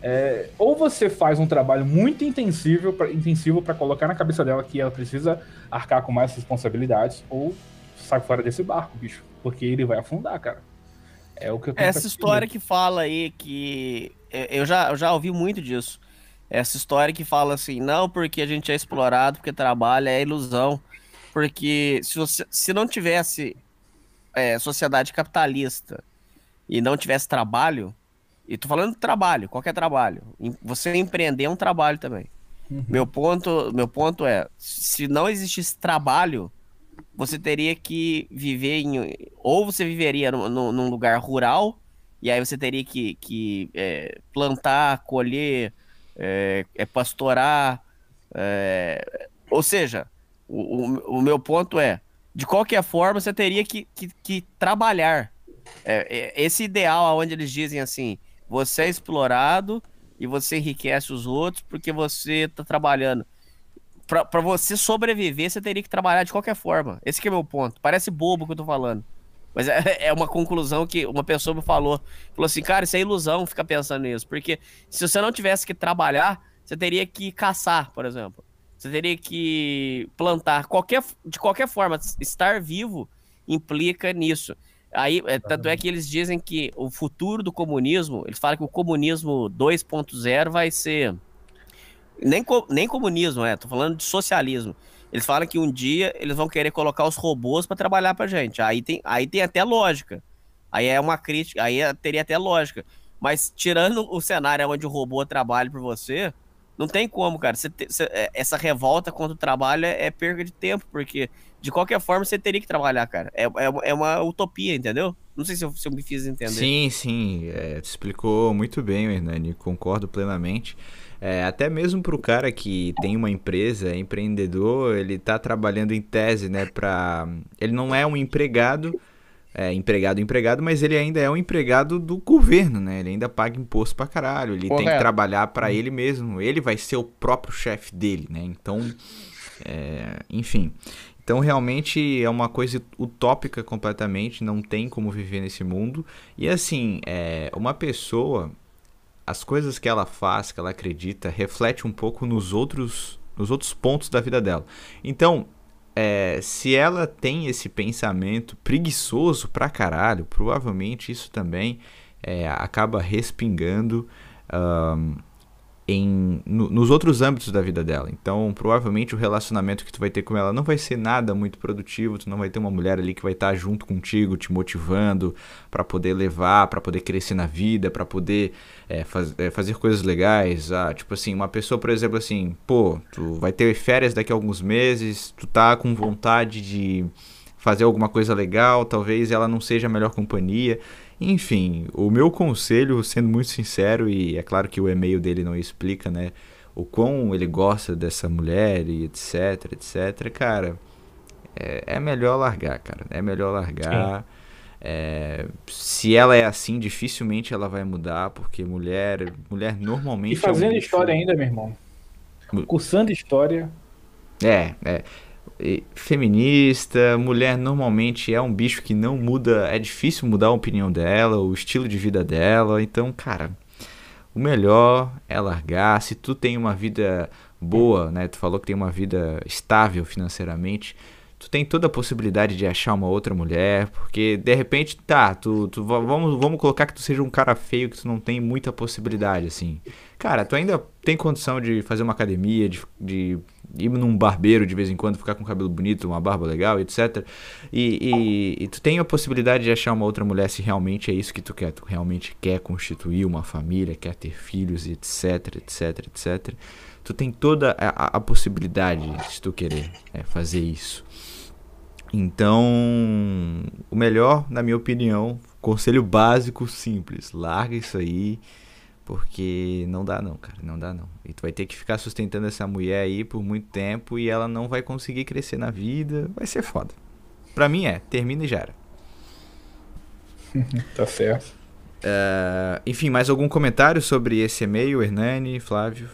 é, ou você faz um trabalho muito intensivo para intensivo colocar na cabeça dela que ela precisa arcar com mais responsabilidades, ou sai fora desse barco, bicho, porque ele vai afundar, cara. É o que eu Essa história que fala aí que eu já, eu já ouvi muito disso. Essa história que fala assim, não porque a gente é explorado, porque trabalha, é ilusão. Porque se, você, se não tivesse é, sociedade capitalista e não tivesse trabalho, e tô falando de trabalho, qualquer trabalho, você empreender é um trabalho também. Uhum. Meu, ponto, meu ponto é, se não existisse trabalho, você teria que viver em. Ou você viveria no, no, num lugar rural, e aí você teria que, que é, plantar, colher, é, é pastorar. É, ou seja, o, o, o, meu ponto é: de qualquer forma, você teria que, que, que trabalhar. É, é, esse ideal onde eles dizem assim: você é explorado e você enriquece os outros porque você está trabalhando para você sobreviver, você teria que trabalhar de qualquer forma. Esse é o meu ponto. Parece bobo o que eu tô falando. Mas é, é uma conclusão que uma pessoa me falou. Falou assim, cara, isso é ilusão ficar pensando nisso. Porque se você não tivesse que trabalhar, você teria que caçar, por exemplo. Você teria que plantar. Qualquer, de qualquer forma, estar vivo implica nisso. Aí, é, tanto é que eles dizem que o futuro do comunismo, eles falam que o comunismo 2.0 vai ser nem, nem comunismo, é, tô falando de socialismo. Eles falam que um dia eles vão querer colocar os robôs para trabalhar pra gente. Aí tem, aí tem até lógica. Aí é uma crítica, aí é, teria até lógica. Mas tirando o cenário onde o robô trabalha por você, não tem como, cara. Você, você, é, essa revolta contra o trabalho é, é, perda de tempo, porque de qualquer forma você teria que trabalhar, cara. É, é, é uma utopia, entendeu? Não sei se eu, se eu me fiz entender. Sim, sim. É, explicou muito bem, Hernani. Concordo plenamente. É, até mesmo para o cara que tem uma empresa, é empreendedor, ele está trabalhando em tese, né? Pra... Ele não é um empregado, é, empregado, empregado, mas ele ainda é um empregado do governo, né? Ele ainda paga imposto pra caralho, ele Correto. tem que trabalhar para ele mesmo, ele vai ser o próprio chefe dele, né? Então, é, enfim. Então, realmente é uma coisa utópica completamente, não tem como viver nesse mundo. E assim, é, uma pessoa as coisas que ela faz, que ela acredita, reflete um pouco nos outros, nos outros pontos da vida dela. Então, é, se ela tem esse pensamento preguiçoso pra caralho, provavelmente isso também é, acaba respingando um, em, no, nos outros âmbitos da vida dela. Então, provavelmente o relacionamento que tu vai ter com ela não vai ser nada muito produtivo, tu não vai ter uma mulher ali que vai estar junto contigo, te motivando para poder levar, para poder crescer na vida, para poder é, faz, é, fazer coisas legais. Ah, tipo assim, uma pessoa, por exemplo, assim, pô, tu vai ter férias daqui a alguns meses, tu tá com vontade de fazer alguma coisa legal, talvez ela não seja a melhor companhia. Enfim, o meu conselho, sendo muito sincero, e é claro que o e-mail dele não explica, né? O quão ele gosta dessa mulher e etc, etc, cara, é, é melhor largar, cara. É melhor largar. É, se ela é assim, dificilmente ela vai mudar, porque mulher, mulher normalmente. E fazendo é um história ainda, meu irmão. Cursando história. É, é feminista, mulher normalmente é um bicho que não muda, é difícil mudar a opinião dela, o estilo de vida dela, então, cara, o melhor é largar. Se tu tem uma vida boa, né, tu falou que tem uma vida estável financeiramente, tu tem toda a possibilidade de achar uma outra mulher, porque de repente, tá, tu, tu vamos, vamos colocar que tu seja um cara feio que tu não tem muita possibilidade, assim. Cara, tu ainda tem condição de fazer uma academia, de, de ir num barbeiro de vez em quando, ficar com cabelo bonito, uma barba legal, etc. E, e, e, tu tem a possibilidade de achar uma outra mulher se realmente é isso que tu quer. Tu realmente quer constituir uma família, quer ter filhos, etc, etc, etc. Tu tem toda a, a possibilidade, se tu querer, é, fazer isso. Então, o melhor, na minha opinião, conselho básico, simples, larga isso aí, porque não dá não, cara, não dá não. E tu vai ter que ficar sustentando essa mulher aí por muito tempo e ela não vai conseguir crescer na vida, vai ser foda. Pra mim é, termina e já era. tá certo. Uh, enfim, mais algum comentário sobre esse e-mail, Hernani, Flávio?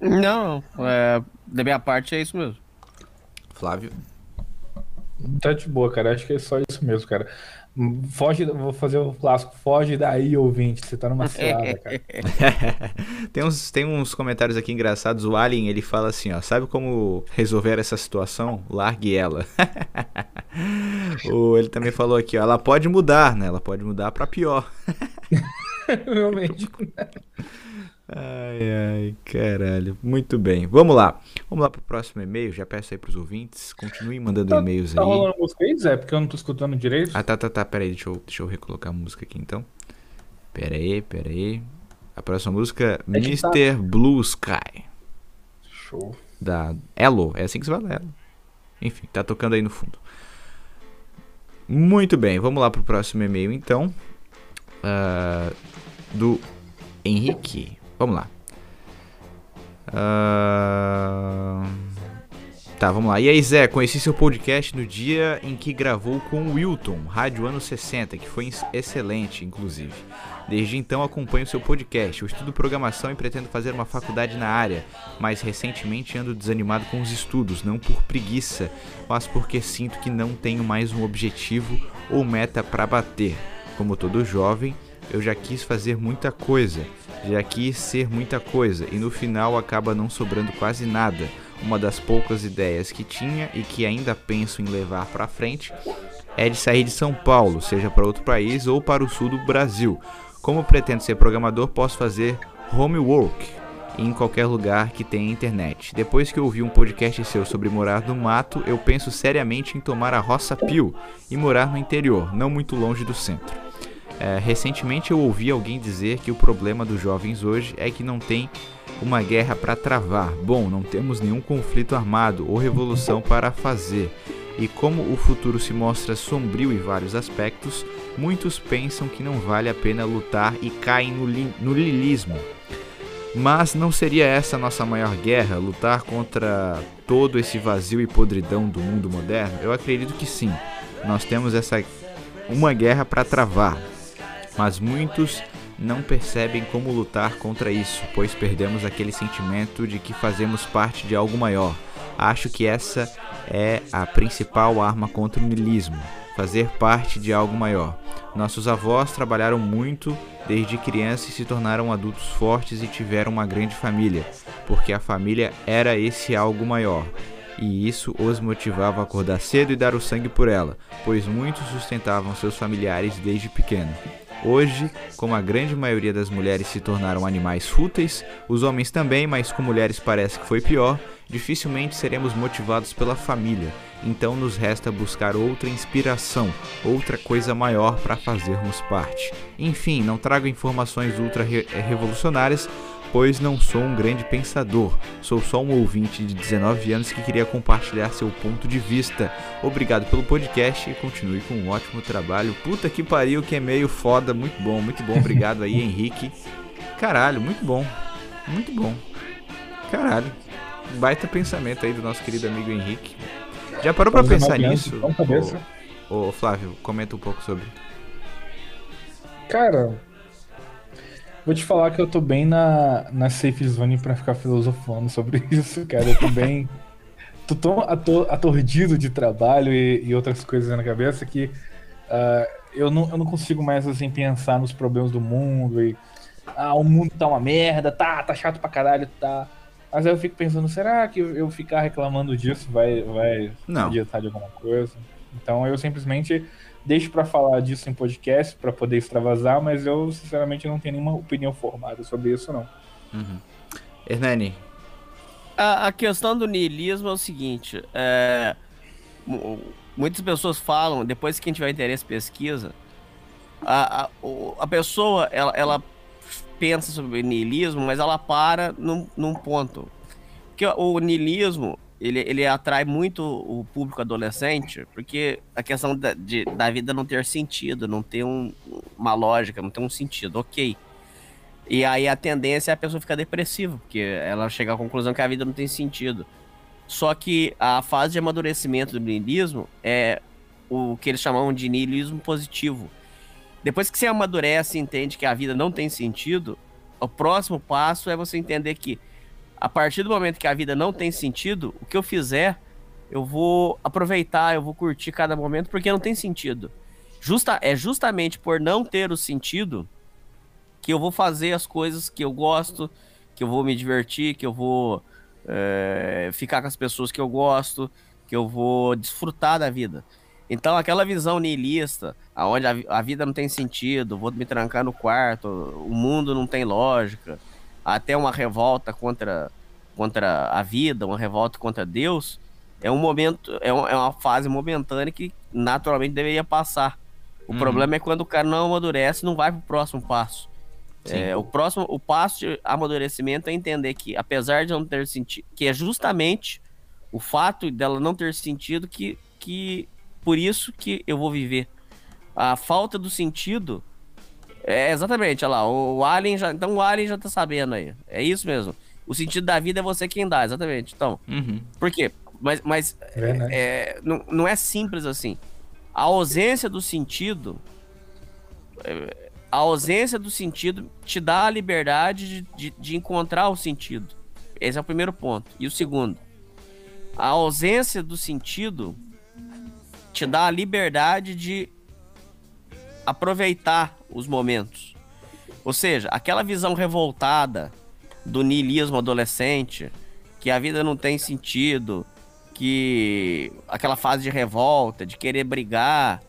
Não, é, da minha parte é isso mesmo. Flávio? Tá de boa, cara. Acho que é só isso mesmo, cara. Foge, vou fazer o clássico. Foge daí, ouvinte. Você tá numa cilada, cara. tem, uns, tem uns comentários aqui engraçados. O Alien, ele fala assim, ó. Sabe como resolver essa situação? Largue ela. o, ele também falou aqui, ó. Ela pode mudar, né? Ela pode mudar pra pior. Realmente. Ai, ai, caralho. Muito bem. Vamos lá. Vamos lá pro próximo e-mail. Já peço aí pros ouvintes. Continuem mandando tá, e-mails tá aí. Tá rolando música aí, Zé? Porque eu não tô escutando direito. Ah, tá, tá, tá. Pera aí. Deixa eu, deixa eu recolocar a música aqui então. Pera aí, pera aí. A próxima música, é Mr. Tá... Blue Sky. Show. Da Elo. É assim que se fala, Elo. Enfim, tá tocando aí no fundo. Muito bem. Vamos lá pro próximo e-mail então. Uh, do Henrique. Vamos lá. Uh... Tá, vamos lá. E aí, Zé, conheci seu podcast no dia em que gravou com o Wilton, Rádio Anos 60, que foi excelente, inclusive. Desde então acompanho seu podcast. Eu estudo programação e pretendo fazer uma faculdade na área, mas recentemente ando desanimado com os estudos, não por preguiça, mas porque sinto que não tenho mais um objetivo ou meta para bater. Como todo jovem, eu já quis fazer muita coisa, já quis ser muita coisa e no final acaba não sobrando quase nada. Uma das poucas ideias que tinha e que ainda penso em levar para frente é de sair de São Paulo, seja para outro país ou para o sul do Brasil. Como pretendo ser programador, posso fazer homework em qualquer lugar que tenha internet. Depois que eu ouvi um podcast seu sobre morar no mato, eu penso seriamente em tomar a roça Pio e morar no interior, não muito longe do centro. É, recentemente eu ouvi alguém dizer que o problema dos jovens hoje é que não tem uma guerra para travar. Bom, não temos nenhum conflito armado ou revolução para fazer. E como o futuro se mostra sombrio em vários aspectos, muitos pensam que não vale a pena lutar e caem no, li no lilismo. Mas não seria essa a nossa maior guerra, lutar contra todo esse vazio e podridão do mundo moderno? Eu acredito que sim. Nós temos essa uma guerra para travar, mas muitos não percebem como lutar contra isso, pois perdemos aquele sentimento de que fazemos parte de algo maior. Acho que essa é a principal arma contra o niilismo, fazer parte de algo maior. Nossos avós trabalharam muito desde criança e se tornaram adultos fortes e tiveram uma grande família, porque a família era esse algo maior. E isso os motivava a acordar cedo e dar o sangue por ela, pois muitos sustentavam seus familiares desde pequeno. Hoje, como a grande maioria das mulheres se tornaram animais fúteis, os homens também, mas com mulheres parece que foi pior, dificilmente seremos motivados pela família. Então nos resta buscar outra inspiração, outra coisa maior para fazermos parte. Enfim, não trago informações ultra revolucionárias, pois não sou um grande pensador. Sou só um ouvinte de 19 anos que queria compartilhar seu ponto de vista. Obrigado pelo podcast e continue com um ótimo trabalho. Puta que pariu, que é meio foda, muito bom, muito bom. Obrigado aí, Henrique. Caralho, muito bom. Muito bom. Caralho. Baita pensamento aí do nosso querido amigo Henrique. Já parou para pensar nisso? Ô, ô, Flávio, comenta um pouco sobre. Cara, Vou te falar que eu tô bem na, na safe zone pra ficar filosofando sobre isso, cara. Eu tô bem. tô tão ator, atordido de trabalho e, e, outras coisas na cabeça que uh, eu, não, eu não consigo mais assim pensar nos problemas do mundo e. Ah, o mundo tá uma merda, tá, tá chato pra caralho, tá. Mas aí eu fico pensando, será que eu ficar reclamando disso vai, vai não. adiantar de alguma coisa? Então eu simplesmente deixo para falar disso em podcast para poder extravasar, mas eu sinceramente não tenho nenhuma opinião formada sobre isso não. Uhum. Hernani. A, a, questão do niilismo é o seguinte, é, muitas pessoas falam, depois que quem tiver interesse pesquisa, a, a, a pessoa ela, ela pensa sobre niilismo, mas ela para num, num ponto. Porque o niilismo ele, ele atrai muito o público adolescente, porque a questão da, de, da vida não ter sentido, não ter um, uma lógica, não ter um sentido, ok. E aí a tendência é a pessoa ficar depressiva, porque ela chega à conclusão que a vida não tem sentido. Só que a fase de amadurecimento do niilismo é o que eles chamam de niilismo positivo. Depois que você amadurece e entende que a vida não tem sentido, o próximo passo é você entender que a partir do momento que a vida não tem sentido, o que eu fizer eu vou aproveitar, eu vou curtir cada momento, porque não tem sentido. Justa, é justamente por não ter o sentido que eu vou fazer as coisas que eu gosto, que eu vou me divertir, que eu vou é, ficar com as pessoas que eu gosto, que eu vou desfrutar da vida. Então, aquela visão niilista, onde a, a, vida não tem sentido, vou me trancar no quarto, o mundo não tem lógica, até uma revolta contra, contra a vida, uma revolta contra Deus, é um momento, é, um, é uma fase momentânea que naturalmente deveria passar. O uhum. problema é quando o cara não amadurece não vai pro próximo passo. É, o próximo, o passo de amadurecimento é entender que, apesar de não ter sentido, que é justamente o fato dela não ter sentido que, que por isso que eu vou viver. A falta do sentido é exatamente, olha lá, o, o Alien já, então o Alien já tá sabendo aí. É isso mesmo. O sentido da vida é você quem dá, exatamente. Então, uhum. por quê? Mas, mas é, não, não é simples assim. A ausência do sentido é, a ausência do sentido te dá a liberdade de, de, de, encontrar o sentido. Esse é o primeiro ponto. E o segundo, a ausência do sentido te dá a liberdade de aproveitar os momentos. Ou seja, aquela visão revoltada do niilismo adolescente, que a vida não tem sentido, que aquela fase de revolta, de querer brigar,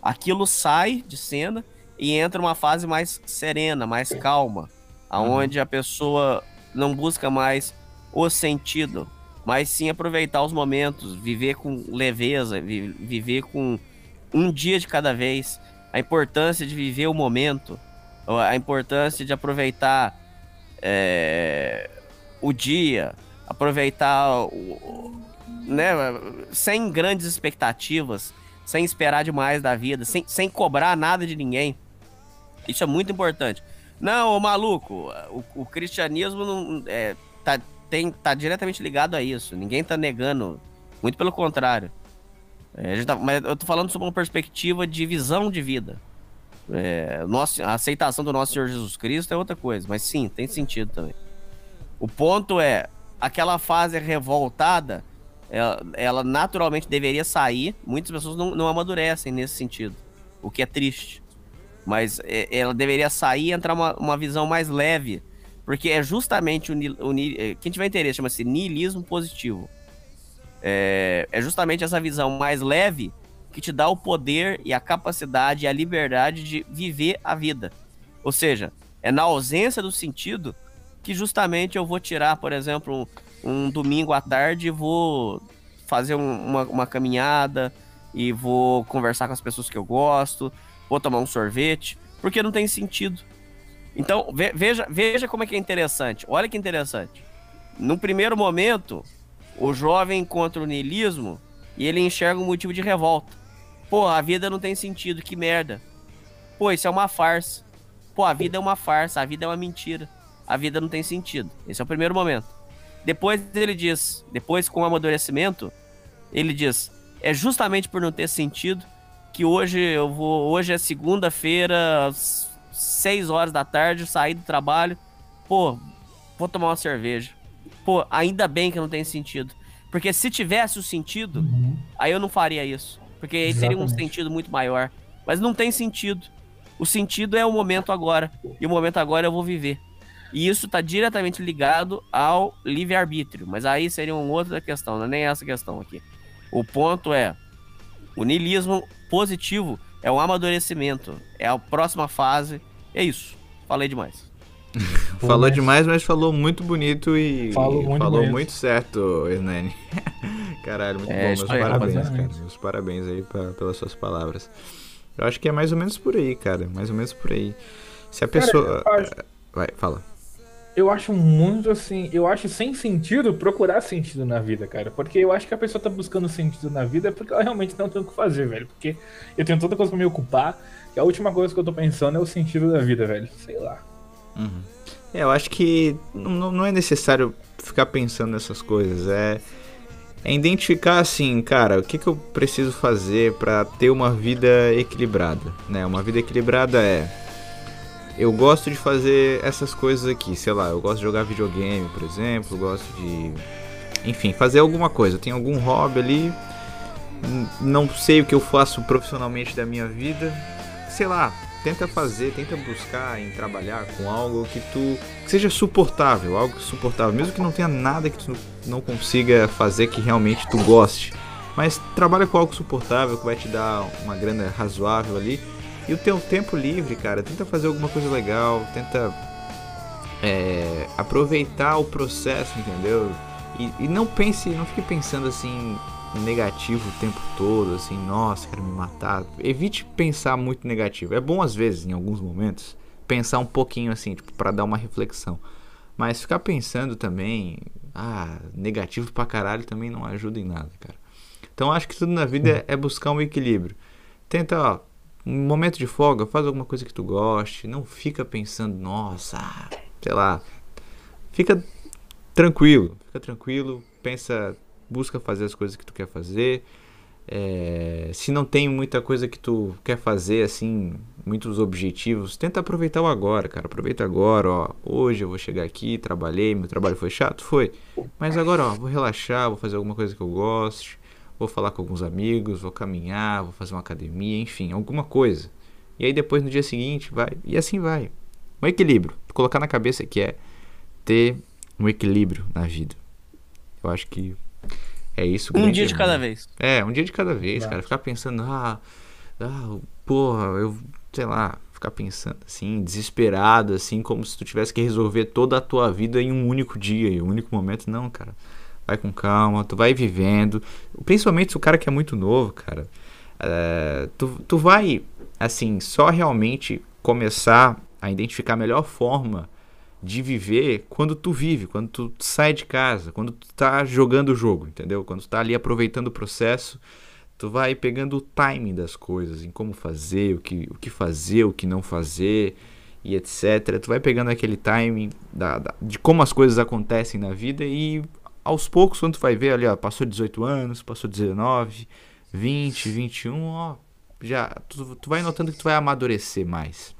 aquilo sai de cena e entra uma fase mais serena, mais calma, aonde a pessoa não busca mais o sentido, mas sim aproveitar os momentos, viver com leveza, vi viver com um dia de cada vez, a importância de viver o momento, a importância de aproveitar é, o dia, aproveitar o, né, sem grandes expectativas, sem esperar demais da vida, sem, sem cobrar nada de ninguém. Isso é muito importante. Não, maluco, o, o cristianismo não, é, tá, tem, tá diretamente ligado a isso. Ninguém tá negando. Muito pelo contrário. É, tá, mas eu tô falando sobre uma perspectiva de visão de vida. É, nossa, a aceitação do nosso Senhor Jesus Cristo é outra coisa, mas sim, tem sentido também. O ponto é, aquela fase revoltada, ela, ela naturalmente deveria sair. Muitas pessoas não, não amadurecem nesse sentido, o que é triste. Mas é, ela deveria sair e entrar uma, uma visão mais leve. Porque é justamente o, o é, quem tiver interesse chama-se niilismo positivo. É, é justamente essa visão mais leve que te dá o poder e a capacidade e a liberdade de viver a vida. Ou seja, é na ausência do sentido que justamente eu vou tirar, por exemplo, um, domingo à tarde e vou fazer um, uma, uma caminhada e vou conversar com as pessoas que eu gosto vou tomar um sorvete, porque não tem sentido. Então, veja, veja como é que é interessante. Olha que interessante. No primeiro momento, o jovem encontra o niilismo e ele enxerga um motivo de revolta. Pô, a vida não tem sentido, que merda. Pô, isso é uma farsa. Pô, a vida é uma farsa, a vida é uma mentira. A vida não tem sentido. Esse é o primeiro momento. Depois ele diz, depois com o amadurecimento, ele diz: é justamente por não ter sentido que hoje eu vou. Hoje é segunda-feira, às 6 horas da tarde, saí do trabalho. Pô, vou tomar uma cerveja. Pô, ainda bem que não tem sentido. Porque se tivesse o sentido, uhum. aí eu não faria isso. Porque aí Exatamente. teria um sentido muito maior. Mas não tem sentido. O sentido é o momento agora. E o momento agora eu vou viver. E isso está diretamente ligado ao livre-arbítrio. Mas aí seria uma outra questão, não é nem essa questão aqui. O ponto é: o niilismo positivo é o amadurecimento, é a próxima fase. É isso. Falei demais. falou demais, mas falou muito bonito e falou muito, falou muito certo, Hernani. Caralho, muito é, bom. Meus parabéns, cara. Meus parabéns aí pra, pelas suas palavras. Eu acho que é mais ou menos por aí, cara. Mais ou menos por aí. Se a pessoa. Cara, acho... Vai, fala eu acho muito assim, eu acho sem sentido procurar sentido na vida, cara. Porque eu acho que a pessoa tá buscando sentido na vida porque ela realmente não tem o que fazer, velho. Porque eu tenho tanta coisa pra me ocupar que a última coisa que eu tô pensando é o sentido da vida, velho. Sei lá. Uhum. É, eu acho que não, não é necessário ficar pensando nessas coisas. É, é identificar assim, cara, o que, que eu preciso fazer para ter uma vida equilibrada, né? Uma vida equilibrada é eu gosto de fazer essas coisas aqui, sei lá, eu gosto de jogar videogame, por exemplo, gosto de enfim, fazer alguma coisa. Tem algum hobby ali, não sei o que eu faço profissionalmente da minha vida, sei lá, tenta fazer, tenta buscar em trabalhar com algo que tu que seja suportável, algo suportável, mesmo que não tenha nada que tu não consiga fazer que realmente tu goste. Mas trabalha com algo suportável que vai te dar uma grana razoável ali. E o teu tempo livre, cara, tenta fazer alguma coisa legal, tenta é, aproveitar o processo, entendeu? E, e não pense, não fique pensando assim negativo o tempo todo, assim, nossa, quero me matar. Evite pensar muito negativo. É bom às vezes, em alguns momentos, pensar um pouquinho assim, tipo, para dar uma reflexão. Mas ficar pensando também, ah, negativo pra caralho também não ajuda em nada, cara. Então acho que tudo na vida é buscar um equilíbrio. Tenta, ó, um momento de folga, faz alguma coisa que tu goste, não fica pensando, nossa, sei lá. Fica tranquilo, fica tranquilo, pensa busca fazer as coisas que tu quer fazer. É, se não tem muita coisa que tu quer fazer, assim, muitos objetivos, tenta aproveitar o agora, cara. Aproveita agora, ó. Hoje eu vou chegar aqui, trabalhei, meu trabalho foi chato? Foi. Mas agora, ó, vou relaxar, vou fazer alguma coisa que eu goste, vou falar com alguns amigos, vou caminhar, vou fazer uma academia, enfim, alguma coisa. E aí depois no dia seguinte vai. E assim vai. Um equilíbrio. Colocar na cabeça que é ter um equilíbrio na vida. Eu acho que é isso. Um dia de cada vez. É, um dia de cada vez, cara. Ficar pensando, ah, ah, porra, eu, sei lá, ficar pensando assim, desesperado, assim, como se tu tivesse que resolver toda a tua vida em um único dia, em um único momento. Não, cara. Vai com calma, tu vai vivendo. Principalmente se o cara que é muito novo, cara. É, tu, tu vai, assim, só realmente começar a identificar a melhor forma de viver quando tu vive, quando tu sai de casa, quando tu tá jogando o jogo, entendeu? Quando tu tá ali aproveitando o processo, tu vai pegando o timing das coisas, em como fazer, o que, o que fazer, o que não fazer e etc. Tu vai pegando aquele timing da, da, de como as coisas acontecem na vida e aos poucos, quando tu vai ver ali, ó, passou 18 anos, passou 19, 20, 21, ó, já tu, tu vai notando que tu vai amadurecer mais.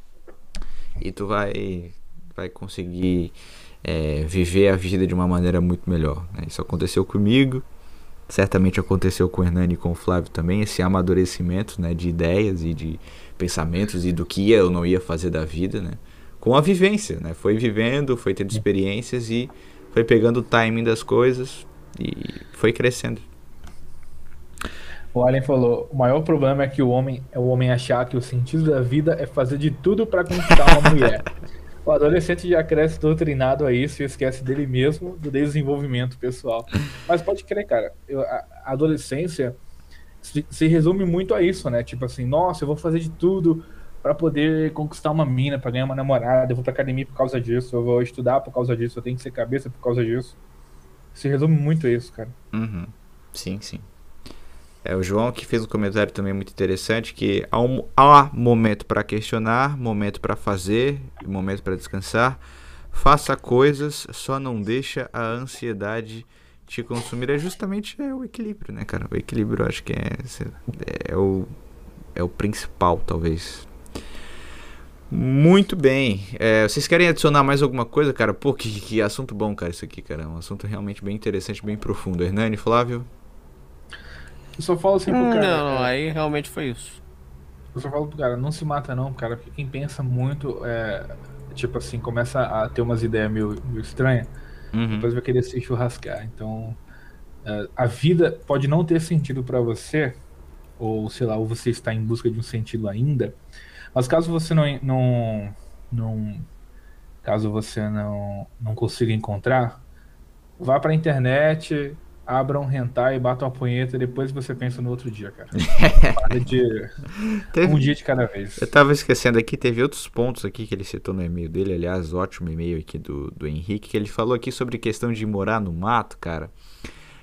E tu vai vai conseguir é, viver a vida de uma maneira muito melhor. Né? Isso aconteceu comigo, certamente aconteceu com o Hernani e com o Flávio também, esse amadurecimento né, de ideias e de pensamentos e do que ia ou não ia fazer da vida, né? com a vivência. Né? Foi vivendo, foi tendo experiências e foi pegando o timing das coisas e foi crescendo. O Allen falou: o maior problema é que o homem é o homem achar que o sentido da vida é fazer de tudo para conquistar uma mulher. O adolescente já cresce doutrinado a isso e esquece dele mesmo, do desenvolvimento pessoal. Mas pode crer, cara, eu, a, adolescência se, se, resume muito a isso, né? Tipo assim, nossa, eu vou fazer de tudo para poder conquistar uma mina, para ganhar uma namorada, eu vou pra academia por causa disso, eu vou estudar por causa disso, eu tenho que ser cabeça por causa disso. Se resume muito a isso, cara. Uhum. Sim, sim. É o João que fez um comentário também muito interessante que há, um, há momento para questionar, momento para fazer momento para descansar. Faça coisas, só não deixa a ansiedade te consumir. É justamente é o equilíbrio, né, cara? O equilíbrio eu acho que é, é, o, é o principal, talvez. Muito bem. É, vocês querem adicionar mais alguma coisa, cara? Pô, que, que assunto bom, cara, isso aqui, cara. É um assunto realmente bem interessante, bem profundo. Hernani, Flávio? Eu só falo assim pro cara. Não, não, aí realmente foi isso. Eu só falo pro cara, não se mata não, cara, porque quem pensa muito, é, tipo assim, começa a ter umas ideias meio, meio estranhas, uhum. depois vai querer se churrascar. Então, é, a vida pode não ter sentido para você, ou sei lá, ou você está em busca de um sentido ainda, mas caso você não, não, não caso você não, não consiga encontrar, vá pra internet, abram um hentai, batam a punheta e depois você pensa no outro dia, cara. de... teve... Um dia de cada vez. Eu tava esquecendo aqui, teve outros pontos aqui que ele citou no e-mail dele, aliás, ótimo e-mail aqui do, do Henrique, que ele falou aqui sobre questão de morar no mato, cara.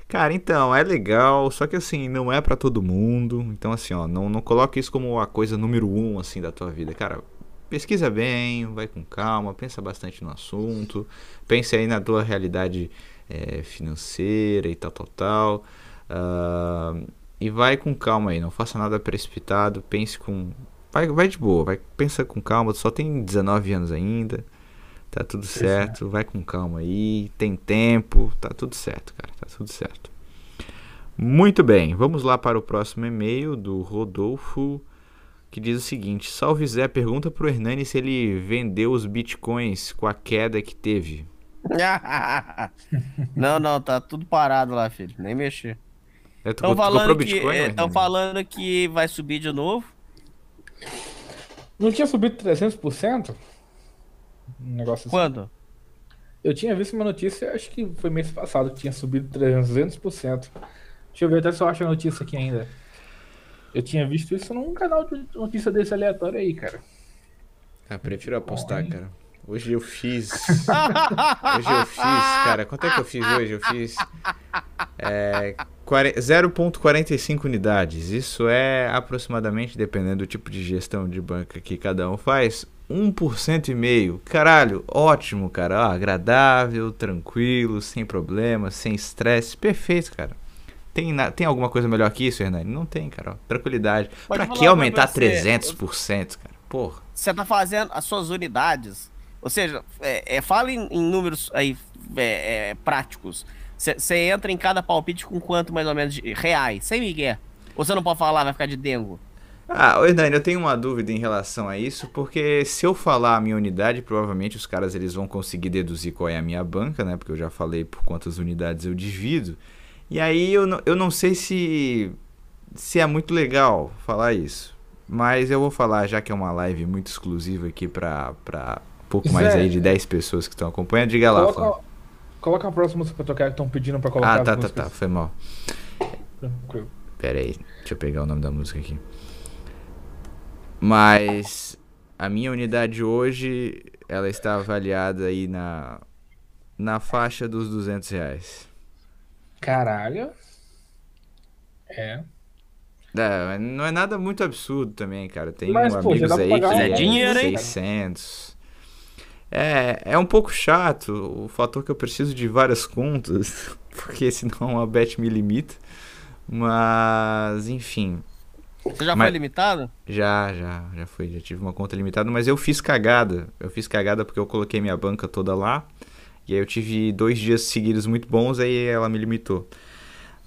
Cara, então, é legal, só que assim, não é para todo mundo. Então, assim, ó, não, não coloque isso como a coisa número um, assim, da tua vida. Cara, pesquisa bem, vai com calma, pensa bastante no assunto, pense aí na tua realidade é, financeira e tal, tal, tal. Uh, e vai com calma aí, não faça nada precipitado, pense com. Vai, vai de boa, vai, pensa com calma, só tem 19 anos ainda. Tá tudo certo, vai com calma aí, tem tempo, tá tudo certo, cara, tá tudo certo. Muito bem, vamos lá para o próximo e-mail do Rodolfo, que diz o seguinte: Salve Zé, pergunta pro Hernani se ele vendeu os bitcoins com a queda que teve. não, não, tá tudo parado lá, filho, nem mexer. Estão é, falando, que, é, falando que vai subir de novo. Não tinha subido 300%? Um negócio assim. Quando? Eu tinha visto uma notícia, acho que foi mês passado, que tinha subido 300%. Deixa eu ver até se eu acho a notícia aqui ainda. Eu tinha visto isso num canal de notícia desse aleatório aí, cara. Ah, prefiro apostar, Bom, cara. Hoje eu fiz. hoje eu fiz, cara. Quanto é que eu fiz hoje? Eu fiz. É, 0,45 unidades. Isso é aproximadamente, dependendo do tipo de gestão de banca que cada um faz, 1% e meio. Caralho, ótimo, cara. Agradável, tranquilo, sem problemas, sem estresse. Perfeito, cara. Tem, tem alguma coisa melhor que isso, Hernani? Não tem, cara. Ó. Tranquilidade. Pode pra que aumentar você, 300%, cara? Porra. Você tá fazendo as suas unidades. Ou seja, é, é, fala em, em números aí é, é práticos. Você entra em cada palpite com quanto mais ou menos de reais? Sem migué. Ou você não pode falar, vai ficar de dengo? Ah, Hernani, eu tenho uma dúvida em relação a isso, porque se eu falar a minha unidade, provavelmente os caras eles vão conseguir deduzir qual é a minha banca, né? Porque eu já falei por quantas unidades eu divido. E aí eu não, eu não sei se, se é muito legal falar isso. Mas eu vou falar, já que é uma live muito exclusiva aqui para pouco mais é... aí de 10 pessoas que estão acompanhando. Diga lá, Coloca, Coloca a próxima música pra tocar que estão pedindo pra colocar. Ah, tá, tá, tá. Foi mal. Tranquilo. Pera aí, deixa eu pegar o nome da música aqui. Mas a minha unidade hoje, ela está avaliada aí na, na faixa dos 200 reais. Caralho. É. É, não é nada muito absurdo também, cara. Tem Mas, amigos pô, aí que é dinheiro, 600. É, é um pouco chato o fator que eu preciso de várias contas, porque senão a bet me limita. Mas, enfim. Você já mas, foi limitado? Já, já, já fui. Já tive uma conta limitada, mas eu fiz cagada. Eu fiz cagada porque eu coloquei minha banca toda lá. E aí eu tive dois dias seguidos muito bons, aí ela me limitou.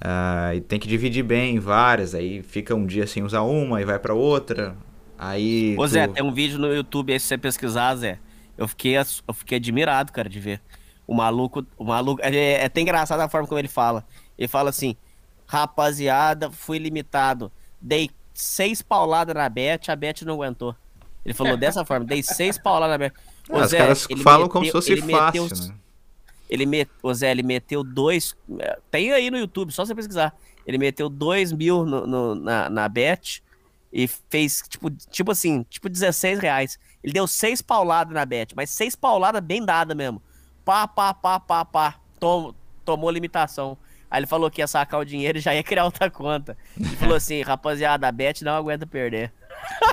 Uh, e tem que dividir bem em várias, aí fica um dia sem usar uma e vai para outra. Aí. Ô tu... Zé, tem um vídeo no YouTube aí se você pesquisar, Zé eu fiquei, eu fiquei admirado, cara, de ver. O maluco, o maluco, é, é até engraçado a forma como ele fala. Ele fala assim: rapaziada, fui limitado. Dei seis pauladas na Bet, a Bet não aguentou. Ele falou dessa forma: dei seis pauladas na Bet. O Zé, os caras falam meteu, como se fosse fácil, meteu, né? Ele met, o Zé, ele meteu dois. Tem aí no YouTube, só você pesquisar. Ele meteu dois mil no, no, na, na Bet e fez, tipo, tipo assim, tipo 16 reais. Ele deu seis pauladas na bet, mas seis pauladas bem dada mesmo. Pá, pá, pá, pá, pá. Tom, tomou limitação. Aí ele falou que ia sacar o dinheiro e já ia criar outra conta. Ele falou assim, rapaziada, a bet não aguenta perder.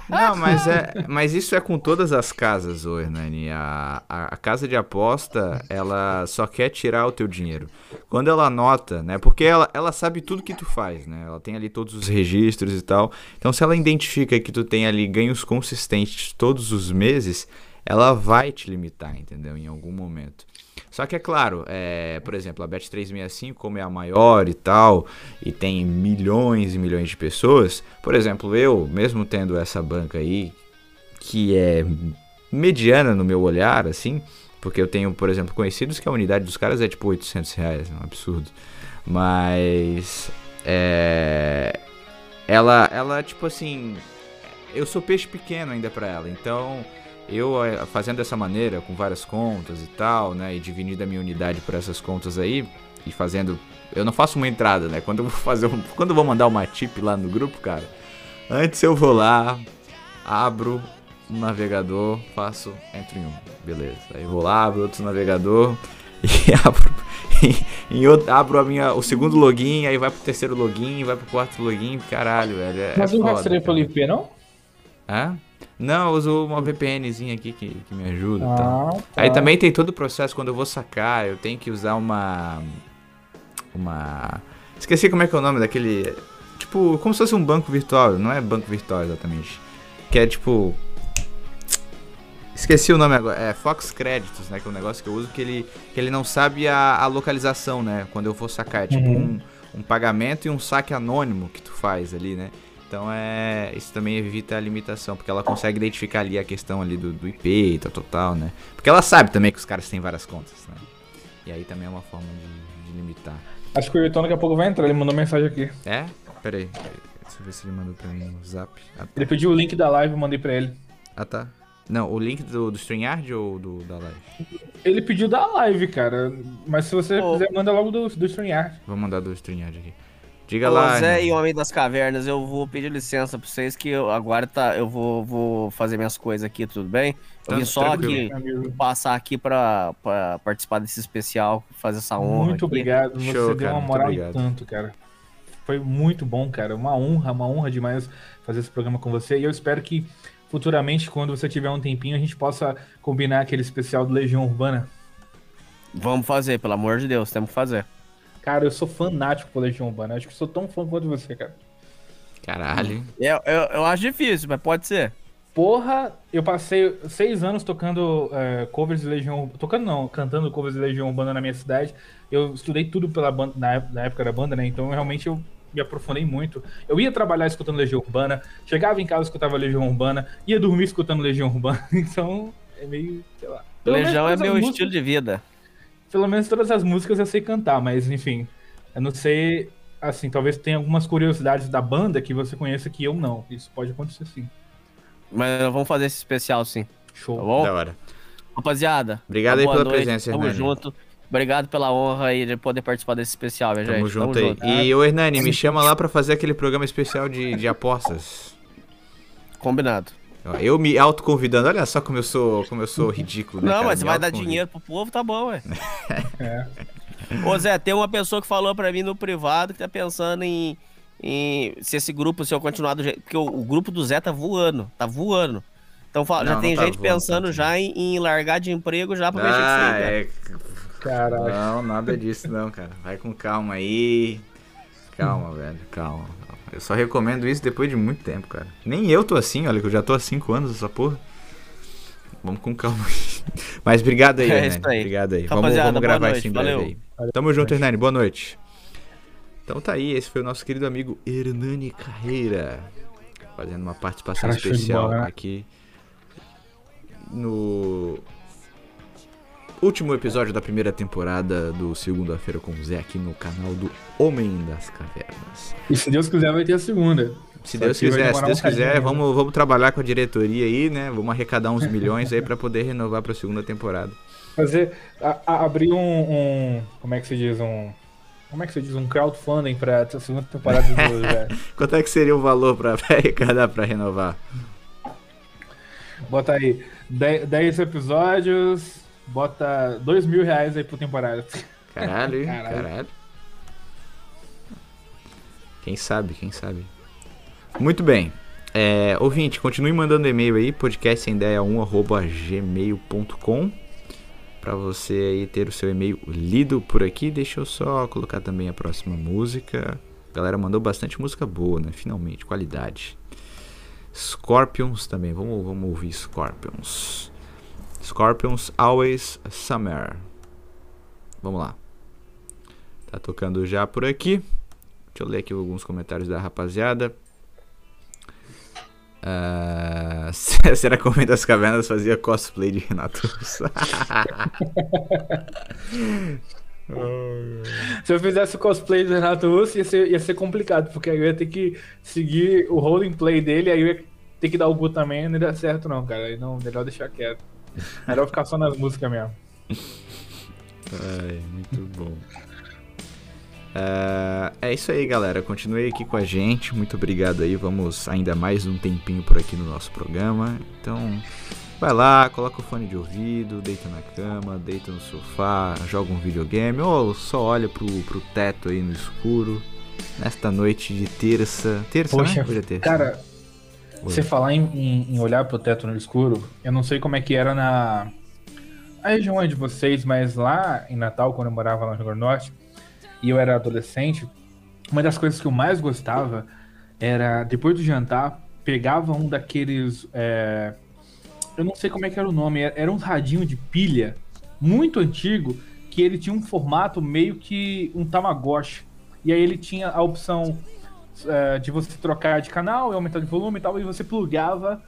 Não, mas, é, mas isso é com todas as casas, ô Hernani. A, a, a, casa de aposta, ela só quer tirar o teu dinheiro. Quando ela nota, né? Porque ela, ela sabe tudo que tu faz, né? Ela tem ali todos os registros e tal. Então, se ela identifica que tu tem ali ganhos consistentes todos os meses, ela vai te limitar, entendeu? Em algum momento. Só que é claro, é, por exemplo, a Bet365, como é a maior e tal, e tem milhões e milhões de pessoas, por exemplo, eu, mesmo tendo essa banca aí, que é mediana no meu olhar, assim, porque eu tenho, por exemplo, conhecidos que a unidade dos caras é tipo 800 reais, é um absurdo. Mas. É. Ela, ela, tipo assim. Eu sou peixe pequeno ainda para ela, então eu eh, fazendo dessa maneira, com várias contas e tal, né? E dividindo a minha unidade por essas contas aí, e fazendo. Eu não faço uma entrada, né? Quando eu vou fazer um, Quando eu vou mandar uma tip lá no grupo, cara, antes eu vou lá, abro um navegador, faço. Entro em um. Beleza. Aí vou lá, abro outro navegador e abro. em outro, abro a minha, o segundo login, aí vai pro terceiro login, vai pro quarto login, caralho, velho. É, Mas é não rastreia pelo IP, não? Hã? Não, eu uso uma VPNzinha aqui que, que me ajuda. Ah, tá. Aí também tem todo o processo, quando eu vou sacar, eu tenho que usar uma. Uma. Esqueci como é que é o nome daquele. Tipo, como se fosse um banco virtual. Não é banco virtual exatamente. Que é tipo. Esqueci o nome agora. É Fox Créditos, né? Que é um negócio que eu uso que ele, que ele não sabe a, a localização, né? Quando eu vou sacar. É tipo Uhum. um, um pagamento e um saque anônimo que tu faz ali, né? Então é. Isso também evita a limitação, porque ela consegue identificar ali a questão ali do, do IP e tal, total, né? Porque ela sabe também que os caras têm várias contas, né? E aí também é uma forma de, de limitar. Acho que o Ayrton daqui a pouco vai entrar, ele mandou mensagem aqui. É? Pera aí. Deixa eu ver se ele mandou pra mim no zap. Ah, tá. Ele pediu o link da live, eu mandei pra ele. Ah, tá. Não, o link do, do StreamYard ou do, da live? Ele pediu da live, cara. Mas se você Ô. quiser, manda logo do, do StreamYard. Vou mandar do StreamYard aqui. Diga Ô, lá. Zé e Homem das Cavernas, eu vou pedir licença pra vocês que eu, agora tá, eu vou, vou fazer minhas coisas aqui, tudo bem? Eu vim Tá, só aqui passar aqui pra, pra participar desse especial, fazer essa honra Muito aqui. obrigado. Você Show, deu cara, uma moral e tanto, cara. Foi muito bom, cara. Uma honra, uma honra demais fazer esse programa com você. E eu espero que futuramente, quando você tiver um tempinho, a gente possa combinar aquele especial do Legião Urbana. Vamos fazer, pelo amor de Deus, temos que fazer. Cara, eu sou fanático por Legião Urbana. Acho que sou tão fã quanto você, cara. Caralho. hein? Eu, eu, eu acho difícil, mas pode ser. Porra, eu passei seis anos tocando é, covers de Legião Tocando não, cantando covers de Legião Urbana na minha cidade. Eu estudei tudo pela banda, na, na época da banda, né? Então realmente eu me aprofundei muito. Eu ia trabalhar escutando Legião Urbana, chegava em casa escutava Legião Urbana, ia dormir escutando Legião Urbana. Então é meio, sei lá. Pelo Legião é meu músicas- estilo de vida. Pelo menos todas as músicas eu sei cantar, mas enfim. Eu não sei, assim, talvez tenha algumas curiosidades da banda que você conheça que eu não. Isso pode acontecer sim. Mas vamos fazer esse especial sim, tá Show. bom? Da hora. Rapaziada, Obrigado aí pela noite, presença, Tamo Hernani. junto. Obrigado pela honra aí de poder participar desse especial, minha Tamo gente. junto aí. E o Hernani, me chama lá pra fazer aquele programa especial de, de apostas. Combinado. Eu me autoconvidando, olha só como eu sou, como eu sou ridículo, né? Não, cara? mas você vai dar dinheiro pro povo, tá bom, ué. É. Ô Zé, tem uma pessoa que falou pra mim no privado que tá pensando em, em se esse grupo, se eu continuar do jeito. Porque o, o grupo do Zé tá voando, tá voando. Então fala- Não, já tem tá gente voando pensando tanto, já em, em largar de emprego já pra mexer com isso Ah, aí, cara. é. Caralho. Não, nada disso não, cara. Vai com calma aí. Calma, velho, calma. Eu só recomendo isso depois de muito tempo, cara. Nem eu tô assim, olha, que eu já tô há 5 anos essa porra. Vamos com calma. Mas obrigado aí, É Hernani. aí. Obrigado aí. Vamos, vamos gravar isso em breve valeu. aí. Tamo junto, Hernani. Boa noite. Então tá aí, esse foi o nosso querido amigo Hernani Carreira. Fazendo uma participação Cara, especial bola, né? aqui no último episódio da primeira temporada do Segunda-feira com o Zé aqui no canal do Homem das Cavernas. E se Deus quiser, vai ter a segunda. Se Só Deus quiser, se Deus um quiser, ainda. vamos, vamos trabalhar com a diretoria aí, né? Vamos arrecadar uns milhões aí pra poder renovar pra segunda temporada. Fazer. a- a- abrir um, um- Como é que se diz? Um. Como é que se diz? Um crowdfunding pra essa segunda temporada do Zé. Quanto é que seria o valor pra arrecadar pra renovar? Bota aí 10 episódios, bota 2 mil reais aí por temporada. Caralho? Caralho. caralho. Quem sabe, quem sabe. Muito bem. É, ouvinte, continue mandando e-mail aí, podcastsemdeia1.gmail.com Pra você aí ter o seu e-mail lido por aqui. Deixa eu só colocar também a próxima música. A galera mandou bastante música boa, né? Finalmente, qualidade. Scorpions também, vamos, vamos ouvir Scorpions. Scorpions Always Summer. Vamos lá. Tá tocando já por aqui. Deixa eu ler aqui alguns comentários da rapaziada. Ah, será que o Homem das Cavernas fazia cosplay de Renato Russo? Se eu fizesse o cosplay do Renato Russo, ia ser, ia ser complicado, porque aí eu ia ter que seguir o rolling play dele, aí eu ia ter que dar o gu também, não ia dar certo não, cara. Aí não, melhor deixar quieto. Melhor ficar só nas músicas mesmo. Ai, muito bom. Ah, é isso aí, galera. Continue aqui com a gente. Muito obrigado aí. Vamos ainda mais um tempinho por aqui no nosso programa. Então, vai lá, coloca o fone de ouvido, deita na cama, deita no sofá, joga um videogame ou só olha pro, pro teto aí no escuro. Nesta noite de terça. Terça, Poxa, né? Hoje é terça. Cara. Você falar em, em- em olhar pro teto no escuro, eu não sei como é que era na a região de vocês, mas lá em Natal, quando eu morava lá no Rio Grande do Norte, e eu era adolescente, uma das coisas que eu mais gostava era, depois do jantar, pegava um daqueles. é, Eu não sei como é que era o nome. Era um radinho de pilha muito antigo que ele tinha um formato meio que um Tamagotchi. E aí ele tinha a opção uh, de você trocar de canal e aumentar de volume e tal, e você plugava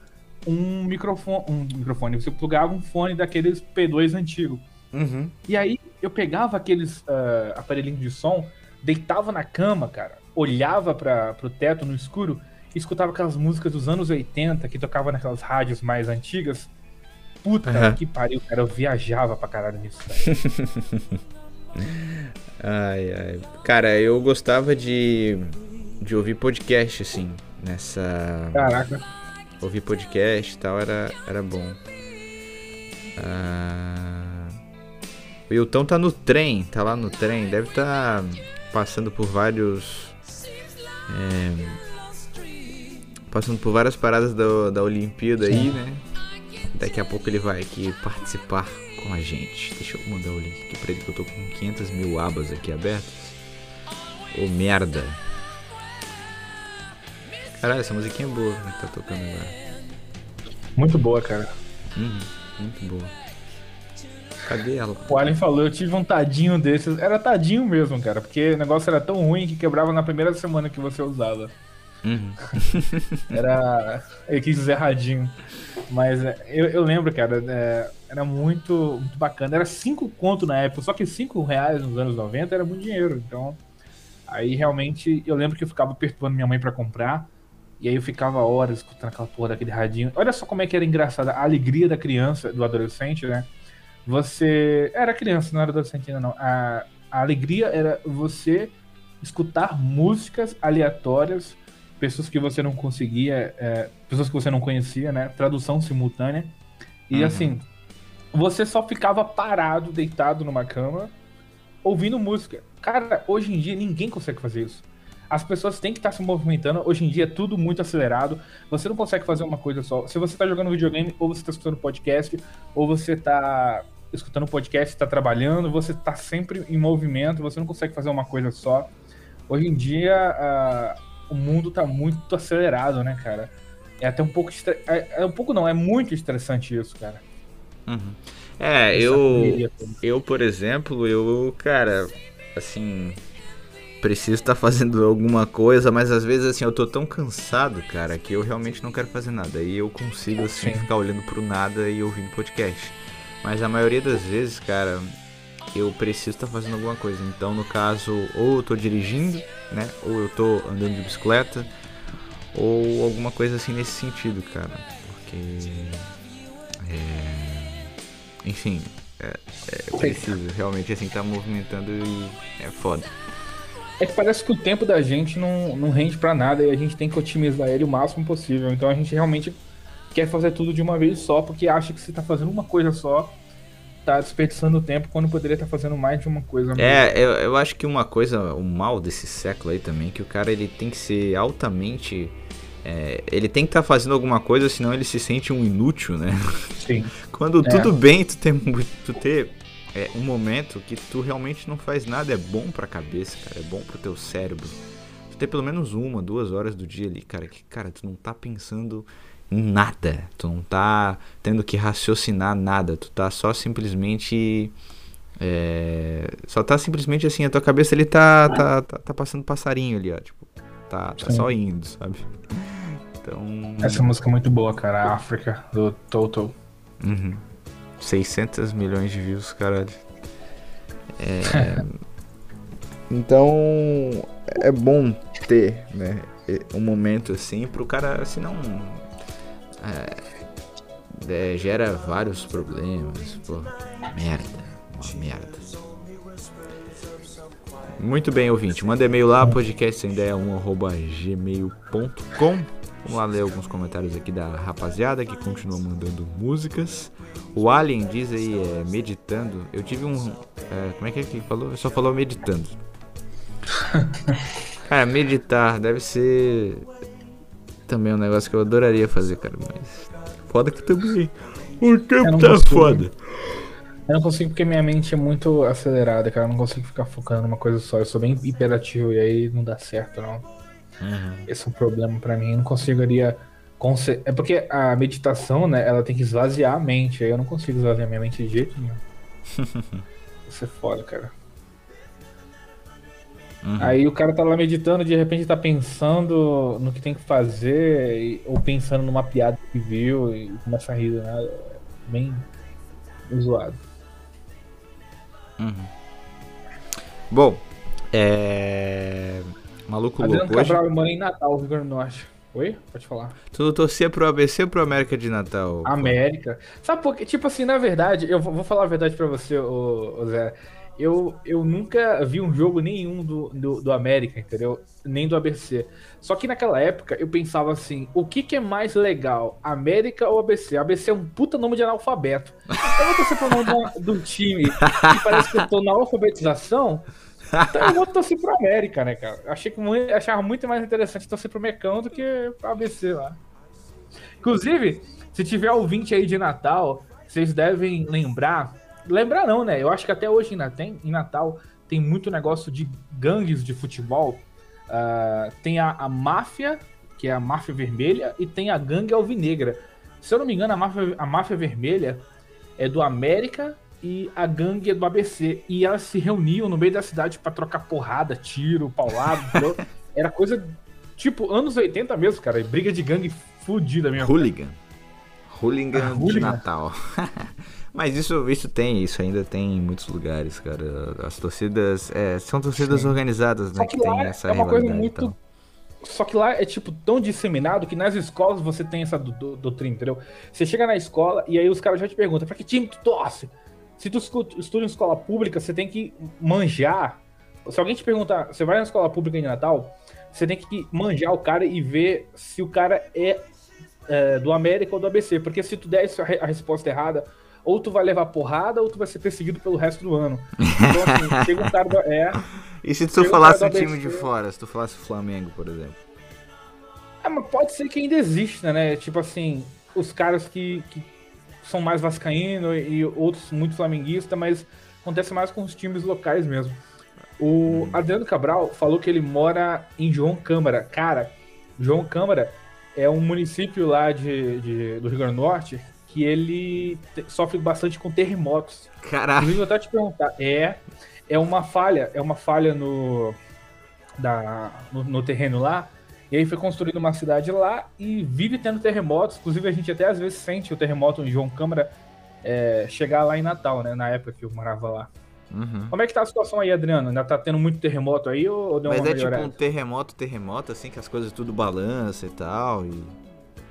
um microfone, um microfone, você plugava um fone daqueles P2 antigo. Uhum. E aí eu pegava aqueles uh, aparelhinhos de som, deitava na cama, cara, olhava para pro teto no escuro e escutava aquelas músicas dos anos 80 que tocava naquelas rádios mais antigas. Puta uhum. que pariu, cara, eu viajava pra caralho nisso. ai, ai. Cara, eu gostava de, de ouvir podcast, assim, nessa. Caraca. Ouvir podcast e tal era, era bom. Ah... O Wilton tá no trem, tá lá no trem, deve estar tá passando por vários. É, passando por várias paradas da, da Olimpíada Sim. aí, né? Daqui a pouco ele vai aqui participar com a gente. Deixa eu mandar o link aqui pra ele que eu tô com 500 mil abas aqui abertas. Ô merda. Caralho, essa musiquinha é boa que tá tocando agora. Muito boa, cara. Uhum, muito boa. Cadê ela? O Allen falou, eu tive um tadinho desses. Era tadinho mesmo, cara, porque o negócio era tão ruim que quebrava na primeira semana que você usava. Uhum. era. Eu quis dizer radinho. Mas é, eu, eu lembro, cara, é, era muito, muito bacana. Era 5 conto na época, só que 5 reais nos anos 90 era muito dinheiro. Então, aí realmente eu lembro que eu ficava perturbando minha mãe para comprar. E aí eu ficava horas escutando aquela porra daquele radinho. Olha só como é que era engraçada a alegria da criança, do adolescente, né? Você. Era criança, não era adolescente ainda não. A, a alegria era você escutar músicas aleatórias pessoas que você não conseguia, é, pessoas que você não conhecia, né? Tradução simultânea. E uhum. assim, você só ficava parado, deitado numa cama, ouvindo música. Cara, hoje em dia ninguém consegue fazer isso. As pessoas têm que estar se movimentando. Hoje em dia é tudo muito acelerado. Você não consegue fazer uma coisa só. Se você está jogando videogame, ou você está escutando podcast, ou você está escutando podcast, está trabalhando, você está sempre em movimento. Você não consegue fazer uma coisa só. Hoje em dia, uh, o mundo tá muito acelerado, né, cara? É até um pouco. Estre... É, é, um pouco não, é muito estressante isso, cara. Uhum. É, Essa eu. Eu, por exemplo, eu, cara, assim. Preciso estar tá fazendo alguma coisa, mas às vezes assim eu tô tão cansado, cara, que eu realmente não quero fazer nada. E eu consigo assim Sim. ficar olhando pro nada e ouvindo podcast. Mas a maioria das vezes, cara, eu preciso estar tá fazendo alguma coisa. Então, no caso, ou eu tô dirigindo, né? Ou eu tô andando de bicicleta, ou alguma coisa assim nesse sentido, cara. Porque. É, enfim, é, é preciso realmente assim estar tá movimentando e é foda. É que parece que o tempo da gente não, não rende para nada e a gente tem que otimizar ele o máximo possível. Então a gente realmente quer fazer tudo de uma vez só, porque acha que você tá fazendo uma coisa só tá desperdiçando tempo quando poderia estar tá fazendo mais de uma coisa. É, eu, eu acho que uma coisa, o mal desse século aí também, é que o cara ele tem que ser altamente. É, ele tem que estar tá fazendo alguma coisa, senão ele se sente um inútil, né? Sim. Quando é. tudo bem tu ter, tu ter é, um momento que tu realmente não faz nada, é bom pra cabeça, cara, é bom pro teu cérebro. Tu ter pelo menos uma, duas horas do dia ali, cara, que, cara, tu não tá pensando nada. Tu não tá tendo que raciocinar nada. Tu tá só simplesmente. É, só tá simplesmente assim, a tua cabeça ali tá, tá, tá, tá passando passarinho ali, ó. Tipo, tá, tá só indo, sabe? Então. Essa música é muito boa, cara. África, do Toto. Uhum. 600 milhões de views, caralho. É. então. É bom ter, né? Um momento assim pro cara, senão é, é, gera vários problemas. Pô, merda, uma merda. Muito bem, ouvinte. Manda e-mail lá, podcastsemdeia1.gmail.com Vamos lá ler alguns comentários aqui da rapaziada que continua mandando músicas. O Alien diz aí, é, meditando. Eu tive um. É, como é que é ele falou? Ele só falou meditando. Cara, meditar deve ser também um negócio que eu adoraria fazer, cara, mas foda que também o tempo tá consigo. foda. Eu não consigo porque minha mente é muito acelerada, cara. Eu não consigo ficar focando numa coisa só. Eu sou bem hiperativo e aí não dá certo, não. Uhum. Esse é um problema para mim. Eu não conseguiria É porque a meditação, né, ela tem que esvaziar a mente. Aí eu não consigo esvaziar minha mente de jeito nenhum. Isso é foda, cara. Uhum. Aí o cara tá lá meditando, de repente tá pensando no que tem que fazer, ou pensando numa piada que viu e começa a rir, né? Bem zoado. Uhum. Bom, é. Maluco Adriano louco. Cabral, hoje... morei em Natal, Rio Grande do Norte. Oi? Pode falar. Tu torcia pro ABC ou pro América de Natal? América. Sabe por quê? Tipo assim, na verdade, eu vou falar a verdade pra você, ô, ô Zé. Eu, eu nunca vi um jogo nenhum do, do, do, América, entendeu? Nem do ABC. Só que naquela época eu pensava assim: o que, que é mais legal, América ou ABC? ABC é um puta nome de analfabeto. Eu vou torcer pro nome do, do time que parece que eu tô na alfabetização. Então eu vou torcer pro América, né, cara? Achei que muito, achava muito mais interessante torcer pro Mecão do que pro ABC lá. Inclusive, se tiver ouvinte aí de Natal, vocês devem lembrar. Lembrar não, né? Eu acho que até hoje ainda tem, em Natal tem muito negócio de gangues de futebol. Uh, tem a, a máfia, que é a máfia vermelha, e tem a gangue alvinegra. Se eu não me engano, a máfia, a máfia vermelha é do América e a gangue do ABC. E elas se reuniam no meio da cidade para trocar porrada, tiro, paulado. Era coisa tipo anos 80 mesmo, cara. Briga de gangue fudida mesmo. Hooligan. Hooligan ah, de hooligan. Natal. Mas isso, isso tem, isso ainda tem em muitos lugares, cara. As torcidas. É, são torcidas Sim. organizadas, né? que, que tem essa é uma coisa muito. Só que lá é tipo tão disseminado que nas escolas você tem essa doutrina, entendeu? Você chega na escola e aí os caras já te perguntam: pra que time tu torce? Se tu estuda em escola pública, você tem que manjar. Se alguém te perguntar, você vai na escola pública em Natal, você tem que manjar o cara e ver se o cara é, é do América ou do ABC. Porque se tu der a resposta errada, ou tu vai levar porrada ou tu vai ser perseguido pelo resto do ano. Então, assim, chega um cara do, é, E se tu falasse um time de fora, se tu falasse Flamengo, por exemplo? É, mas pode ser que ainda exista, né? Tipo assim, os caras que, que são mais vascaíno e outros muito flamenguista, mas acontece mais com os times locais mesmo. O Adriano Cabral falou que ele mora em João Câmara. Cara, João Câmara é um município lá de, de do Rio Grande do Norte que ele sofre bastante com terremotos. Caralho. Eu até te perguntar, é é uma falha, é uma falha no da no, no terreno lá e aí foi construída uma cidade lá e vive tendo terremotos. Inclusive, a gente até às vezes sente o terremoto em João Câmara é, chegar lá em Natal, né? Na época que eu morava lá. Uhum. Como é que tá a situação aí, Adriano? Ainda tá tendo muito terremoto aí ou, deu Mas uma é tipo um terremoto, terremoto, assim, que as coisas tudo balança e tal. E...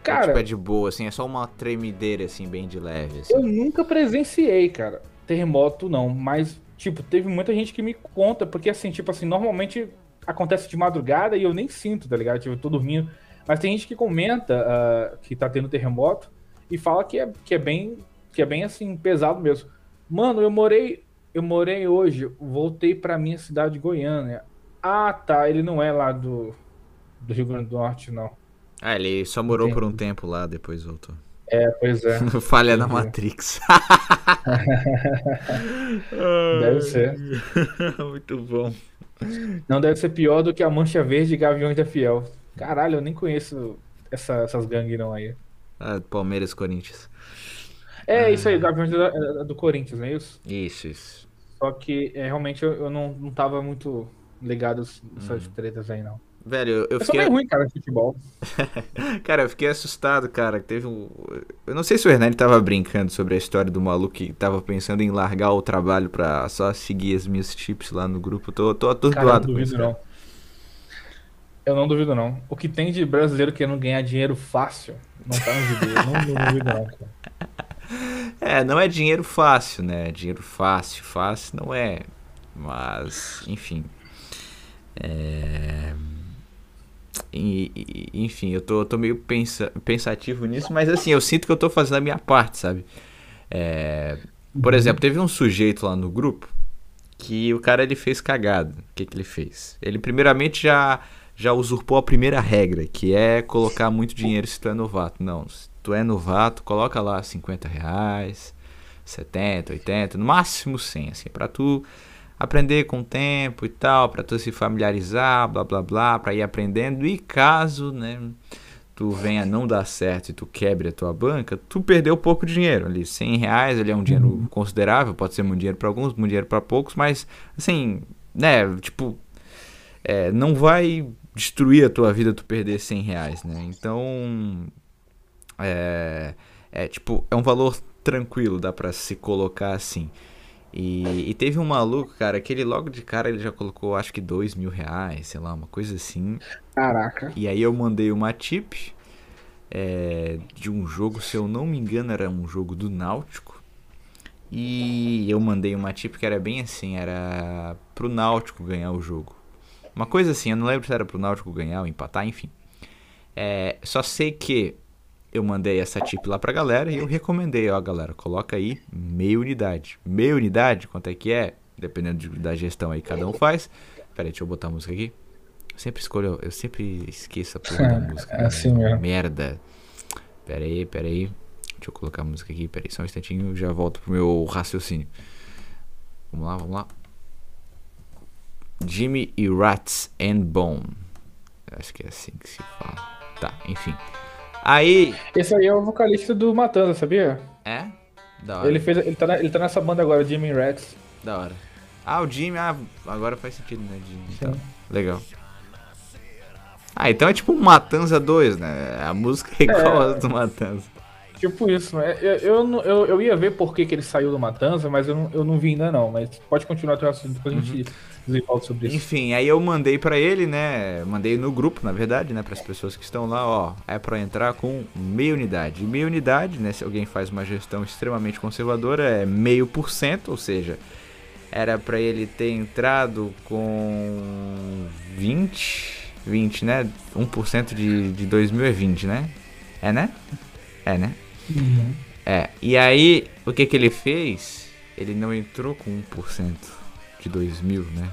Cara, é, tipo, é de boa, assim, é só uma tremideira, assim, bem de leve. Assim. Eu nunca presenciei, cara, terremoto não, mas, tipo, teve muita gente que me conta, porque, assim, tipo assim, normalmente acontece de madrugada e eu nem sinto, tá ligado? Tipo, eu tô dormindo. Mas tem gente que comenta uh, que tá tendo terremoto e fala que é, que é bem que é bem assim pesado mesmo. Mano, eu morei eu morei hoje, voltei para minha cidade de Goiânia. Ah, tá, ele não é lá do do Rio Grande do Norte, não. Ah, ele só morou Entendi. por um tempo lá, depois voltou. É, pois é. Falha na Matrix. Deve ser. Muito bom. Não deve ser pior do que a Mancha Verde e Gaviões da Fiel. Caralho, eu nem conheço essa, essas gangues não aí. Ah, Palmeiras Corinthians. É, ah. isso aí, Gaviões do, é, do Corinthians, não é isso? Isso, isso. Só que é, realmente eu, eu, não, não tava muito ligado nessas hum. tretas aí, não. Velho, eu, eu fiquei. ruim, cara, de futebol. cara, eu fiquei assustado, cara. Teve um. Eu não sei se o Hernani tava brincando sobre a história do maluco que tava pensando em largar o trabalho pra só seguir as minhas tips lá no grupo. Tô, tô atordoado cara, não duvido, não. Eu não duvido, não. O que tem de brasileiro querendo ganhar dinheiro fácil não tá no vídeo. Eu não, não duvido, não, cara. É, não é dinheiro fácil, né? Dinheiro fácil, fácil não é. Mas, enfim. É e, enfim, eu tô, tô meio pensa, pensativo nisso, mas assim, eu sinto que eu tô fazendo a minha parte, sabe? É, por uhum. exemplo, teve um sujeito lá no grupo que o cara ele fez cagada. O que, que ele fez? Ele primeiramente já, já usurpou a primeira regra, que é colocar muito dinheiro se tu é novato. Não, se tu é novato, coloca lá 50 reais, 70, 80, no máximo 100, assim, pra tu aprender com o tempo e tal, para tu se familiarizar, blá blá blá, para ir aprendendo. E caso, né, tu venha não dar certo e tu quebre a tua banca, tu perdeu pouco dinheiro ali. 100 reais ele é um dinheiro uhum. considerável, pode ser muito dinheiro para alguns, muito dinheiro para poucos, mas assim, né, tipo, é, não vai destruir a tua vida tu perder 100 reais, né? Então, é, é tipo, é um valor tranquilo, dá para se colocar assim. E, e, teve um maluco, cara, que ele logo de cara ele já colocou acho que dois mil reais, sei lá, uma coisa assim. Caraca. E aí eu mandei uma tip é, de um jogo, se eu não me engano, era um jogo do Náutico. E eu mandei uma tip que era bem assim, era pro Náutico ganhar o jogo. Uma coisa assim, eu não lembro se era pro Náutico ganhar ou empatar, enfim. É, só sei que eu mandei essa tip lá pra galera e eu recomendei, ó, galera, coloca aí meia unidade. Meia unidade, quanto é que é? Dependendo de, da gestão aí, cada um faz. Pera aí, deixa eu botar a música aqui. Eu sempre escolho, eu sempre esqueço a porra da música. É assim mesmo. Merda. Pera aí, pera aí. Deixa eu colocar a música aqui, pera aí, só um instantinho, já volto pro meu raciocínio. Vamos lá, vamos lá. Jimmy e Rats and Bone. Acho que é assim que se fala. Tá, enfim. Aí. Esse aí é o vocalista do Matanza, sabia? É? Da hora. Ele, fez, ele, tá, na, ele tá nessa banda agora, Jimmy Rats. Da hora. Ah, o Jimmy, ah, agora faz sentido, né? Jimmy, então, legal. Ah, então é tipo um Matanza 2, né? A música é igual é, a do Matanza. Tipo isso, né? Eu, eu, eu, eu, ia ver por que, que ele saiu do Matanza, mas eu não, eu não vi ainda não. Mas pode continuar teu assunto, depois uhum. a gente desenvolve sobre isso. Enfim, aí eu mandei para ele, né? Mandei no grupo, na verdade, né? Para as pessoas que estão lá, ó. É para entrar com meia unidade. E meia unidade, né? Se alguém faz uma gestão extremamente conservadora, é meio por cento, ou seja, era para ele ter entrado com 20, 20, né? 1% de, de 2000 é 20, né? É, né? É, né? Uhum. É, e aí, o que que ele fez? Ele não entrou com 1% de 2000, né?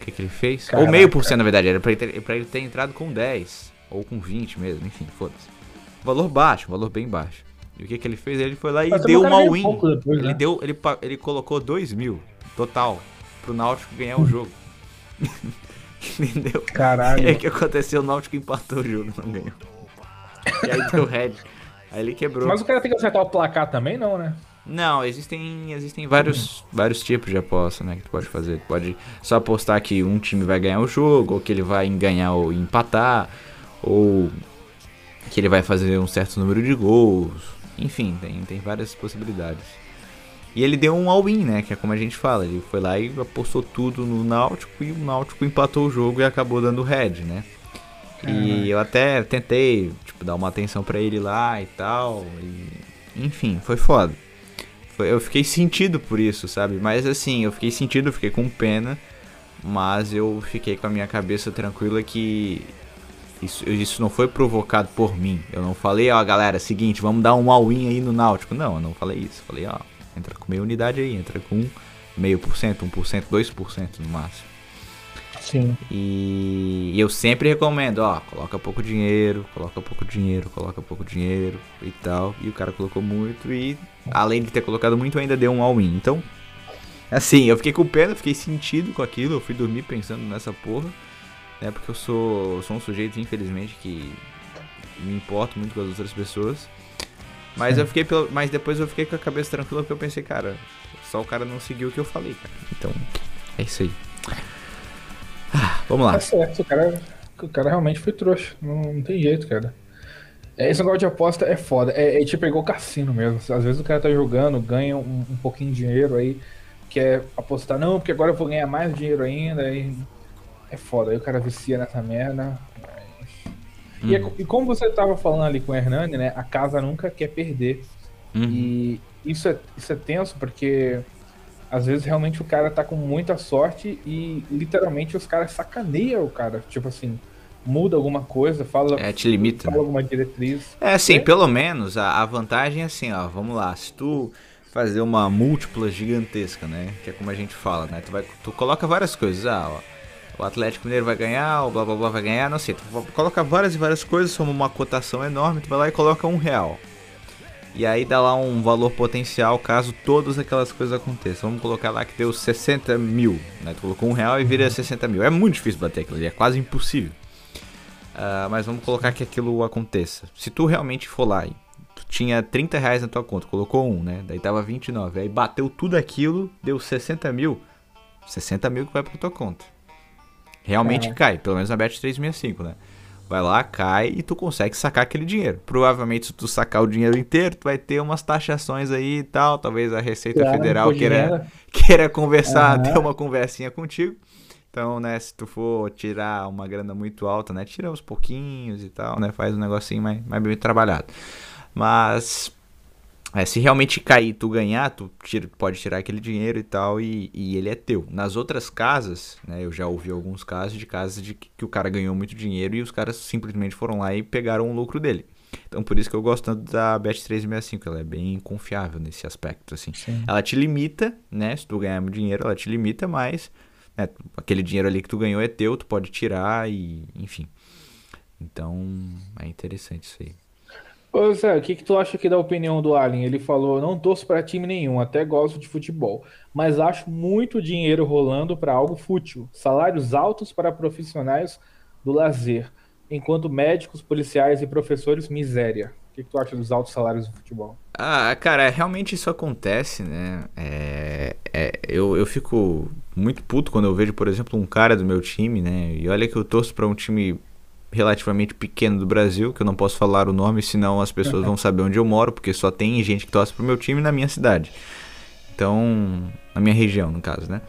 O que que ele fez? Caraca. Ou meio por cento, na verdade, era pra ele, ter, pra ele ter entrado com 10, ou com 20 mesmo, enfim, foda-se. Valor baixo, valor bem baixo. E o que que ele fez? Ele foi lá e Mas deu uma win. Depois, ele, né? deu, ele, ele colocou 2 mil, total, pro Náutico ganhar o jogo. Entendeu? Caralho. E aí o que aconteceu? O Náutico empatou o jogo, não ganhou. E aí deu red. Aí ele quebrou. Mas o cara tem que acertar o placar também, não, né? Não, existem, existem vários, vários tipos de aposta, né? Que tu pode fazer. Tu pode só apostar que um time vai ganhar o jogo, ou que ele vai ganhar ou empatar, ou que ele vai fazer um certo número de gols. Enfim, tem, tem várias possibilidades. E ele deu um all-in, né? Que é como a gente fala. Ele foi lá e apostou tudo no Náutico e o Náutico empatou o jogo e acabou dando red, né? E eu até tentei, tipo, dar uma atenção para ele lá e tal. E, enfim, foi foda. Foi, eu fiquei sentido por isso, sabe? Mas assim, eu fiquei sentido, fiquei com pena. Mas eu fiquei com a minha cabeça tranquila que isso, isso não foi provocado por mim. Eu não falei, ó, galera, seguinte, vamos dar um all-in aí no Náutico. Não, eu não falei isso. Falei, ó, entra com meia unidade aí, entra com meio por cento, 1%, 2% no máximo. Sim. E eu sempre recomendo, ó, coloca pouco dinheiro, coloca pouco dinheiro, coloca pouco dinheiro e tal. E o cara colocou muito e, além de ter colocado muito, ainda deu um all-in. Então, assim, eu fiquei com pena, fiquei sentido com aquilo. Eu fui dormir pensando nessa porra, né? Porque eu sou, sou um sujeito, infelizmente, que me importo muito com as outras pessoas. Mas Sim. eu fiquei pelo, mas depois eu fiquei com a cabeça tranquila porque eu pensei, cara, só o cara não seguiu o que eu falei, cara. Então, é isso aí. Vamos lá. Tá certo, o cara, o cara realmente foi trouxa. Não, não tem jeito, cara. É, esse negócio de aposta é foda. É, é tipo igual cassino mesmo. Às vezes o cara tá jogando, ganha um, um pouquinho de dinheiro aí, quer apostar, não, porque agora eu vou ganhar mais dinheiro ainda. Aí é foda. Aí o cara vicia nessa merda. Uhum. E, é, e, como você tava falando ali com o Hernani, né? A casa nunca quer perder. Uhum. E isso é, isso é tenso porque às vezes realmente o cara tá com muita sorte e literalmente os caras sacaneiam o cara. Tipo assim, muda alguma coisa, fala, é, te limita, fala né? alguma diretriz. É assim, é? pelo menos a, a, vantagem é assim, ó, vamos lá, se tu fazer uma múltipla gigantesca, né, que é como a gente fala, né, tu, vai, tu coloca várias coisas, ah, ó, o Atlético Mineiro vai ganhar, o blá blá blá vai ganhar, não sei, tu coloca várias e várias coisas, soma uma cotação enorme, tu vai lá e coloca um real. E aí dá lá um valor potencial caso todas aquelas coisas aconteçam. Vamos colocar lá que deu 60 mil, né? Tu colocou um real e vira 60 mil. É muito difícil bater aquilo ali, é quase impossível. Uh, mas vamos colocar que aquilo aconteça. Se tu realmente for lá e tu tinha 30 reais na tua conta, colocou um, né? Daí tava 29. Aí bateu tudo aquilo, deu 60 mil. 60 mil que vai pra tua conta. Realmente é. cai, pelo menos na Bet 365, né? Vai lá, cai e tu consegue sacar aquele dinheiro. Provavelmente, se tu sacar o dinheiro inteiro, tu vai ter umas taxações aí e tal. Talvez a Receita claro, Federal queira, queira conversar, uhum. ter uma conversinha contigo. Então, né, se tu for tirar uma grana muito alta, né, tira uns pouquinhos e tal, né, faz um negocinho mais, mais bem trabalhado. Mas é, se realmente cair tu ganhar, tu tira, pode tirar aquele dinheiro e tal, e, e, ele é teu. Nas outras casas, né, eu já ouvi alguns casos de casas de que, que, o cara ganhou muito dinheiro e os caras simplesmente foram lá e pegaram o lucro dele. Então por isso que eu gosto tanto da Bet365, ela é bem confiável nesse aspecto, assim. Sim. Ela te limita, né, se tu ganhar dinheiro, ela te limita, mas né, aquele dinheiro ali que tu ganhou é teu, tu pode tirar e, enfim. Então, é interessante isso aí. Ô Zé, o que, que tu acha aqui da opinião do Alien? Ele falou: não torço para time nenhum, até gosto de futebol, mas acho muito dinheiro rolando para algo fútil. Salários altos para profissionais do lazer, enquanto médicos, policiais e professores, miséria. O que, que tu acha dos altos salários do futebol? Ah, cara, realmente isso acontece, né? É, é, eu, eu fico muito puto quando eu vejo, por exemplo, um cara do meu time, né? E olha que eu torço para um time relativamente pequeno do Brasil, que eu não posso falar o nome, senão as pessoas vão saber onde eu moro, porque só tem gente que torce pro meu time na minha cidade. Então, na minha região, no caso, né?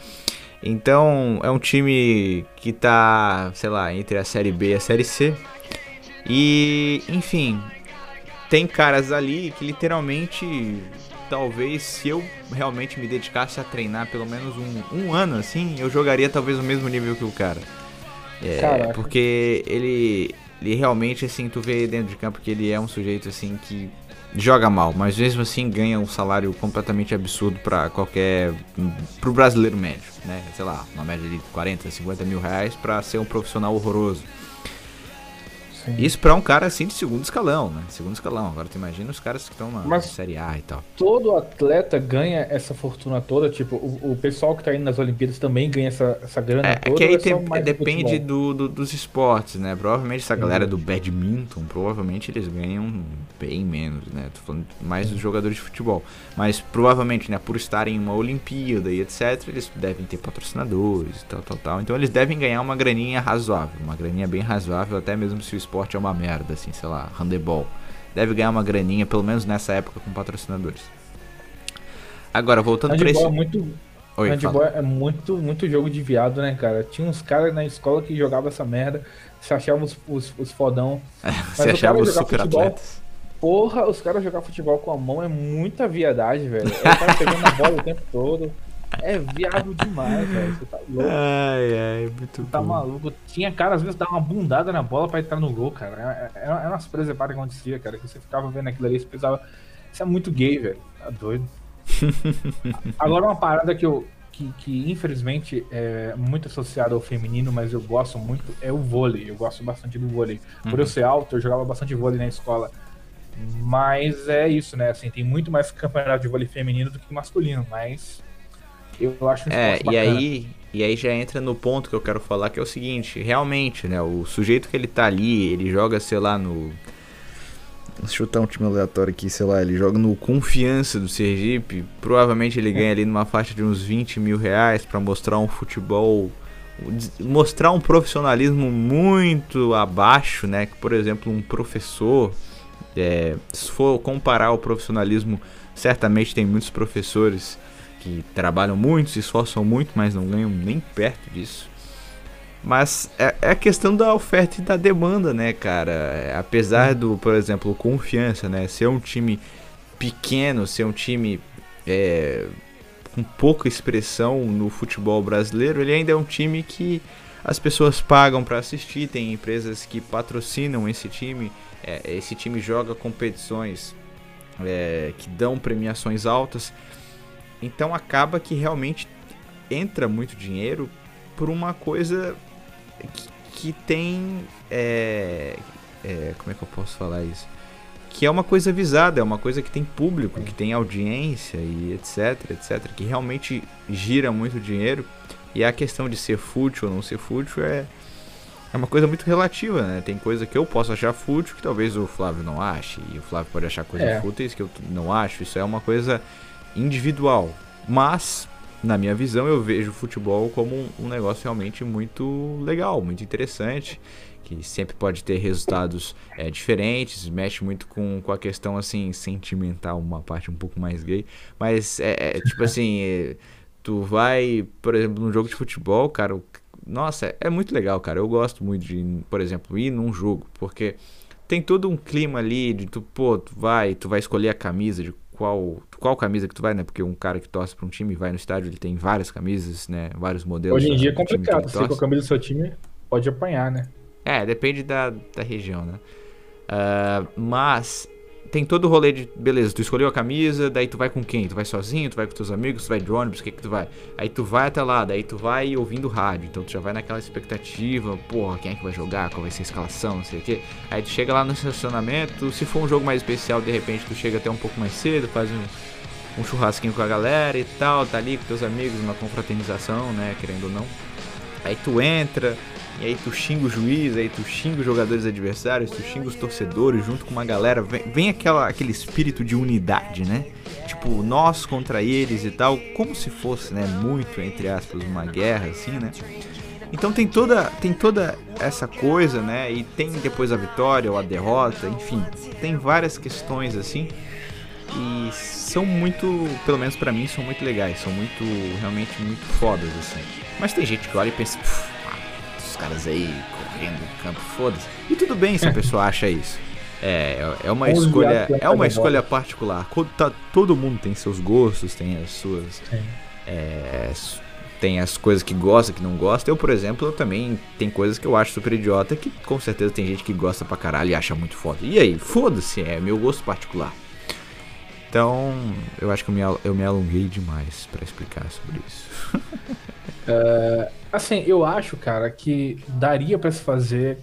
Então, é um time que tá, sei lá, entre a Série B e a Série C. E, enfim, tem caras ali que literalmente, talvez se eu realmente me dedicasse a treinar pelo menos um, um ano assim, eu jogaria talvez o mesmo nível que o cara. É, porque ele, ele realmente, assim, tu vê dentro de campo que ele é um sujeito, assim, que joga mal, mas mesmo assim ganha um salário completamente absurdo para qualquer. pro brasileiro médio, né? Sei lá, uma média de 40, 50 mil reais pra ser um profissional horroroso. Sim. Isso pra um cara assim de segundo escalão, né? Segundo escalão. Agora tu imagina os caras que estão na Mas Série A e tal. Todo atleta ganha essa fortuna toda, tipo, o, o pessoal que tá indo nas Olimpíadas também ganha essa, essa grana é, toda. É que aí tem, depende do, do, dos esportes, né? Provavelmente essa galera do badminton, provavelmente eles ganham bem menos, né? Tô falando mais dos jogadores de futebol. Mas provavelmente, né, por estarem em uma Olimpíada e etc, eles devem ter patrocinadores e tal, tal, tal. Então eles devem ganhar uma graninha razoável, uma graninha bem razoável, até mesmo se o esporte esporte é uma merda, assim, sei lá, handebol. Deve ganhar uma graninha, pelo menos nessa época, com patrocinadores. Agora, voltando handebol pra esse... É muito... Oi, handebol fala. é muito, muito jogo de viado, né, cara? Tinha uns caras na escola que jogavam essa merda, se achavam os, os, os fodão. É, se achavam os super futebol, atletas. Porra, os caras jogar futebol com a mão é muita viadagem, velho. É o cara pegando a bola o tempo todo. É viado demais, velho. Você tá louco. Ai, ai, muito Tá bom. maluco. Tinha cara, às vezes, dar uma bundada na bola pra entrar no gol, cara. É, é, é umas presepadas que acontecia, cara. Que você ficava vendo aquilo ali, você pensava. Isso é muito gay, velho. Tá doido. Agora, uma parada que eu. Que, que, infelizmente é muito associada ao feminino, mas eu gosto muito, é o vôlei. Eu gosto bastante do vôlei. Por uhum. eu ser alto, eu jogava bastante vôlei na escola. Mas é isso, né? Assim, tem muito mais campeonato de vôlei feminino do que masculino, mas eu acho um É, e aí, e aí já entra no ponto que eu quero falar, que é o seguinte, realmente, né, o sujeito que ele tá ali, ele joga, sei lá, no... Vou chutar um time aleatório aqui, sei lá, ele joga no Confiança do Sergipe, provavelmente ele ganha ali numa faixa de uns 20 mil reais para mostrar um futebol, mostrar um profissionalismo muito abaixo, né, que por exemplo um professor, é, se for comparar o profissionalismo, certamente tem muitos professores que trabalham muito, se esforçam muito, mas não ganham nem perto disso. Mas é, é a questão da oferta e da demanda, né, cara? É, apesar do, por exemplo, confiança, né? Ser um time pequeno, ser um time é, com pouca expressão no futebol brasileiro, ele ainda é um time que as pessoas pagam para assistir, tem empresas que patrocinam esse time. É, esse time joga competições é, que dão premiações altas. Então acaba que realmente entra muito dinheiro por uma coisa que, que tem. É, é, como é que eu posso falar isso? Que é uma coisa visada, é uma coisa que tem público, que tem audiência e etc, etc, que realmente gira muito dinheiro. E a questão de ser fútil ou não ser fútil é, é uma coisa muito relativa, né? Tem coisa que eu posso achar fútil que talvez o Flávio não ache, e o Flávio pode achar coisas é. fúteis que eu não acho. Isso é uma coisa individual. Mas, na minha visão, eu vejo o futebol como um, negócio realmente muito legal, muito interessante que sempre pode ter resultados é, diferentes, mexe muito com, com a questão assim sentimental, uma parte um pouco mais gay, mas é, é tipo assim, é, tu vai, por exemplo, num jogo de futebol, cara, nossa, é, é muito legal, cara. Eu gosto muito de, por exemplo, ir num jogo, porque tem todo um clima ali de tu, pô, tu vai, tu vai escolher a camisa de qual, qual camisa que tu vai, né? Porque um cara que torce para um time vai no estádio, ele tem várias camisas, né? Vários modelos. Hoje em dia é complicado, se com a camisa do seu time pode apanhar, né? É, depende da, da região, né? Uh, mas tem todo o rolê de, beleza, tu escolheu a camisa, daí tu vai com quem? Tu vai sozinho, tu vai com teus amigos, tu vai de ônibus, o que que tu vai? Aí tu vai até lá, daí tu vai ouvindo rádio, então tu já vai naquela expectativa, porra, quem é que vai jogar, qual vai ser a escalação, não sei o que. Aí tu chega lá no estacionamento, se for um jogo mais especial, de repente tu chega até um pouco mais cedo, faz um, um churrasquinho com a galera e tal, tá ali com teus amigos, uma confraternização, né, querendo ou não. Aí tu entra, e aí tu xinga o juiz, aí tu xinga os jogadores adversários, tu xinga os torcedores junto com uma galera. Vem, vem aquela, aquele espírito de unidade, né? Tipo, nós contra eles e tal, como se fosse, né, muito, entre aspas, uma guerra, assim, né? Então tem toda, tem toda essa coisa, né? E tem depois a vitória ou a derrota, enfim, tem várias questões assim. E são muito, pelo menos para mim, são muito legais, são muito, realmente muito fodas assim. Mas tem gente que olha e pensa, caras aí correndo no campo, foda-se. E tudo bem se a pessoa acha isso. É, é uma escolha, é uma escolha particular. Tá, todo mundo tem seus gostos, tem as suas. É, tem as coisas que gosta, que não gosta. Eu, por exemplo, eu também tem coisas que eu acho super idiota que com certeza tem gente que gosta pra caralho e acha muito foda. E aí, foda-se, é meu gosto particular. Então, eu acho que eu me, eu me alonguei demais para explicar sobre isso. uh, Assim, eu acho, cara, que daria para se fazer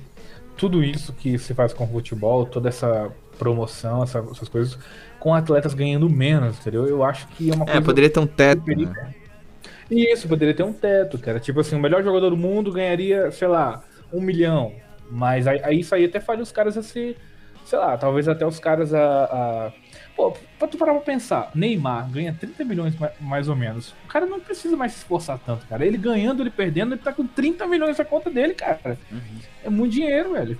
tudo isso que se faz com o futebol, toda essa promoção, essa, essas coisas, com atletas ganhando menos, entendeu? Eu acho que é uma é, coisa. É, poderia ter um teto. Né? Isso, poderia ter um teto, cara. Tipo assim, o melhor jogador do mundo ganharia, sei lá, um milhão. Mas aí, aí isso aí até faria os caras a se. Sei lá, talvez até os caras a, a Pô, pra tu parar pra pensar, Neymar ganha 30 milhões mais ou menos. O cara não precisa mais se esforçar tanto, cara. Ele ganhando, ele perdendo, ele tá com 30 milhões na conta dele, cara. Uhum. É muito dinheiro, velho.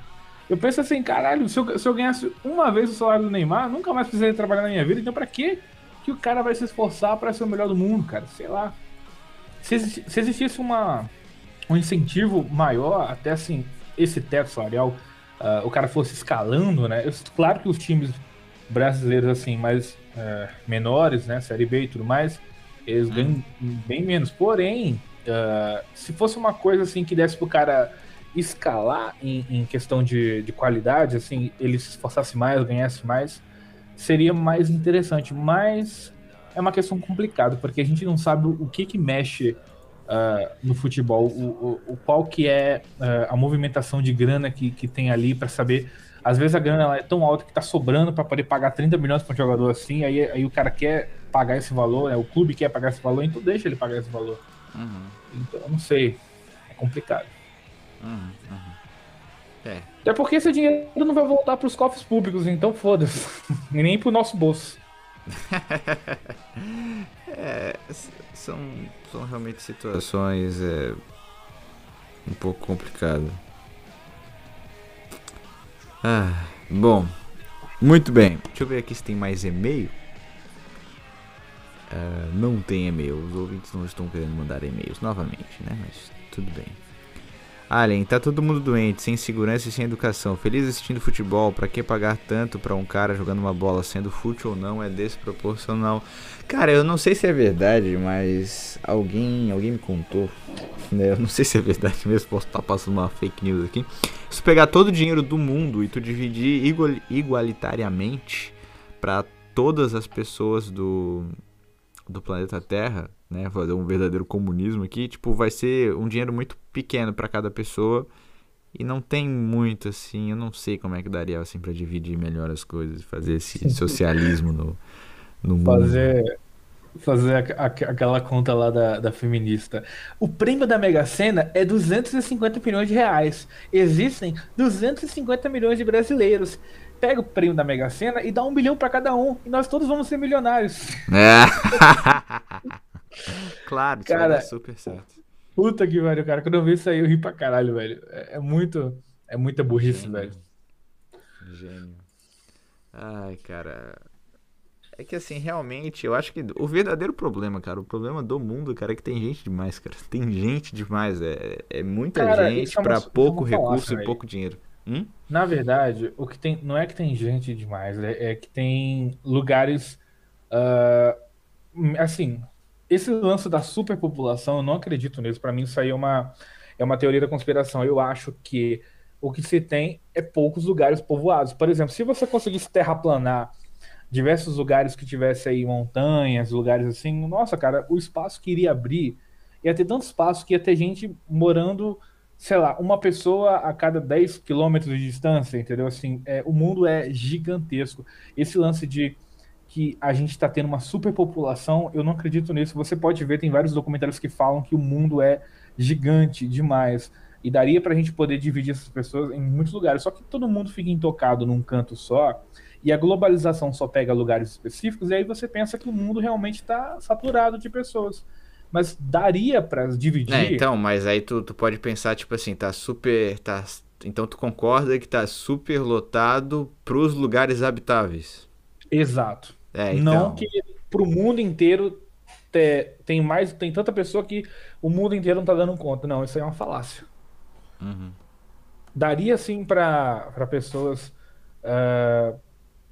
Eu penso assim, caralho, se eu, se eu ganhasse uma vez o salário do Neymar, nunca mais precisaria trabalhar na minha vida. Então, pra quê que o cara vai se esforçar para ser o melhor do mundo, cara? Sei lá. Se, se existisse uma, um incentivo maior, até assim, esse teto salarial, uh, o cara fosse escalando, né? Eu, claro que os times brasileiros assim mais é, menores, né, série B e tudo mais, eles ganham hum. bem menos. Porém, uh, se fosse uma coisa assim que desse pro cara escalar em, em questão de, de, qualidade, assim, ele se esforçasse mais, ganhasse mais, seria mais interessante. Mas é uma questão complicada, porque a gente não sabe o que que mexe uh, no futebol, o, o, o, qual que é uh, a movimentação de grana que, que tem ali para saber às vezes a grana é tão alta que tá sobrando para poder pagar 30 milhões para um jogador assim, aí, aí o cara quer pagar esse valor, né? o clube quer pagar esse valor, então deixa ele pagar esse valor. Uhum. Então, eu não sei. É complicado. Uhum, uhum. É. Até porque esse dinheiro não vai voltar para os cofres públicos, então foda-se. E nem pro nosso bolso. é, são, são realmente situações é, um pouco complicadas. Ah, bom. Muito bem. Deixa eu ver aqui se tem mais e-mail. Uh, não tem e-mail. Os ouvintes não estão querendo mandar e-mails novamente, né? Mas tudo bem. Alien, tá todo mundo doente, sem segurança e sem educação. Feliz assistindo futebol. Pra que pagar tanto pra um cara jogando uma bola, sendo fútil ou não, é desproporcional. Cara, eu não sei se é verdade, mas alguém, alguém me contou. Né? Eu não sei se é verdade mesmo, posso estar passando uma fake news aqui. Se tu pegar todo o dinheiro do mundo e tu dividir igual, igualitariamente para todas as pessoas do, do planeta Terra, né, fazer um verdadeiro comunismo aqui, tipo, vai ser um dinheiro muito pequeno para cada pessoa e não tem muito assim, eu não sei como é que daria assim para dividir melhor as coisas, fazer esse socialismo no, no fazer, mundo. fazer a, a, aquela conta lá da, da feminista. O prêmio da Mega Sena é 250 milhões de reais. Existem 250 milhões de brasileiros. Pega o prêmio da Mega Sena e dá um milhão para cada um. E nós todos vamos ser milionários. É. claro, isso cara, super certo. Puta que pariu, cara. Quando eu vi isso aí, eu ri pra caralho, velho. É, é muito. É muita burrice, Gênio. velho. Gênio. Ai, cara. É que assim, realmente, eu acho que o verdadeiro problema, cara, o problema do mundo, cara, é que tem gente demais, cara. Tem gente demais. É, é muita cara, gente é para pouco recurso falar, e pouco dinheiro. Hum? Na verdade, o que tem. Não é que tem gente demais, é, é que tem lugares. Uh, assim, esse lance da superpopulação, eu não acredito nisso. Para mim, isso aí é uma, é uma teoria da conspiração. Eu acho que o que se tem é poucos lugares povoados. Por exemplo, se você conseguisse terraplanar diversos lugares que tivesse aí montanhas, lugares assim, nossa, cara, o espaço que iria abrir ia ter tanto espaço que ia ter gente morando, sei lá, uma pessoa a cada 10 quilômetros de distância, entendeu? Assim, é, o mundo é gigantesco. Esse lance de que a gente está tendo uma superpopulação, eu não acredito nisso. Você pode ver, tem vários documentários que falam que o mundo é gigante demais. E daria para a gente poder dividir essas pessoas em muitos lugares. Só que todo mundo fica intocado num canto só e a globalização só pega lugares específicos, e aí você pensa que o mundo realmente está saturado de pessoas. Mas daria para dividir. É, então, mas aí tu, tu pode pensar, tipo assim, tá super. Tá, então tu concorda que tá super lotado pros lugares habitáveis. Exato. É, então... Não que pro mundo inteiro te, tem mais. Tem tanta pessoa que o mundo inteiro não tá dando conta. Não, isso aí é uma falácia. Uhum. Daria sim para pessoas. Uh,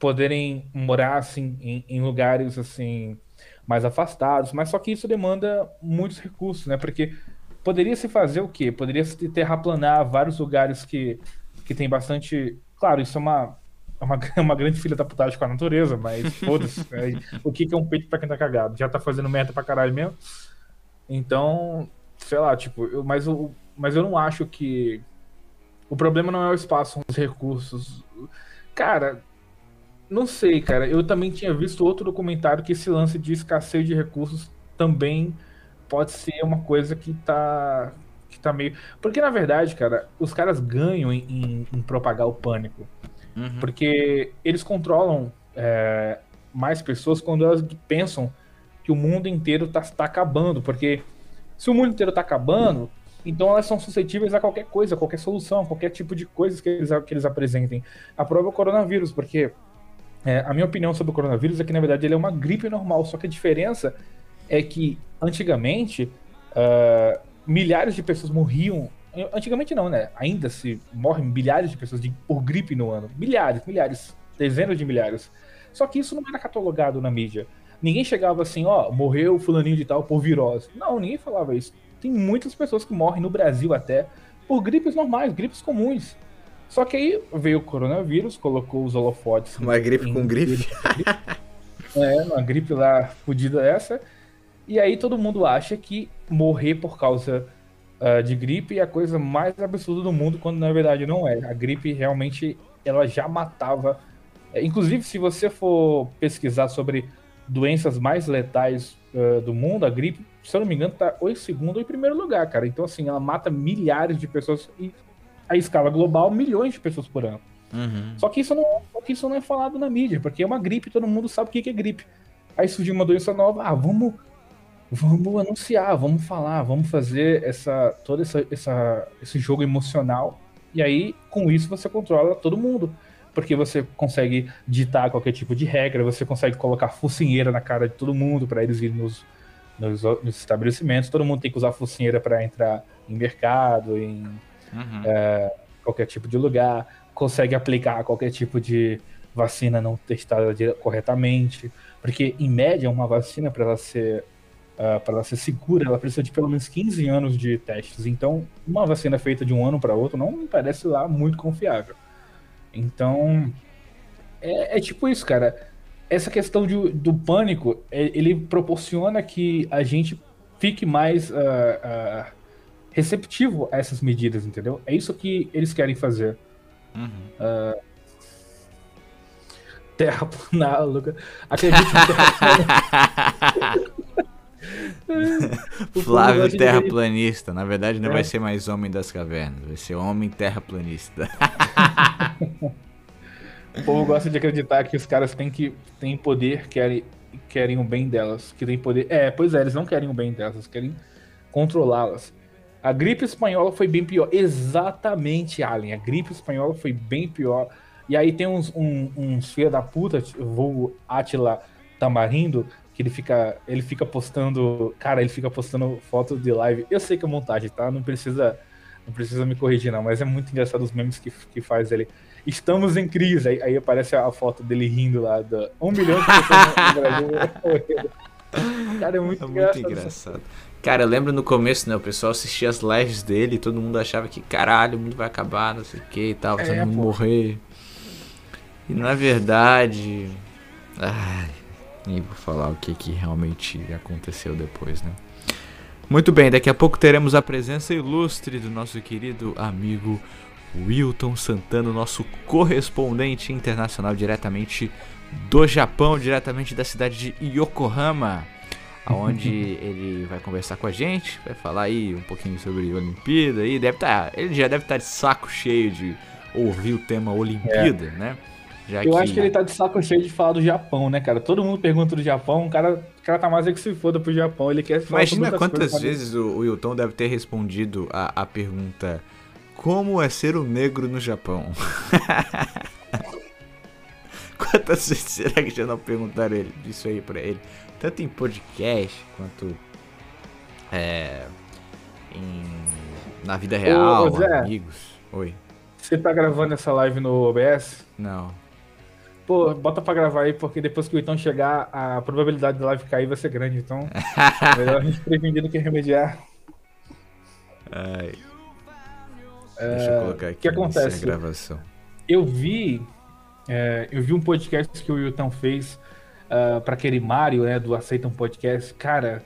poderem morar assim em, em, lugares assim mais afastados, mas só que isso demanda muitos recursos, né? Porque poderia se fazer o quê? Poderia se terraplanar vários lugares que, que tem bastante. Claro, isso é uma, é uma, uma grande filha da putagem com a natureza, mas foda-se. Né? o que, que é um peito pra quem tá cagado? Já tá fazendo merda pra caralho mesmo. Então, sei lá, tipo, eu, mas, eu, mas eu não acho que. O problema não é o espaço, são os recursos. Cara, não sei, cara. Eu também tinha visto outro documentário que esse lance de escassez de recursos também pode ser uma coisa que tá, que tá meio. Porque, na verdade, cara, os caras ganham em, em, em propagar o pânico. Uhum. Porque eles controlam é, mais pessoas quando elas pensam que o mundo inteiro tá, tá acabando. Porque se o mundo inteiro tá acabando, então elas são suscetíveis a qualquer coisa, a qualquer solução, a qualquer tipo de coisa que eles, que eles apresentem. A prova é o coronavírus, porque é, a minha opinião sobre o coronavírus é que, na verdade, ele é uma gripe normal, só que a diferença é que, antigamente, uh, milhares de pessoas morriam. Antigamente não, né? Ainda se morrem milhares de pessoas de, por gripe no ano. Milhares, milhares, dezenas de milhares. Só que isso não era catalogado na mídia. Ninguém chegava assim, ó, morreu fulaninho de tal por virose. Não, ninguém falava isso. Tem muitas pessoas que morrem no Brasil até por gripes normais, gripes comuns. Só que aí veio o coronavírus, colocou os holofotes. Uma gripe com gripe. é, uma gripe lá fodida essa. E aí todo mundo acha que morrer por causa uh, de gripe é a coisa mais absurda do mundo, quando na verdade não é. A gripe realmente ela já matava. É, inclusive, se você for pesquisar sobre doenças mais letais uh, do mundo, a gripe, se eu não me engano, tá ou em segundo ou em primeiro lugar, cara. Então, assim, ela mata milhares de pessoas e a escala global, milhões de pessoas por ano. Uhum. Só, que isso não, só que isso não é falado na mídia, porque é uma gripe, todo mundo sabe o que é gripe. Aí surgiu uma doença nova, ah, vamos, vamos anunciar, vamos falar, vamos fazer essa, todo essa, essa, esse jogo emocional. E aí, com isso, você controla todo mundo. Porque você consegue ditar qualquer tipo de regra, você consegue colocar focinheira na cara de todo mundo para eles irem nos, nos, nos, estabelecimentos. Todo mundo tem que usar focinheira para entrar em mercado, em uhum. é, qualquer tipo de lugar, consegue aplicar qualquer tipo de vacina não testada corretamente, porque em média uma vacina para ela ser uh, para ela ser segura, ela precisa de pelo menos 15 anos de testes. Então, uma vacina feita de um ano para outro não me parece lá muito confiável. Então, é, é tipo isso, cara. Essa questão de, do pânico, é, ele proporciona que a gente fique mais uh, uh, receptivo a essas medidas, entendeu? É isso que eles querem fazer. Uhum. Uh, terra planar, Luca. Acredito em terra Flávio Terraplanista. Na verdade, não é. vai ser mais Homem das Cavernas, vai ser Homem Terraplanista. o povo gosta de acreditar que os caras têm, que, têm poder, querem, querem o bem delas. Que tem poder. É, pois é, eles não querem o bem delas, eles querem controlá-las. A gripe espanhola foi bem pior. Exatamente, Alien. A gripe espanhola foi bem pior. E aí tem uns, um, uns filha da puta, vou Atila Tamarindo, que ele fica, ele fica postando, cara, ele fica postando fotos de live. Eu sei que é montagem, tá? Não precisa, não precisa me corrigir não, mas é muito engraçado os memes que, que faz ele. Estamos em crise. Aí, aí aparece a foto dele rindo lá da um milhão de pessoas no Brasil. Cara, é muito, é muito engraçado. engraçado. Cara, eu lembro no começo, né? O pessoal assistia as lives dele e todo mundo achava que, caralho, o mundo vai acabar, não sei o que e tal, é, todo mundo pô. morrer. E na verdade. Ai, nem vou falar o que, que realmente aconteceu depois, né? Muito bem, daqui a pouco teremos a presença ilustre do nosso querido amigo Wilton Santana, nosso correspondente internacional diretamente do Japão, diretamente da cidade de Yokohama onde ele vai conversar com a gente, vai falar aí um pouquinho sobre Olimpíada aí, deve tá, ele já deve estar tá de saco cheio de ouvir o tema Olimpíada, é. né? Já eu que... acho que ele tá de saco cheio de falar do Japão, né, cara? Todo mundo pergunta do Japão, o cara, o cara tá mais é que se foda pro Japão, ele quer falar Imagina quantas vezes o, o Wilton deve ter respondido a, a pergunta como é ser um negro no Japão? Quantas vezes será que já não perguntaram ele, isso aí pra ele? tanto em podcast quanto é, em, na vida real, Ô, Zé, amigos. Oi. Você tá gravando essa live no OBS? Não. Pô, bota pra gravar aí, porque depois que o Itão chegar, a probabilidade da live cair vai ser grande. Então, melhor a gente prevenir do que remediar. Ai. É, Deixa eu colocar aqui que acontece? gravação. Eu vi, é, eu vi um podcast que o Wilton fez uh, ah, para aquele Mário, né, do Aceita um Podcast, cara,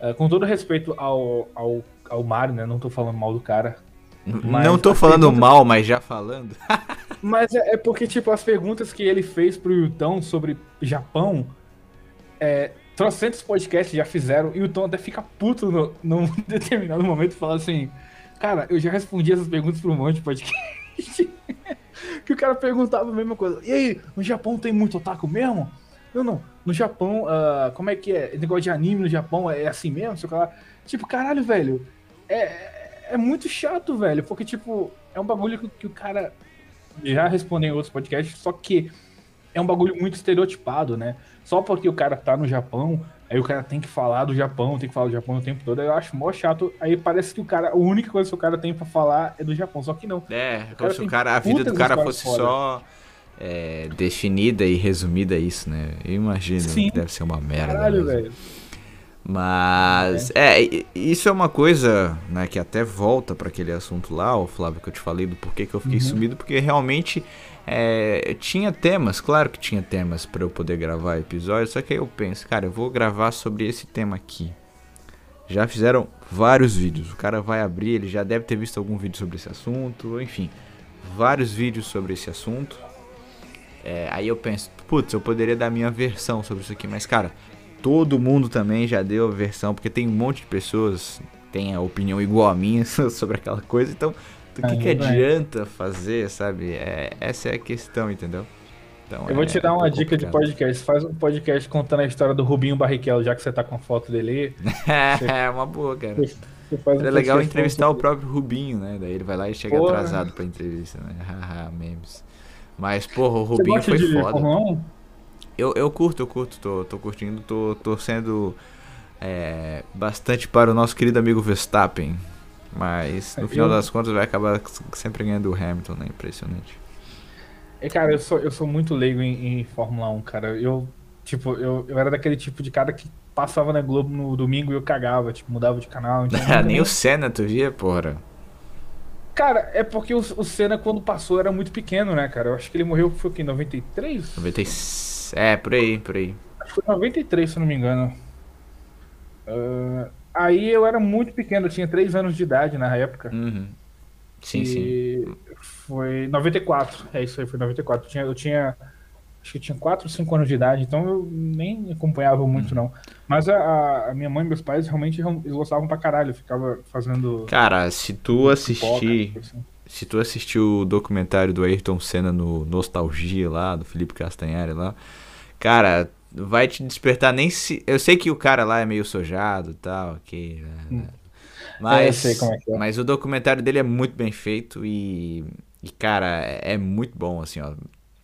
uh, com todo respeito ao, ao, ao Mário, né, não tô falando mal do cara. Não tô falando mal, mas já falando. mas é, é, porque, tipo, as perguntas que ele fez pro Yutão sobre Japão, é, trocentos podcasts já fizeram, e o Tom até fica puto no, num determinado momento e fala assim, cara, eu já respondi essas perguntas pro um monte de podcast. que o cara perguntava a mesma coisa. E aí, no Japão tem muito otaku mesmo? Não, não. No Japão, uh, como é que é? Negócio de anime no Japão é assim mesmo? Sei lá. Tipo, caralho, velho. É, é muito chato, velho. Porque, tipo, é um bagulho que, que o cara já respondeu em outros podcasts, só que é um bagulho muito estereotipado, né? Só porque o cara tá no Japão, aí o cara tem que falar do Japão, tem que falar do Japão o tempo todo. Eu acho mó chato. Aí parece que o cara, a única coisa que o cara tem para falar é do Japão, só que não. É, como se o cara, a vida do cara fosse fora. só é, definida e resumida isso, né? Eu imagino Sim. que deve ser uma merda. Caralho, velho. Mas é. é. isso é uma coisa, né, que até volta para aquele assunto lá, o Flávio que eu te falei do porquê que eu fiquei uhum. sumido, porque realmente é, tinha temas, claro que tinha temas para eu poder gravar episódios, só que aí eu penso, cara, eu vou gravar sobre esse tema aqui. Já fizeram vários vídeos, o cara vai abrir, ele já deve ter visto algum vídeo sobre esse assunto, enfim, vários vídeos sobre esse assunto. É, aí eu penso, putz, eu poderia dar minha versão sobre isso aqui, mas cara, todo mundo também já deu a versão, porque tem um monte de pessoas tem a opinião igual a minha sobre aquela coisa, então o que, que adianta fazer, sabe? É, essa é a questão, entendeu? Então, eu vou é, te dar uma dica de podcast. Faz um podcast contando a história do Rubinho Barrichello, já que você tá com a foto dele. é, uma boa, cara. Um é legal entrevistar o próprio Rubinho, né? Daí ele vai lá e chega Porra. atrasado pra entrevista, né? Haha, memes. Mas, porra, o Rubinho foi foda. Eu, eu curto, eu curto, tô, tô curtindo, tô torcendo é, bastante para o nosso querido amigo Verstappen. Mas no é, final eu... das contas vai acabar sempre ganhando o Hamilton, né? Impressionante. É, cara, eu sou, eu sou muito leigo em, em Fórmula 1, cara. Eu, tipo, eu, eu era daquele tipo de cara que passava na Globo no domingo e eu cagava, tipo, mudava de canal. Nem o Senna tu via, porra. Cara, é porque o, o Senna, quando passou, era muito pequeno, né, cara? Eu acho que ele morreu, foi o quê? 93? 96. É, por aí, por aí. Acho que foi 93, se eu não me engano. Uh, aí eu era muito pequeno, eu tinha 3 anos de idade na época. Uhum. Sim, e sim. Foi 94, é isso aí, foi 94. Eu tinha, eu tinha acho que tinha 4 ou 5 anos de idade, então eu nem acompanhava muito, não. Mas a, a minha mãe e meus pais realmente eles gostavam pra caralho, eu ficava fazendo. Cara, se tu assistir. Assim. Se tu assistiu o documentário do Ayrton Senna no Nostalgia lá, do Felipe Castanhari lá, cara, vai te despertar nem se. Eu sei que o cara lá é meio sojado e tal, ok. Né? Hum. Mas, é, é. mas o documentário dele é muito bem feito e, e cara, é, é muito bom, assim, ó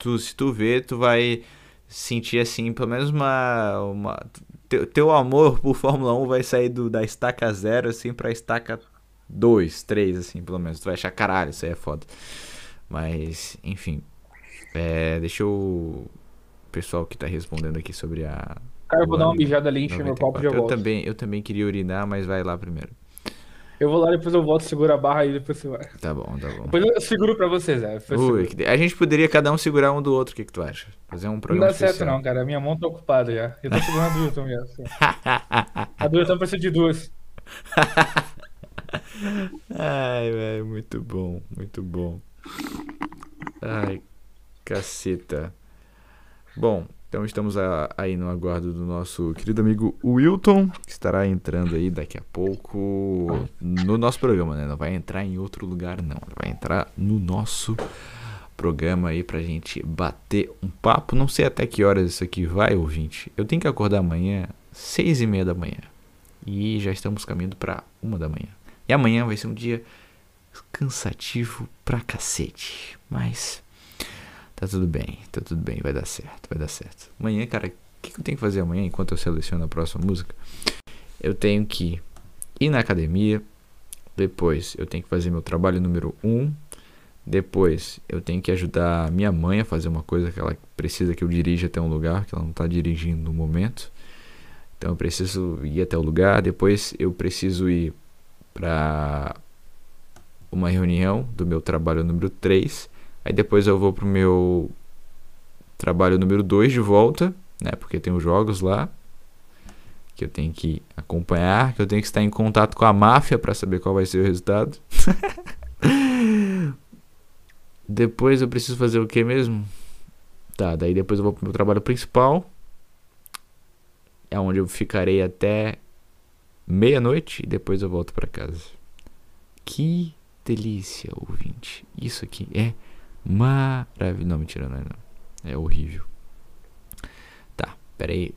tu, se tu ver, tu vai sentir assim, pelo menos uma. uma teu, teu amor por Fórmula 1 vai sair do, da estaca zero assim pra estaca 2, 3, assim, pelo menos. Tu vai achar caralho, isso aí é foda. Mas, enfim. É, deixa eu. O pessoal que tá respondendo aqui sobre a. Cara, eu vou dar uma mijada ali, encher meu copo de eu também, eu também queria urinar, mas vai lá primeiro. Eu vou lá, depois eu volto, seguro a barra e depois você vai. Tá bom, tá bom. Depois eu seguro pra vocês, é. Ui, a gente poderia cada um segurar um do outro, o que, que tu acha? Fazer um programa Não dá certo não, cara. A minha mão tá ocupada já. Eu tô segurando a Wilton mesmo. Assim. a do Wilton precisa de duas. Ai, velho, muito bom, muito bom. Ai, caceta. Bom, então estamos aí no aguardo do nosso querido amigo Wilton, que estará entrando aí daqui a pouco no nosso programa, né? Não vai entrar em outro lugar, não. vai entrar no nosso programa aí pra gente bater um papo. Não sei até que horas isso aqui vai, ouvinte. Eu tenho que acordar amanhã, seis e meia da manhã. E já estamos caminhando para uma da manhã. Amanhã vai ser um dia cansativo pra cacete. Mas Tá tudo bem, tá tudo bem, vai dar certo, vai dar certo. Amanhã, cara, o que, eu tenho que fazer amanhã enquanto eu seleciono a próxima música? Eu tenho que ir na academia, depois eu tenho que fazer meu trabalho número 1, um, depois eu tenho que ajudar minha mãe a fazer uma coisa que ela precisa que eu dirija até um lugar, que ela não está dirigindo no momento. Então eu preciso ir até o lugar, depois eu preciso ir para uma reunião do meu trabalho número 3 Aí depois eu vou pro meu trabalho número 2 de volta, né? Porque tem os jogos lá que eu tenho que acompanhar, que eu tenho que estar em contato com a máfia para saber qual vai ser o resultado. depois eu preciso fazer o que mesmo? Tá, daí depois eu vou pro meu trabalho principal. É onde eu ficarei até meia-noite e depois eu volto para casa. Que delícia, ouvinte. Isso aqui é Maravilhoso. Não, mentira, não é não. É horrível. Tá, pera aí.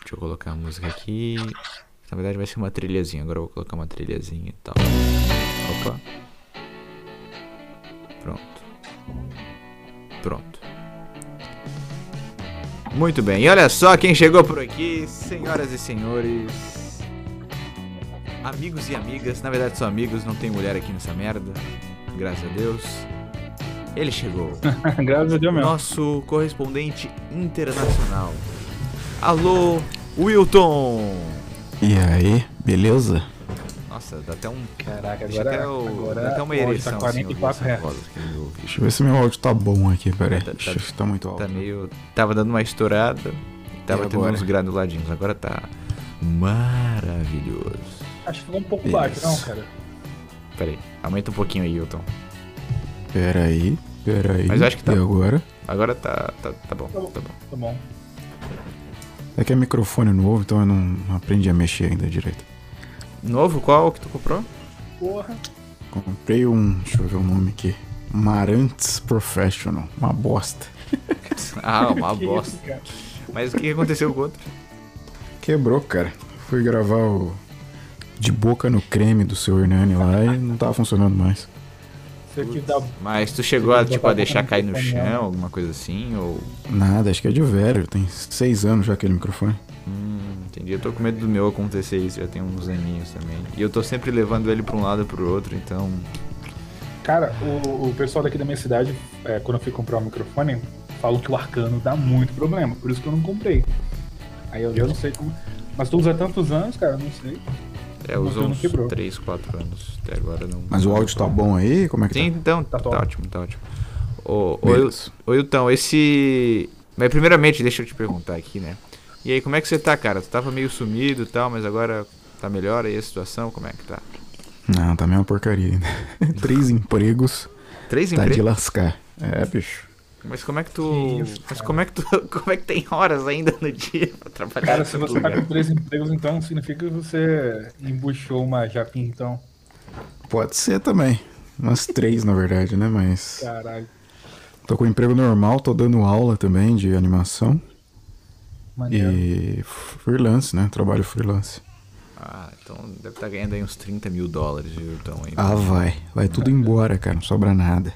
Deixa eu colocar a música aqui. Na verdade vai ser uma trilhazinha. Agora eu vou colocar uma trilhazinha e tal. Opa. Pronto. Pronto. Muito bem. E olha só quem chegou por aqui, senhoras e senhores. Amigos e amigas. Na verdade são amigos, não tem mulher aqui nessa merda. Graças a Deus. Ele chegou. Graças a Deus mesmo. Nosso correspondente internacional. Alô, Wilton! E aí, beleza? Nossa, dá até um. Caraca, agora, é o... agora dá até uma ereção. Tá 44 assim, Deixa eu ver se meu áudio tá bom aqui, peraí. Tá, tá, tá muito alto. Tá meio. Tava dando uma estourada. Tava tendo uns granuladinhos. Agora tá maravilhoso. Acho que ficou um pouco Isso. baixo, não, cara? Peraí, aumenta um pouquinho aí, Wilton. Pera aí, pera aí. Mas acho que tá. E agora? Agora tá, tá, tá bom, tá bom. Tá bom. É que é microfone novo, então eu não aprendi a mexer ainda direito. Novo? Qual que tu comprou? Porra. Comprei um, deixa eu ver o nome aqui. Marantes Professional. Uma bosta. ah, uma bosta. Isso, Mas o que aconteceu com o outro? Quebrou, cara. Fui gravar o De Boca no Creme do seu Hernani lá e não tava funcionando mais. Mas tu chegou a, tipo, a deixar cair no chão, alguma coisa assim, ou... Nada, acho que é de velho, tem seis anos já aquele microfone. Hum, entendi. Eu tô com medo do meu acontecer isso, já tem uns aninhos também. E eu tô sempre levando ele pra um lado e pro outro, então... Cara, o, o pessoal daqui da minha cidade, é, quando eu fui comprar um microfone, falam que o Arcano dá muito problema, por isso que eu não comprei. Aí eu, eu não sei como... Mas tu usa tantos anos, cara, não sei. É, usou uns 3, 4 anos. Até agora não. Mas o áudio tá bom aí? Como é que Sim, tá? então, tá, tá ótimo, tá ótimo. Ô, ô, Hilton, esse. Mas primeiramente, deixa eu te perguntar aqui, né? E aí, como é que você tá, cara? Tu tava meio sumido e tal, mas agora tá melhor aí a situação? Como é que tá? Não, tá meio porcaria ainda. Três empregos. Três tá empregos? de lascar. É, bicho. Mas como é que tu. Que isso, mas como é que tu. Como é que tem horas ainda no dia pra trabalhar? Cara, se você lugar? tá com três empregos, então significa que você embuchou uma japinha, então. Pode ser também. Umas três, na verdade, né? Mas. Caralho. Tô com emprego normal, tô dando aula também de animação. Maneiro. E freelance, né? Trabalho freelance. Ah, então deve estar tá ganhando aí uns 30 mil dólares, viu? Então, aí, ah, vai. Vai tudo embora, cara. Não sobra nada.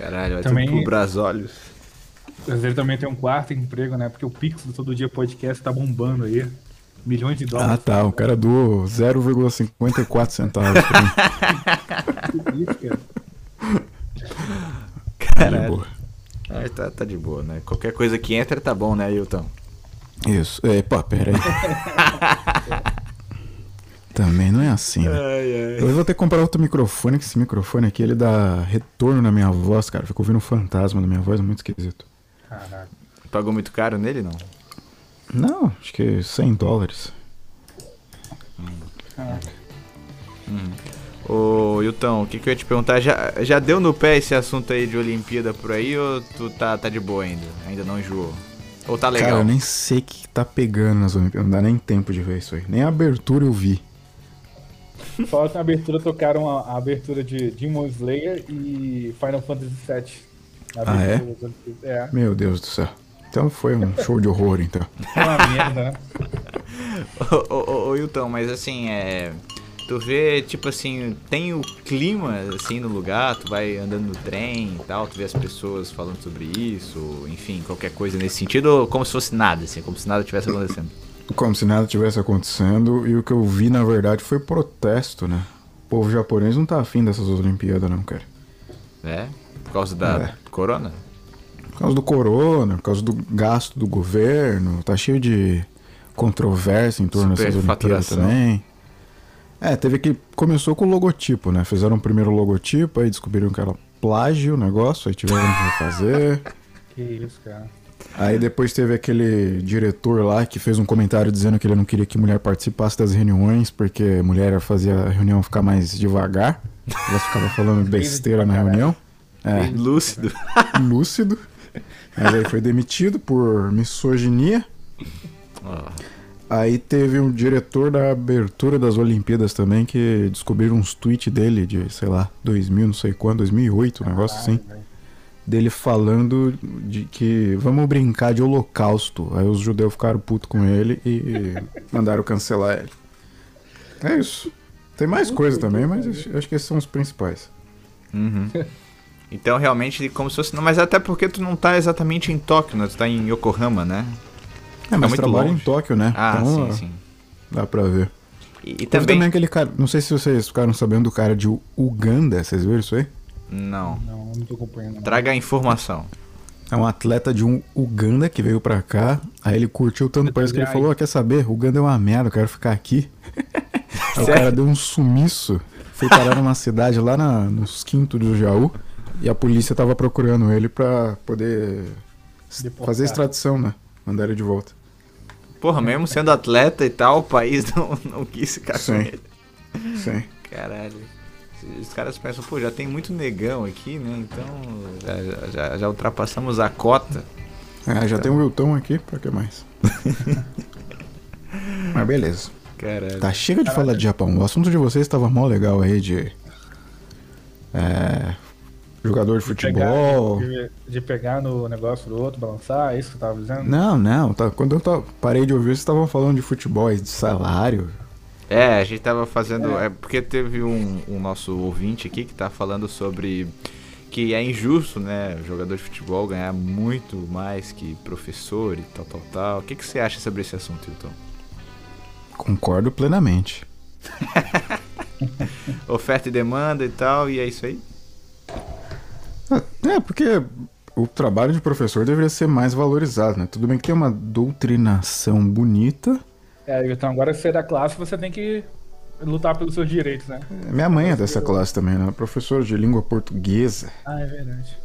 Caralho, vai também... tudo pro Brasólios. Mas ele também tem um quarto emprego, né? Porque o Pix do Todo Dia Podcast tá bombando aí. Milhões de dólares. Ah, tá. O cara doou 0,54 centavos pra mim. isso, cara. Caralho. Ah, tá, tá de boa, né? Qualquer coisa que entra tá bom, né, Hilton? Isso. Epa, pera aí. Também não é assim, né? Ai, ai. Eu vou ter que comprar outro microfone, que esse microfone aqui ele dá retorno na minha voz, cara. Fico ouvindo um fantasma na minha voz, é muito esquisito. Caraca. Pagou muito caro nele, não? Não, acho que 100 dólares. Hum. Hum. Ô, Hilton, o que, que eu ia te perguntar? Já, já deu no pé esse assunto aí de Olimpíada por aí ou tu tá, tá de boa ainda? Ainda não enjoou? Ou tá legal? Cara, eu nem sei o que tá pegando nas Olimpíadas. Não dá nem tempo de ver isso aí. Nem a abertura eu vi. Só na abertura tocaram a, a, abertura de Demon Slayer e Final Fantasy VII. Ah, é? é? Meu Deus do céu. Então foi um show de horror, então. É uma merda, né? ô, ô, ô, Hilton, mas assim, é. Tu vê, tipo assim, tem o clima, assim, no lugar, tu vai andando no trem e tal, tu vê as pessoas falando sobre isso, enfim, qualquer coisa nesse sentido, como se fosse nada, assim, como se nada tivesse acontecendo. Como se nada tivesse acontecendo, e o que eu vi, na verdade, foi protesto, né? O povo japonês não tá afim dessas Olimpíadas, não, cara. É? Por causa da é. corona? Por causa do corona, por causa do gasto do governo, tá cheio de controvérsia em torno dessas Olimpíadas também. É, teve que. Começou com o logotipo, né? Fizeram o primeiro logotipo, aí descobriram que era plágio o negócio, aí tiveram que refazer. Que isso, cara. Aí depois teve aquele diretor lá que fez um comentário dizendo que ele não queria que mulher participasse das reuniões, porque mulher fazia a reunião ficar mais devagar. Ela ficava falando besteira na reunião. É. Lúcido. Lúcido. Mas aí foi demitido por misoginia. Aí teve um diretor da abertura das Olimpíadas também que descobriram uns tweets dele de, sei lá, 2000, não sei quando, 2008, um negócio assim. Dele falando de que vamos brincar de holocausto. Aí os judeus ficaram putos com ele e mandaram cancelar ele. É isso. Tem mais coisa também, mas acho que esses são os principais. Uhum. Então realmente como se fosse. Mas até porque tu não tá exatamente em Tóquio, né? Tu tá em Yokohama, né? É, mas trabalha longe. em Tóquio, né? Ah, então, sim, sim. Dá pra ver. E, e também... também aquele cara. Não sei se vocês ficaram sabendo do cara de Uganda, vocês viram isso aí? Não. Não, não tô acompanhando. Traga a informação. É um atleta de um Uganda que veio pra cá. Aí ele curtiu tanto, parece que ele falou: oh, quer saber? Uganda é uma merda, eu quero ficar aqui. aí o cara deu um sumiço. Foi parar numa cidade lá na, nos quintos do Jaú. E a polícia tava procurando ele pra poder Deportar. fazer extradição, né? Mandar ele de volta. Porra, mesmo sendo atleta e tal, o país não, não quis ficar Sim. com ele. Sim. Caralho. Os caras pensam, pô, já tem muito negão aqui, né? Então já, já, já ultrapassamos a cota. É, já então... tem o Wilton aqui, pra que mais? Mas beleza. Caralho. Tá, chega de Caralho. falar de Japão. O assunto de vocês estava mó legal aí de. É, Jogador de, de futebol. Pegar, de, de, pegar no negócio do outro, balançar, é isso que eu tava dizendo? Não, não. Tá, quando eu tava, parei de ouvir, vocês estavam falando de futebol, de salário. É, a gente tava fazendo. É, é porque teve um, um, nosso ouvinte aqui que tá falando sobre que é injusto, né? O jogador de futebol ganhar muito mais que professor e tal, tal, tal. O que, que você acha sobre esse assunto, Hilton? Concordo plenamente. Oferta e demanda e tal, e é isso aí? É, porque o trabalho de professor deveria ser mais valorizado, né? Tudo bem que tem uma doutrinação bonita. É, então agora que você é da classe, você tem que lutar pelos seus direitos, né? Minha mãe é dessa classe também, né? Professora de língua portuguesa. Ah, é verdade.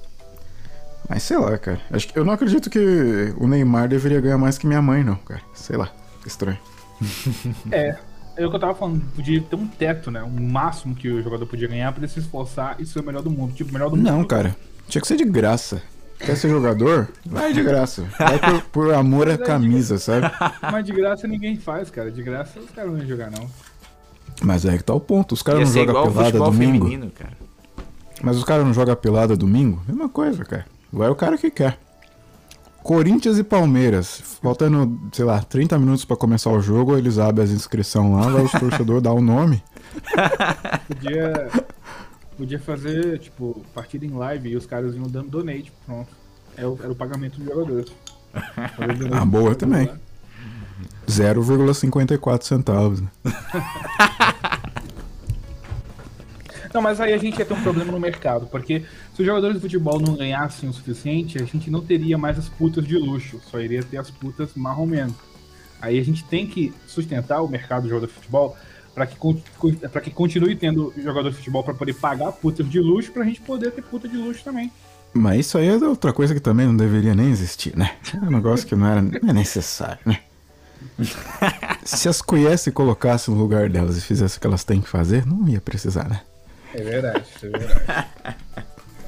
Mas sei lá, cara. Acho que eu não acredito que o Neymar deveria ganhar mais que minha mãe, não, cara. Sei lá. Estranho. é. É o que eu tava falando, podia ter um teto, né? Um máximo que o jogador podia ganhar pra ele se esforçar e ser o melhor do mundo. Tipo, o melhor do Não, mundo. cara. Tinha que ser de graça. Quer ser jogador? Vai de graça. Vai por, por amor à camisa, sabe? Mas de graça ninguém faz, cara. De graça os caras não vão jogar, não. Mas é que tá o ponto. Os caras não jogam pelada domingo. Feminino, Mas os caras não jogam pelada domingo? Mesma coisa, cara. Vai o cara que quer. Corinthians e Palmeiras. Faltando, sei lá, 30 minutos para começar o jogo, eles abrem as inscrições lá, vai os torcedores dar o nome. Podia, podia fazer, tipo, partida em live e os caras iam dando donate, pronto. Era é o, era o pagamento do jogador. Ah, boa também. 0,54 centavos. Né? Não, mas aí a gente ia ter um problema no mercado, porque se os jogadores de futebol não ganhassem o suficiente, a gente não teria mais as putas de luxo, só iria ter as putas marromeno. Aí a gente tem que sustentar o mercado de jogador de futebol para que, pra que continue tendo jogador de futebol para poder pagar putas de luxo, pra gente poder ter puta de luxo também. Mas isso aí é outra coisa que também não deveria nem existir, né? É um negócio que não era não é necessário, né? Se as conhece colocasse no lugar delas e fizesse o que elas têm que fazer, não ia precisar, né? É verdade, é verdade.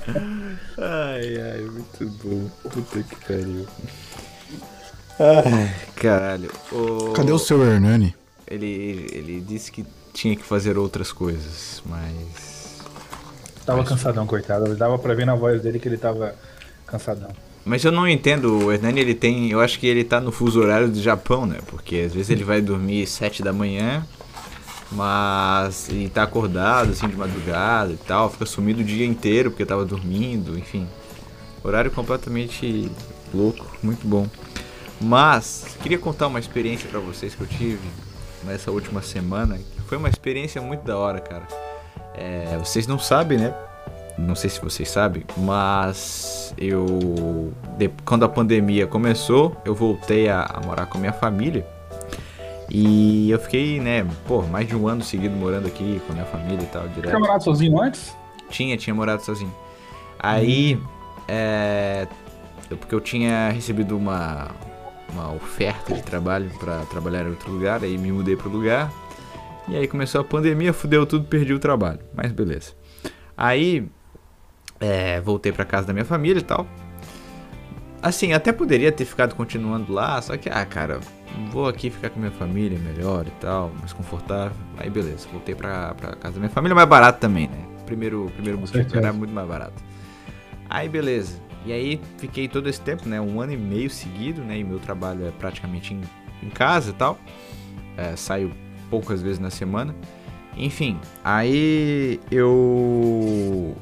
ai, ai, muito bom. Puta que pariu. Ai, caralho. O... Cadê o seu Hernani? Ele, ele disse que tinha que fazer outras coisas, mas. Tava mas... cansadão, coitado. Dava pra ver na voz dele que ele tava cansadão. Mas eu não entendo, o Hernani ele tem. Eu acho que ele tá no fuso horário do Japão, né? Porque às vezes ele vai dormir 7 da manhã mas ele tá acordado assim de madrugada e tal, fica sumido o dia inteiro porque tava dormindo, enfim. Horário completamente louco, muito bom. Mas queria contar uma experiência para vocês que eu tive nessa última semana, que foi uma experiência muito da hora, cara. É, vocês não sabem, né? Não sei se vocês sabem, mas eu de, quando a pandemia começou, eu voltei a, a morar com a minha família. E eu fiquei, né, pô, mais de um ano seguido morando aqui com a minha família e tal, direto. Tinha morado sozinho antes? Tinha, tinha morado sozinho. Aí, hum. é. Porque eu tinha recebido uma, uma oferta de trabalho para trabalhar em outro lugar, aí me mudei pro lugar. E aí começou a pandemia, fudeu tudo, perdi o trabalho. Mas beleza. Aí, é, voltei para casa da minha família e tal. Assim, até poderia ter ficado continuando lá, só que, ah, cara, vou aqui ficar com minha família melhor e tal, mais confortável. Aí beleza, voltei pra, pra casa da minha família, mais barato também, né? Primeiro, primeiro motivo era muito mais barato. Aí beleza. E aí fiquei todo esse tempo, né? Um ano e meio seguido, né? E meu trabalho é praticamente em, em casa e tal. É, saio poucas vezes na semana. Enfim, aí eu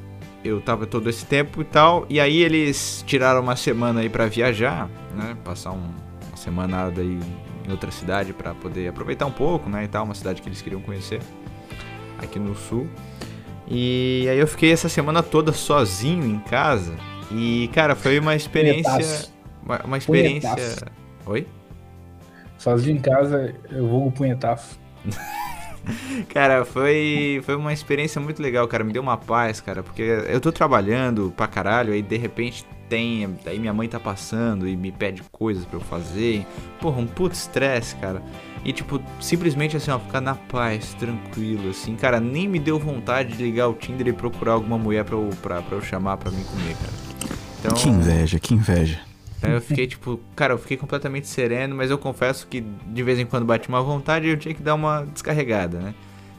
eu tava todo esse tempo e tal, e aí eles tiraram uma semana aí para viajar, né? Passar um, uma semana aí em outra cidade para poder aproveitar um pouco, né, e tal, uma cidade que eles queriam conhecer aqui no sul. E aí eu fiquei essa semana toda sozinho em casa e cara, foi uma experiência uma, uma experiência punhetaço. Oi? Sozinho em casa, eu vou punhetaço. cara, foi, foi uma experiência muito legal, cara. Me deu uma paz, cara, porque eu tô trabalhando pra caralho, aí de repente tem. Aí minha mãe tá passando e me pede coisas para eu fazer. Porra, um puto estresse, cara. E tipo, simplesmente assim, ó, ficar na paz, tranquilo, assim. Cara, nem me deu vontade de ligar o Tinder e procurar alguma mulher pra eu, pra, pra eu chamar pra mim comer, cara. Então, que inveja, que inveja. Aí eu fiquei tipo, cara, eu fiquei completamente sereno, mas eu confesso que de vez em quando bate uma vontade e eu tinha que dar uma descarregada, né?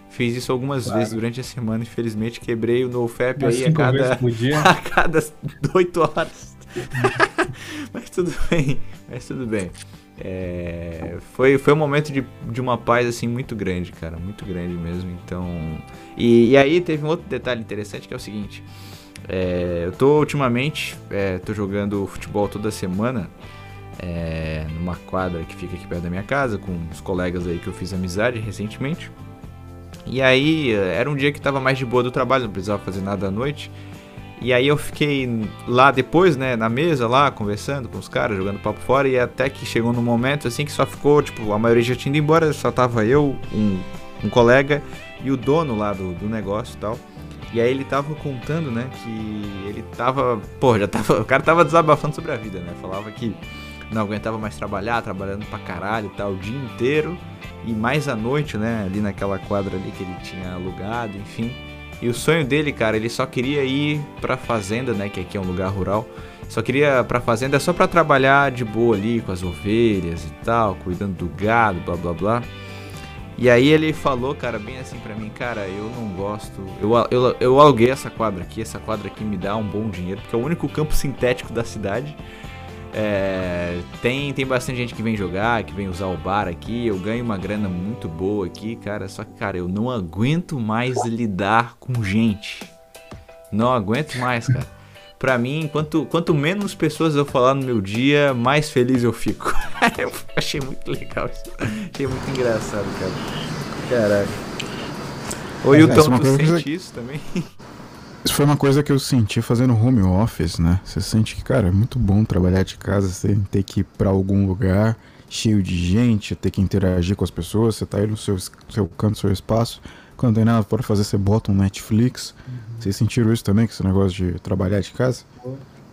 Fiz isso algumas claro. vezes durante a semana, infelizmente quebrei o NoFap aí a cada, a cada 8 horas. mas tudo bem, mas tudo bem. É, foi, foi um momento de, de uma paz assim muito grande, cara, muito grande mesmo. Então, e, e aí teve um outro detalhe interessante que é o seguinte: é, eu tô ultimamente, é, tô jogando futebol toda semana é, numa quadra que fica aqui perto da minha casa com os colegas aí que eu fiz amizade recentemente. E aí, era um dia que tava mais de boa do trabalho, não precisava fazer nada à noite. E aí eu fiquei lá depois, né, na mesa lá, conversando com os caras, jogando papo fora, e até que chegou num momento assim que só ficou, tipo, a maioria já tinha ido embora, só tava eu, um, um colega e o dono lá do, do negócio e tal. E aí ele tava contando, né, que ele tava, pô, já tava, o cara tava desabafando sobre a vida, né? Falava que não aguentava mais trabalhar, trabalhando pra caralho e tal, o dia inteiro e mais à noite, né, ali naquela quadra ali que ele tinha alugado, enfim. E o sonho dele, cara, ele só queria ir pra fazenda, né, que aqui é um lugar rural, Só queria pra fazenda só pra trabalhar de boa ali com as ovelhas e tal, cuidando do gado, blá blá blá. E aí ele falou, cara, bem assim pra mim, cara, eu não gosto. Eu, eu, eu aluguei essa quadra aqui, essa quadra aqui me dá um bom dinheiro, porque é o único campo sintético da cidade. É, tem, tem bastante gente que vem jogar, que vem usar o bar aqui. Eu ganho uma grana muito boa aqui, cara. Só que, cara, eu não aguento mais lidar com gente. Não aguento mais, cara. Pra mim, quanto, quanto menos pessoas eu falar no meu dia, mais feliz eu fico. eu achei muito legal isso. Achei muito engraçado, cara. Caraca. Ô, é, Hilton, tu sente que... isso também? Isso foi uma coisa que eu senti fazendo home office, né? Você sente que, cara, é muito bom trabalhar de casa sem ter que ir pra algum lugar cheio de gente, ter que interagir com as pessoas, você tá aí no seu, seu canto, seu espaço. Quando tem nada para fazer, você bota um Netflix. Vocês sentiram isso também, com esse negócio de trabalhar de casa?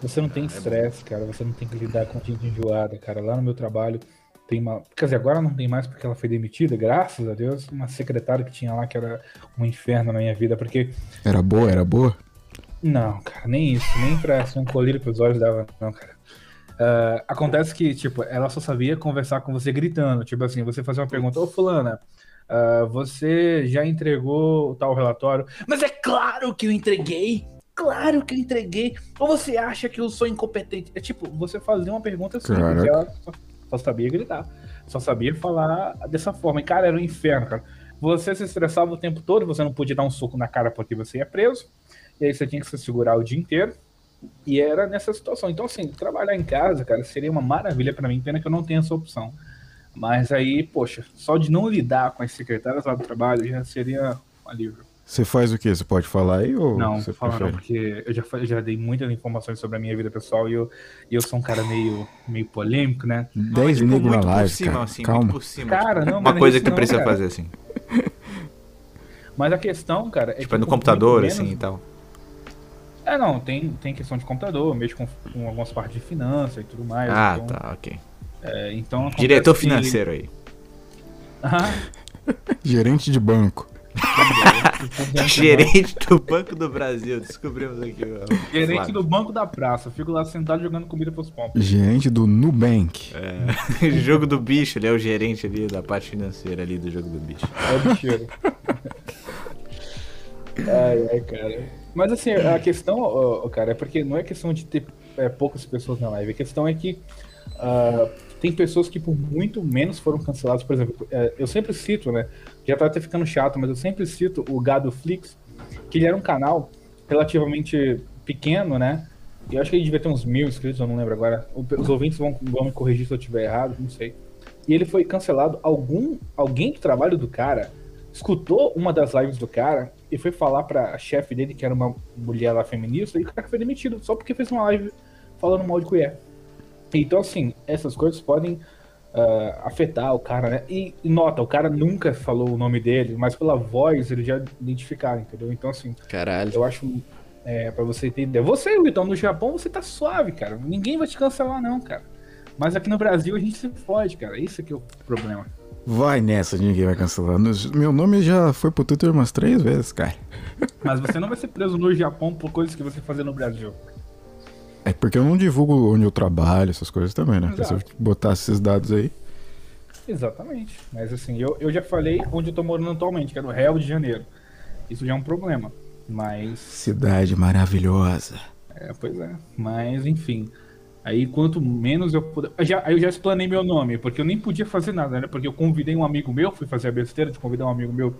Você não tem estresse, cara. Você não tem que lidar com gente enjoada, cara. Lá no meu trabalho tem uma. Quer dizer, agora não tem mais porque ela foi demitida, graças a Deus. Uma secretária que tinha lá que era um inferno na minha vida, porque. Era boa, era boa? Não, cara, nem isso, nem pra ser um colírio pros olhos dava, não, cara. Uh, acontece que, tipo, ela só sabia conversar com você gritando. Tipo assim, você fazer uma pergunta, ô fulana, uh, você já entregou o tal relatório? Mas é claro que eu entreguei! Claro que eu entreguei! Ou você acha que eu sou incompetente? É tipo, você fazer uma pergunta assim, ela só, só sabia gritar. Só sabia falar dessa forma. E, cara, era um inferno, cara. Você se estressava o tempo todo, você não podia dar um soco na cara porque você ia preso e aí você tinha que se segurar o dia inteiro. E era nessa situação. Então, assim, trabalhar em casa, cara, seria uma maravilha para mim. Pena que eu não tenho essa opção. Mas aí, poxa, só de não lidar com as secretárias lá do trabalho já seria um alívio. Você faz o que? Você pode falar aí ou não? Você falar não, porque eu já, já dei muitas informações sobre a minha vida pessoal e eu, e eu sou um cara meio, meio polêmico, né? 10 tipo, na live, cima, cara. Assim, Calma. Cima, cara, tipo, não, uma coisa que tu não, precisa cara. fazer assim. Mas a questão, cara, é tipo, é no computador, menos... assim e tal. É, não, tem, tem questão de computador, mexo com, com algumas partes de finanças e tudo mais. Ah, então, tá, ok. É, então Diretor financeiro aí. Gerente de banco. Gerente do Banco do Brasil, descobrimos aqui. Gerente do Banco da Praça, fico lá sentado jogando comida pros pombos. Gerente do Nubank. É, jogo do bicho, ele é o gerente ali da parte financeira ali do jogo do bicho. É o bicheiro. ai, ai, cara. Mas assim, a questão, cara, é porque não é questão de ter é, poucas pessoas na live. A questão é que uh, tem pessoas que por muito menos foram canceladas. Por exemplo, é, eu sempre cito, né? Já tá até ficando chato, mas eu sempre cito o Gado Flix, que ele era um canal relativamente pequeno, né? Eu acho que ele devia ter uns mil inscritos, eu não lembro agora. Os ouvintes vão, vão me corrigir se eu estiver errado, não sei. E ele foi cancelado. Algum, alguém do trabalho do cara escutou uma das lives do cara e foi falar pra chefe dele, que era uma mulher lá feminista, e o cara foi demitido só porque fez uma live falando mal de colher. Então, assim, essas coisas podem uh, afetar o cara, né? E, nota, o cara nunca falou o nome dele, mas pela voz ele já identificaram, entendeu? Então, assim, Caralho. eu acho. É, pra você entender. Você, então, no Japão, você tá suave, cara. Ninguém vai te cancelar, não, cara. Mas aqui no Brasil a gente se fode, cara. Isso aqui é o problema. Vai nessa, ninguém vai cancelar. Meu nome já foi pro Twitter umas três vezes, cara. Mas você não vai ser preso no Japão por coisas que você fazia no Brasil. É porque eu não divulgo onde eu trabalho, essas coisas também, né? Exato. Se eu botasse esses dados aí. Exatamente. Mas assim, eu, eu já falei onde eu tô morando atualmente, que é no Rio de Janeiro. Isso já é um problema. Mas. Cidade maravilhosa. É, pois é. Mas, enfim. Aí quanto menos eu puder. Já, aí eu já explanei meu nome, porque eu nem podia fazer nada, né? Porque eu convidei um amigo meu, fui fazer a besteira de convidar um amigo meu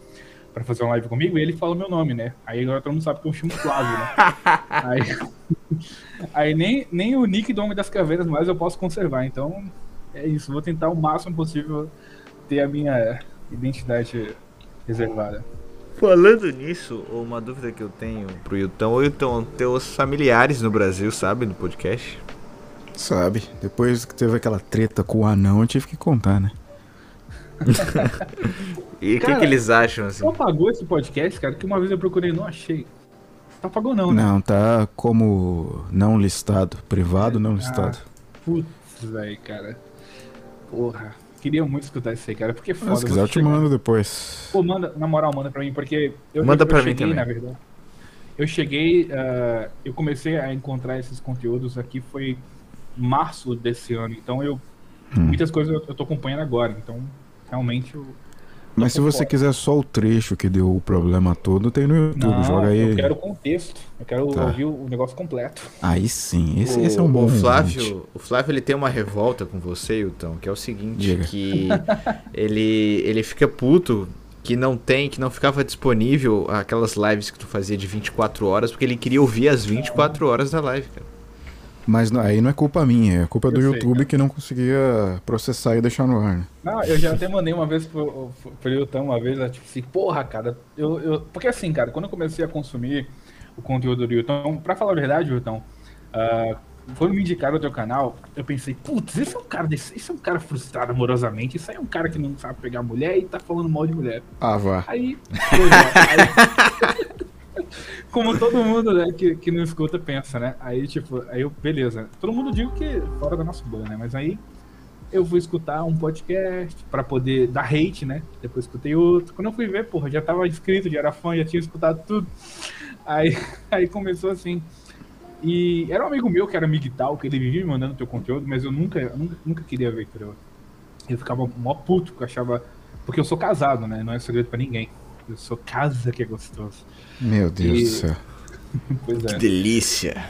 para fazer uma live comigo, e ele falou meu nome, né? Aí agora todo mundo sabe que eu chamo Flávio, né? aí, aí nem, nem o nick do Homem das Caveiras mais eu posso conservar, então é isso. Vou tentar o máximo possível ter a minha identidade reservada. Falando nisso, uma dúvida que eu tenho pro Yutão, ou Yutão, teus familiares no Brasil sabem do podcast? Sabe, depois que teve aquela treta com o anão, eu tive que contar, né? e o que, que, eles acham assim? Não apagou esse podcast, cara? Que uma vez eu procurei e não achei. Tá apagou não, né? Não, tá como não listado. Privado, não listado. Ah, putz, velho, cara. Porra. Queria muito escutar isso aí, cara. Porque é foda. Se quiser, eu te mando depois. Pô, manda, na moral, manda pra mim, porque eu Manda pra mim também. na verdade. eu cheguei, uh, eu comecei a encontrar esses conteúdos aqui foi março desse ano, então eu hum. muitas coisas eu, eu tô acompanhando agora, então realmente eu mas se você quiser só o trecho que deu o problema todo, tem no YouTube. Não, joga aí. Eu quero o contexto. Eu quero tá. ouvir o negócio completo. Aí sim, esse, o, esse é um bom. O Flávio, o Flávio ele tem uma revolta com você, Hilton, que é o seguinte: Diga. que ele, ele fica puto que não tem, que não ficava disponível aquelas lives que tu fazia de 24 horas, porque ele queria ouvir as 24 horas da live, cara. Mas aí não é culpa minha, é culpa eu do sei, YouTube cara. que não conseguia processar e deixar no ar. Né? Não, eu já até mandei uma vez pro, pro YouTube, uma vez, tipo assim, porra, cara, eu, eu. Porque assim, cara, quando eu comecei a consumir o conteúdo do YouTube, pra falar a verdade, Hilton, uh, quando me indicaram o teu canal, eu pensei, putz, esse é um cara desse, esse é um cara frustrado amorosamente, isso aí é um cara que não sabe pegar mulher e tá falando mal de mulher. Ah, vá. Aí, aí como todo mundo, né, que, que não escuta pensa, né? Aí, tipo, aí eu, beleza. Todo mundo diz que fora da nossa bolha, né? Mas aí eu fui escutar um podcast para poder dar hate, né? Depois escutei outro. Quando eu fui ver, porra, já tava inscrito, já era fã, já tinha escutado tudo. Aí, aí começou assim. E era um amigo meu que era migtal, que ele vivia me mandando teu conteúdo, mas eu nunca, nunca, nunca queria ver, entendeu? Eu ficava mó puto, porque eu achava. Porque eu sou casado, né? Não é segredo para ninguém. Eu sou casa que é gostoso. Meu Deus e... do céu. pois é. Que delícia.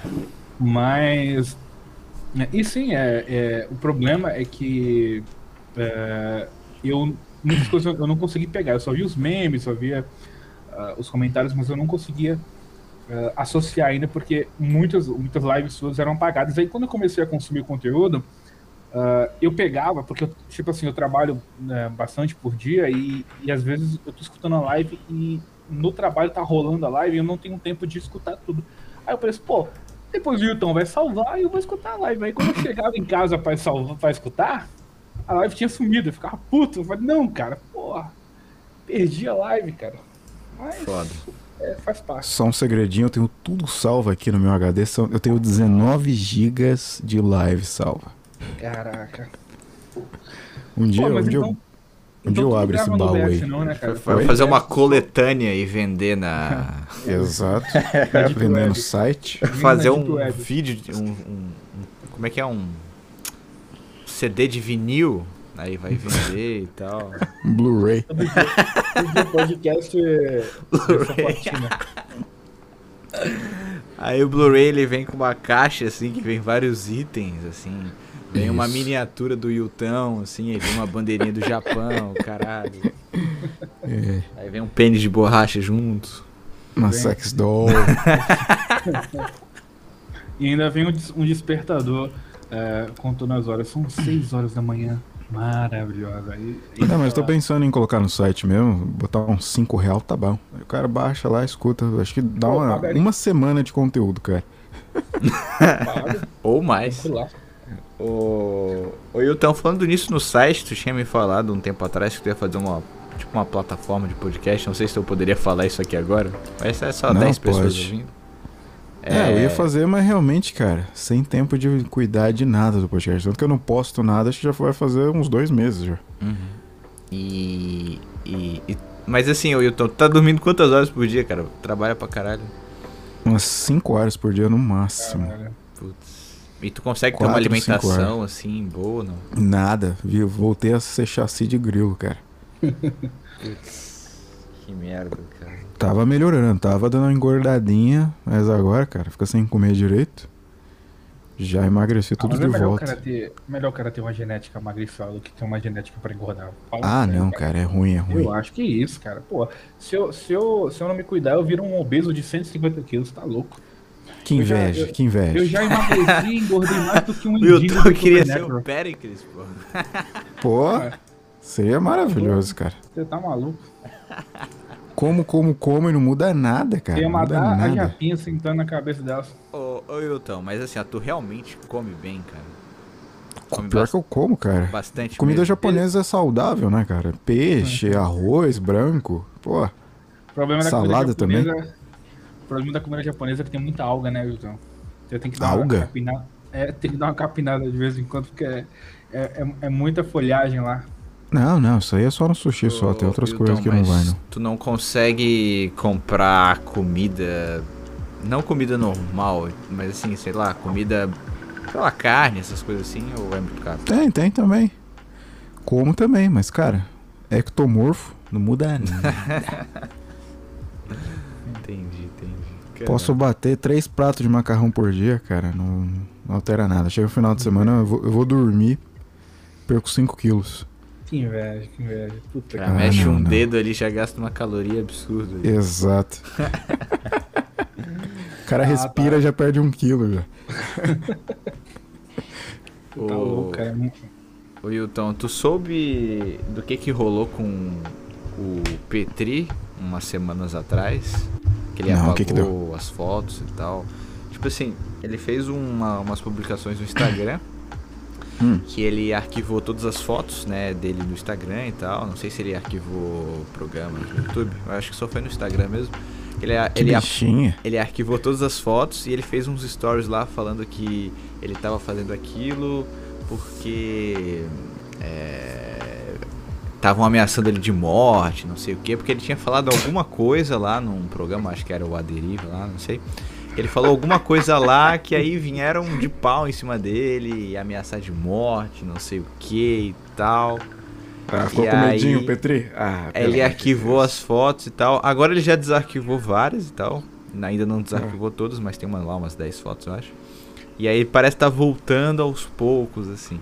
Mas. Né, e sim, é, é, o problema é que é, eu muitas coisas eu não consegui pegar. Eu só vi os memes, só via uh, os comentários, mas eu não conseguia uh, associar ainda, porque muitas, muitas lives suas eram apagadas. Aí quando eu comecei a consumir conteúdo, uh, eu pegava, porque eu, tipo assim, eu trabalho né, bastante por dia e, e às vezes eu tô escutando a live e no trabalho tá rolando a live e eu não tenho tempo de escutar tudo. Aí eu pensei, pô, depois o Hilton vai salvar e eu vou escutar a live. Aí quando eu chegava em casa pra, salvar, pra escutar, a live tinha sumido. Eu ficava puto. Eu falei, não, cara, porra, perdi a live, cara. Mas, Foda. É, faz parte. Só um segredinho, eu tenho tudo salvo aqui no meu HD. Eu tenho 19 gigas de live salva. Caraca. Um dia, Pô, um dia então... eu um dia eu abro esse baú aí. Não, né, Vai fazer uma coletânea e vender na. Exato. vender no site. Fazer um vídeo. Um, um, como é que é? Um CD de vinil. Aí vai vender e tal. Blu-ray. podcast. Blu-ray. Aí o Blu-ray ele vem com uma caixa assim que vem vários itens assim. Vem uma miniatura do Yutão, assim, aí vem uma bandeirinha do Japão, caralho. É. Aí vem um pênis de borracha junto. Uma vem. sex doll. e ainda vem um despertador é, contando as horas. São 6 horas da manhã. Maravilhosa. Aí, Não, mas eu tô pensando em colocar no site mesmo, botar uns 5 real, tá bom. Aí o cara baixa lá, escuta. Acho que dá Pô, uma, uma semana de conteúdo, cara. Ou mais. O, o Hilton, falando nisso no site, tu tinha me falado um tempo atrás que tu ia fazer uma, tipo, uma plataforma de podcast. Não sei se eu poderia falar isso aqui agora. Mas é só não, 10 pessoas ouvindo. É... é... eu ia fazer, mas realmente, cara, sem tempo de cuidar de nada do podcast. Tanto que eu não posto nada, acho que já vai fazer uns dois meses já. Uhum. E, e, e, Mas assim, o Hilton, tu tá dormindo quantas horas por dia, cara? Trabalha pra caralho. Umas 5 horas por dia no máximo. Putz. E tu consegue Quatro, ter uma alimentação assim, boa, não? Nada, viu? Voltei a ser chassi de grilo, cara. que merda, cara. Tava melhorando, tava dando uma engordadinha, mas agora, cara, fica sem comer direito. Já emagreci tudo ah, de é melhor volta. Cara ter, melhor o cara ter uma genética magriçal do que ter uma genética pra engordar. Fala ah, não, cara. cara. é ruim, é ruim. Eu acho que é isso, cara. Pô, se eu, se, eu, se eu não me cuidar, eu viro um obeso de 150 quilos, tá louco. Que inveja, eu já, que inveja. Eu já emagreci e engordei mais do que um indígena. Eu queria ser o Pericles, pô. Pô, seria maravilhoso, cara. Você tá maluco? Como, como, como e não muda nada, cara. Ia matar a japinha sentando na cabeça delas. Ô, ô Hilton, mas assim, ó, tu realmente come bem, cara. Come Pior que eu como, cara. Bastante. Comida mesmo. japonesa é saudável, né, cara? Peixe, uhum. arroz, branco. Pô. Salada também. O problema da comida japonesa é que tem muita alga, né, Wilton? Você tem que dar alga? uma capinada. É, tem que dar uma capinada de vez em quando, porque é, é, é, é muita folhagem lá. Não, não, isso aí é só no sushi só, tem outras Hilton, coisas que não vai, não. Tu não consegue comprar comida Não comida normal, mas assim, sei lá, comida. Sei lá, carne, essas coisas assim, ou é muito caro? Tem, tem também. Como também, mas cara, ectomorfo, não muda nada. Posso bater três pratos de macarrão por dia, cara, não, não altera nada. Chega o final de semana, eu vou, eu vou dormir, perco 5 quilos. Que inveja, que inveja. Puta Já que mexe Ah, não, um não. dedo ali, já gasta uma caloria absurda. ali. Exato. o cara Ah, respira tá. já perde um quilo já. Tá Ô, louco, cara. ô Hilton, tu soube do que que rolou com o Petri umas semanas atrás? Que ele Não, apagou que que as fotos e tal. Tipo assim, ele fez uma- umas publicações no Instagram Hum. que ele arquivou todas as fotos, né, dele no Instagram e tal. Não sei se ele arquivou programas no YouTube. Eu acho que só foi no Instagram mesmo. Ele, Que ele, bichinha. ele arquivou todas as fotos e ele fez uns stories lá falando que ele tava fazendo aquilo porque estavam ameaçando ele de morte, não sei o que, porque ele tinha falado alguma coisa lá num programa, acho que era o Aderiva lá, não sei. Ele falou alguma coisa lá que aí vieram de pau em cima dele e ameaçar de morte, não sei o que e tal. Ah, ficou E com medinho, Petri? Ah, Ele arquivou Deus. as fotos e tal. Agora ele já desarquivou várias e tal. Ainda não desarquivou todas, mas tem uma, lá umas 10 fotos, eu acho. E aí parece estar voltando aos poucos, assim.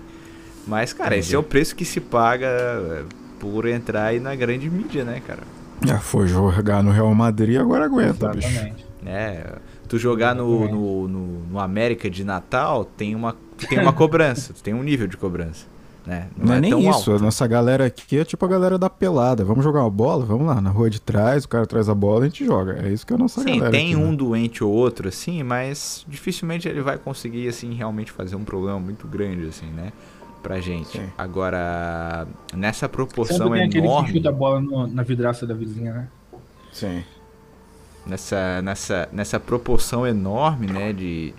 Mas, cara, esse Entendi. é o preço que se paga por entrar aí na grande mídia, né, cara? Já foi jogar no Real Madrid, agora aguenta, bicho. Exatamente. É, tu jogar no, no, no, no América de Natal, tem uma, tem uma cobrança, tu tem um nível de cobrança, né? Não, é, nem tão isso, alto. a nossa galera aqui é tipo a galera da pelada. Vamos jogar uma bola? Vamos lá, na rua de trás, o cara traz a bola e a gente joga. É isso que é a nossa Sim, galera. tem aqui, um né? doente ou outro, assim, mas dificilmente ele vai conseguir, assim, realmente fazer um problema muito grande, assim, né? Pra gente. Sim. Agora, nessa proporção Sempre tem aquele que enorme, chuta a bola no- na vidraça da vizinha, né? Sim. nessa, nessa, nessa proporção enorme, né, de,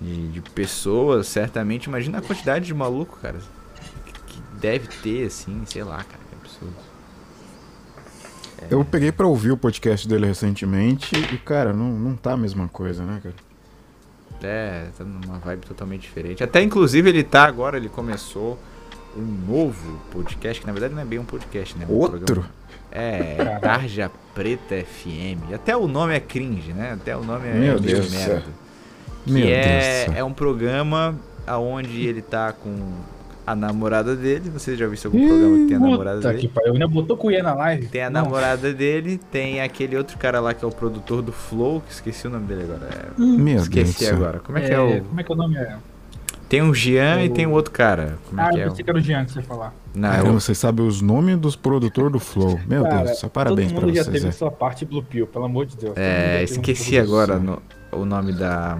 de, de pessoas, certamente, imagina a quantidade de maluco, cara, que, que deve ter, assim, sei lá, cara, que absurdo. Eu peguei pra ouvir o podcast dele recentemente e, cara, não, não tá a mesma coisa, né, cara? É, tá numa vibe totalmente diferente. Até inclusive ele tá agora, ele começou um novo podcast, que na verdade não é bem um podcast, né? é um Outro? programa. É, Tarja Preta FM. Até o nome é cringe, né? Até o nome é Meu Deus merda. céu. Que Meu é, Deus é um programa onde ele tá com a namorada dele. Se já viu algum Ih, programa que tem a namorada Puta dele. que pariu. Ainda botou cuia na live. Tem a Não. namorada dele, tem aquele outro cara lá que é o produtor do Flow, que esqueci o nome dele agora. É, Meu Deus esqueci céu. agora. Como é que é, o. Como é que é o nome? É... Tem o Jean e tem o outro cara. Como é Ah, que eu é? pensei que era o Jean que você ia falar. Não, é Caramba, o- você sabe os nomes dos produtores do Flow. Meu Cara, Deus, só parabéns Todo pra mundo já vocês. teve é. sua parte Blue Pill, pelo amor de Deus. Todo É, um esqueci produto. agora no- o nome da.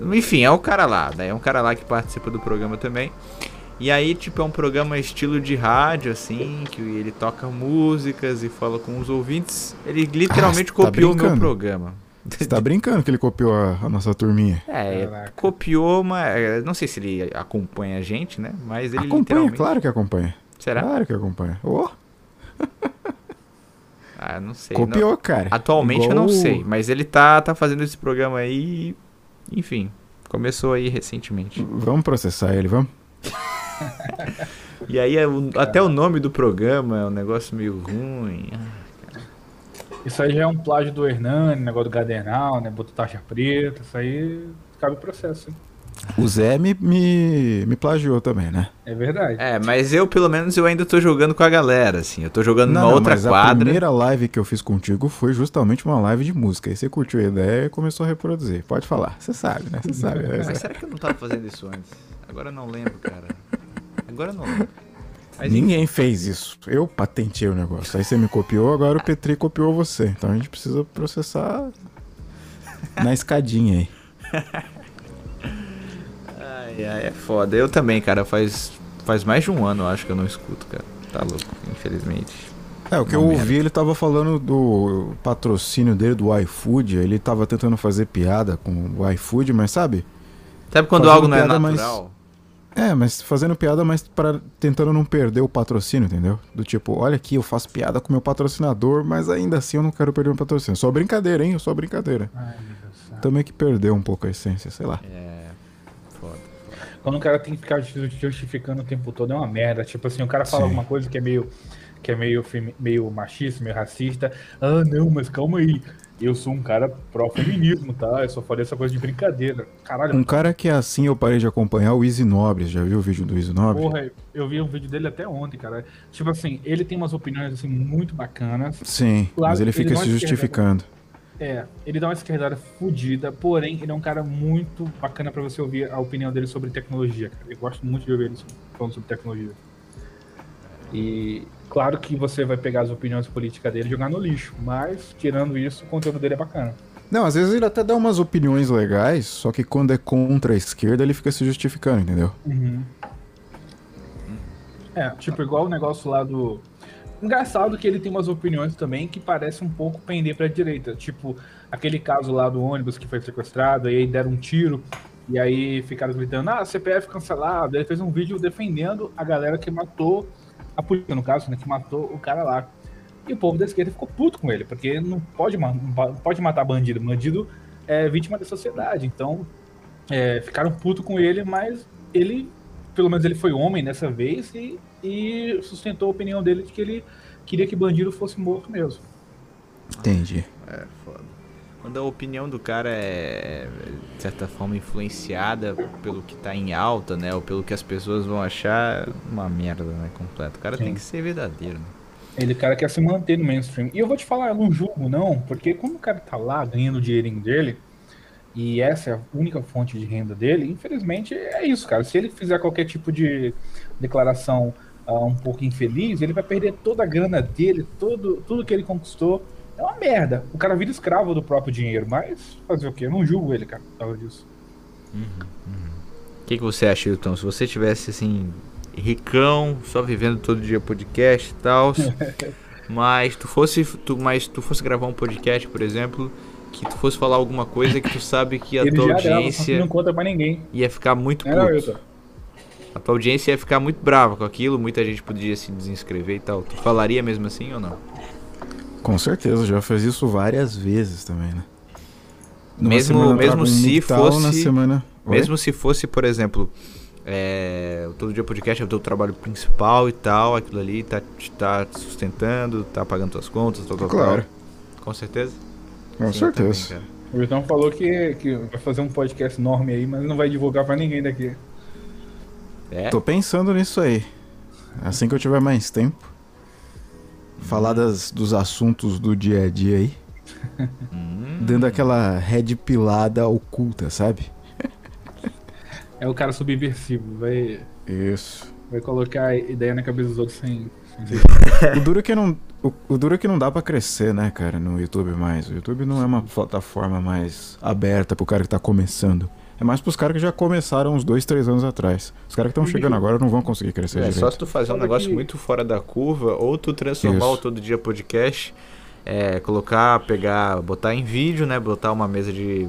Enfim, é o cara lá, né? É um cara lá que participa do programa também. E aí, tipo, é um programa estilo de rádio, assim, que ele toca músicas e fala com os ouvintes. Ele literalmente Ah, você tá copiou o meu programa. Você tá brincando que ele copiou a, a nossa turminha? É, Caraca. copiou, mas não sei se ele acompanha a gente, né? Mas ele acompanha, literalmente. claro que acompanha. Será? Claro que acompanha. Ô, Ah, não sei. não- copiou, cara. Atualmente eu Igual não sei, mas ele tá, tá fazendo esse programa aí. Enfim, começou aí recentemente. Vamos processar ele, vamos? E aí é o- até o nome do programa é um negócio meio ruim. Ah, Isso aí já é um plágio do Hernani, negócio do Gadernal, né? Botou taxa preta, isso aí cabe processo, hein? O Zé me, me, me plagiou também, né? É verdade. É, mas eu pelo menos eu ainda tô jogando com a galera, assim. Eu tô jogando Não, numa não, outra mas a quadra. primeira live que eu fiz contigo foi justamente uma live de música. Aí você curtiu a ideia e começou a reproduzir. Pode falar. Você sabe, né? Você sabe. né? Mas será que eu não tava fazendo isso antes? Agora eu não lembro, cara. Agora eu não lembro. Mas Ninguém fez isso. Eu patentei o negócio. Aí você me copiou, agora o Petri copiou você. Então a gente precisa processar na escadinha aí. Ai, ai, é foda. Eu também, cara, faz, faz mais de um ano, eu acho que eu não escuto, cara. Tá louco, infelizmente. É, o que eu Uma ouvi, ele tava falando do patrocínio dele do iFood. Ele tava tentando fazer piada com o iFood, mas sabe? Sabe quando Fazendo algo não é natural? É, mas fazendo piada, mas para tentando não perder o patrocínio, entendeu? Do tipo, olha aqui, eu faço piada com meu patrocinador, mas ainda assim eu não quero perder meu patrocínio. Só brincadeira, hein? Só brincadeira. Ai, meu Deus Também que perdeu um pouco a essência, sei lá. É. Quando o cara tem que ficar justificando o tempo todo é uma merda. Tipo assim, o cara fala Sim. alguma coisa que é meio que é meio, meio machista, meio racista. Ah, não, mas calma aí eu sou um cara pró-feminismo, tá? Eu só falei essa coisa de brincadeira. Caralho. Um cara que é assim eu parei de acompanhar, o Easy Nobres. Já viu o vídeo do Easy Nobres? Porra, eu vi um vídeo dele até ontem, cara. Tipo assim, ele tem umas opiniões assim muito bacanas. Sim, claro, mas ele fica ele se justificando. É, ele dá uma esquerdada fodida, porém ele é um cara muito bacana para você ouvir a opinião dele sobre tecnologia, cara. Eu gosto muito de ouvir ele falando sobre tecnologia. E Claro que você vai pegar as opiniões políticas dele e jogar no lixo, mas tirando isso, o conteúdo dele é bacana. Não, às vezes ele até dá umas opiniões legais, só que quando é contra a esquerda ele fica se justificando, entendeu? Uhum. É, tipo, igual o negócio lá do. Engraçado que ele tem umas opiniões também que parecem um pouco pender pra direita. Tipo, aquele caso lá do ônibus que foi sequestrado, e aí deram um tiro, e aí ficaram gritando, ah, CPF cancelado. Ele fez um vídeo defendendo a galera que matou a polícia, no caso, né, que matou o cara lá. E o povo da esquerda ficou puto com ele, porque não pode, não pode matar bandido. Bandido é vítima da sociedade. Então, é, ficaram puto com ele, mas ele, pelo menos ele foi homem dessa vez e, e sustentou a opinião dele de que ele queria que bandido fosse morto mesmo. Entendi. É, foda. Quando a opinião do cara é, de certa forma, influenciada pelo que tá em alta, né? Ou pelo que as pessoas vão achar, uma merda, né? Completo. O cara Sim. tem que ser verdadeiro, né? Ele, o cara quer se manter no mainstream. E eu vou te falar, eu não julgo, não, porque quando o cara tá lá ganhando o dinheirinho dele, e essa é a única fonte de renda dele, infelizmente é isso, cara. Se ele fizer qualquer tipo de declaração uh, um pouco infeliz, ele vai perder toda a grana dele, todo, tudo que ele conquistou é uma merda. O cara vira escravo do próprio dinheiro, mas fazer o quê? Eu não julgo ele, cara, por causa disso. Uhum, uhum. O que, que você acha, Hilton? Se você tivesse assim, ricão, só vivendo todo dia podcast e tal, mas tu fosse. Tu, mas tu fosse gravar um podcast, por exemplo, que tu fosse falar alguma coisa que tu sabe que a ele tua audiência. Grava, não conta pra ninguém. Ia ficar muito puto. A tua audiência ia ficar muito brava com aquilo, muita gente podia se desinscrever e tal. Tu falaria mesmo assim ou não? Com certeza, já fez isso várias vezes também, né? Numa mesmo mesmo se fosse na semana... mesmo se fosse, por exemplo, é, todo dia podcast é o teu trabalho principal e tal, aquilo ali tá te tá sustentando, tá pagando tuas contas, tal, tal, claro. Tal. Com certeza? Com Sim, certeza. Também, o Vitão falou que, que vai fazer um podcast enorme aí, mas não vai divulgar para ninguém daqui. É? Tô pensando nisso aí. Assim que eu tiver mais tempo falar das, dos assuntos do dia a dia aí. Hum. Dando aquela red pilada oculta, sabe? É o cara subversivo, vai. Isso. Vai colocar ideia na cabeça dos outros sem. sem... o duro é que não. O, o duro é que não dá para crescer, né, cara, no YouTube mais. O YouTube não é uma plataforma mais aberta pro cara que tá começando. É mais pros caras que já começaram uns dois, três anos atrás. Os caras que estão chegando agora não vão conseguir crescer é, direito. Só se tu fazer um negócio muito fora da curva, ou tu transformar Isso. o Todo Dia Podcast, é, colocar, pegar, botar em vídeo, né? Botar uma mesa de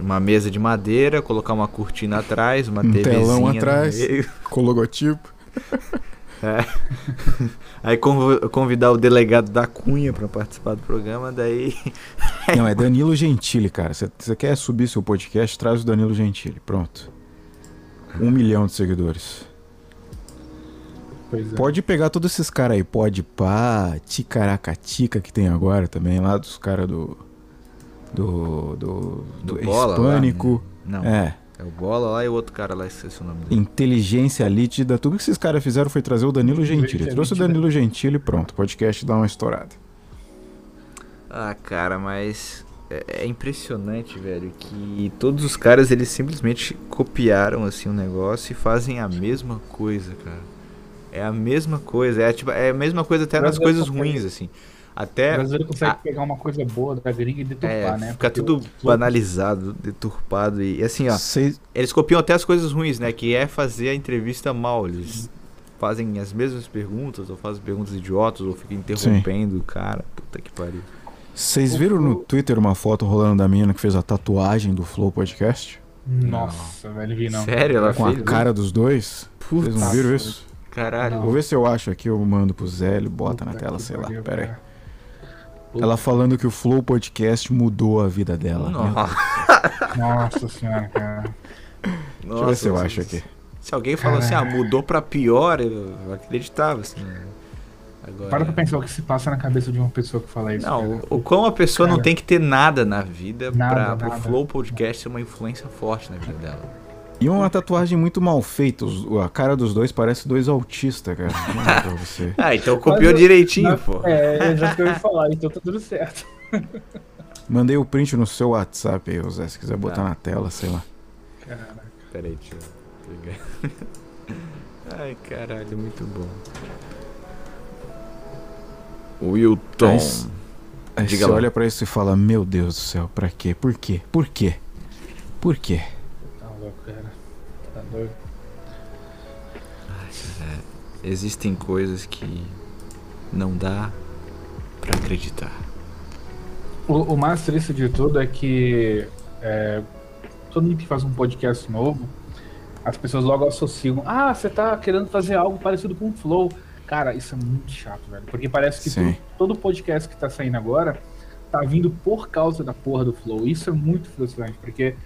uma mesa de madeira, colocar uma cortina atrás, uma um telão atrás, com logotipo. É. Aí convidar o delegado da Cunha para participar do programa, daí. Não, é Danilo Gentili, cara. Você quer subir seu podcast? Traz o Danilo Gentili. Pronto. Um milhão de seguidores. É. Pode pegar todos esses caras aí. Pode pá, Ticaracatica que tem agora também, lá dos caras do. Do. Do. Do, do Hispânico. Lá, né? Não. É. É o Bola lá e o outro cara lá, esqueci o nome dele. Inteligência líquida. Tudo que esses caras fizeram foi trazer o Danilo Gentili. Trouxe o Danilo Gentili e pronto. O podcast dá uma estourada. Ah, cara, mas é, é, impressionante, velho, que todos os caras eles simplesmente copiaram assim o um negócio e fazem a mesma coisa, cara. É a mesma coisa, é tipo, é a mesma coisa até nas coisas ruins assim. Até. O brasileiro consegue a... pegar uma coisa boa da gringa e deturpar, é, né? Fica Porque tudo banalizado, deturpado. E, e assim, ó. Eles copiam até as coisas ruins, né? Que é fazer a entrevista mal. Eles fazem as mesmas perguntas, ou fazem perguntas idiotas, ou ficam interrompendo o cara. Puta que pariu. Vocês viram no Twitter uma foto rolando da menina que fez a tatuagem do Flow Podcast? Nossa, velho, vi não. Sério? Ela Com a fez? cara dos dois. Vocês não viram isso? Caralho. Vou ver se eu acho aqui, eu mando pro Zé, ele bota na Puta tela, que sei lá. pariu, Pera aí. Ela falando que o Flow Podcast mudou a vida dela. Nossa. Nossa senhora, cara. Deixa eu ver se eu acho aqui. Se alguém falou assim, ah, mudou pra pior, eu acreditava, assim. né? Agora... Para pra pensar o que se passa na cabeça de uma pessoa que fala isso. Não, cara. o, quão a pessoa não Cara. tem que ter nada na vida Nada, pra, pro nada. Flow Podcast ser uma influência forte na vida dela. E uma tatuagem muito mal feita. A cara dos dois parece dois autistas, cara. Ah, então copiou eu- direitinho, Na- pô. É, é já que eu ia falar, então tá tudo certo. Mandei o print no seu WhatsApp aí, Zé, se quiser botar Tá. na tela, sei lá. Caraca. Peraí, deixa eu pegar. Ai, caralho, muito bom. Wilton. Mas- Aí Diga você lá. olha pra isso e fala, meu Deus do céu, pra quê? Por quê? Por quê? Por quê? Tá louco, cara. Doido. Existem coisas que não dá pra acreditar. O, o mais triste de tudo é que é, todo mundo que faz um podcast novo, as pessoas logo associam. Ah, você tá querendo fazer algo parecido com o Flow. Cara, isso é muito chato, velho. Porque parece que todo, todo podcast que tá saindo agora tá vindo por causa da porra do Flow. Isso é muito frustrante, porque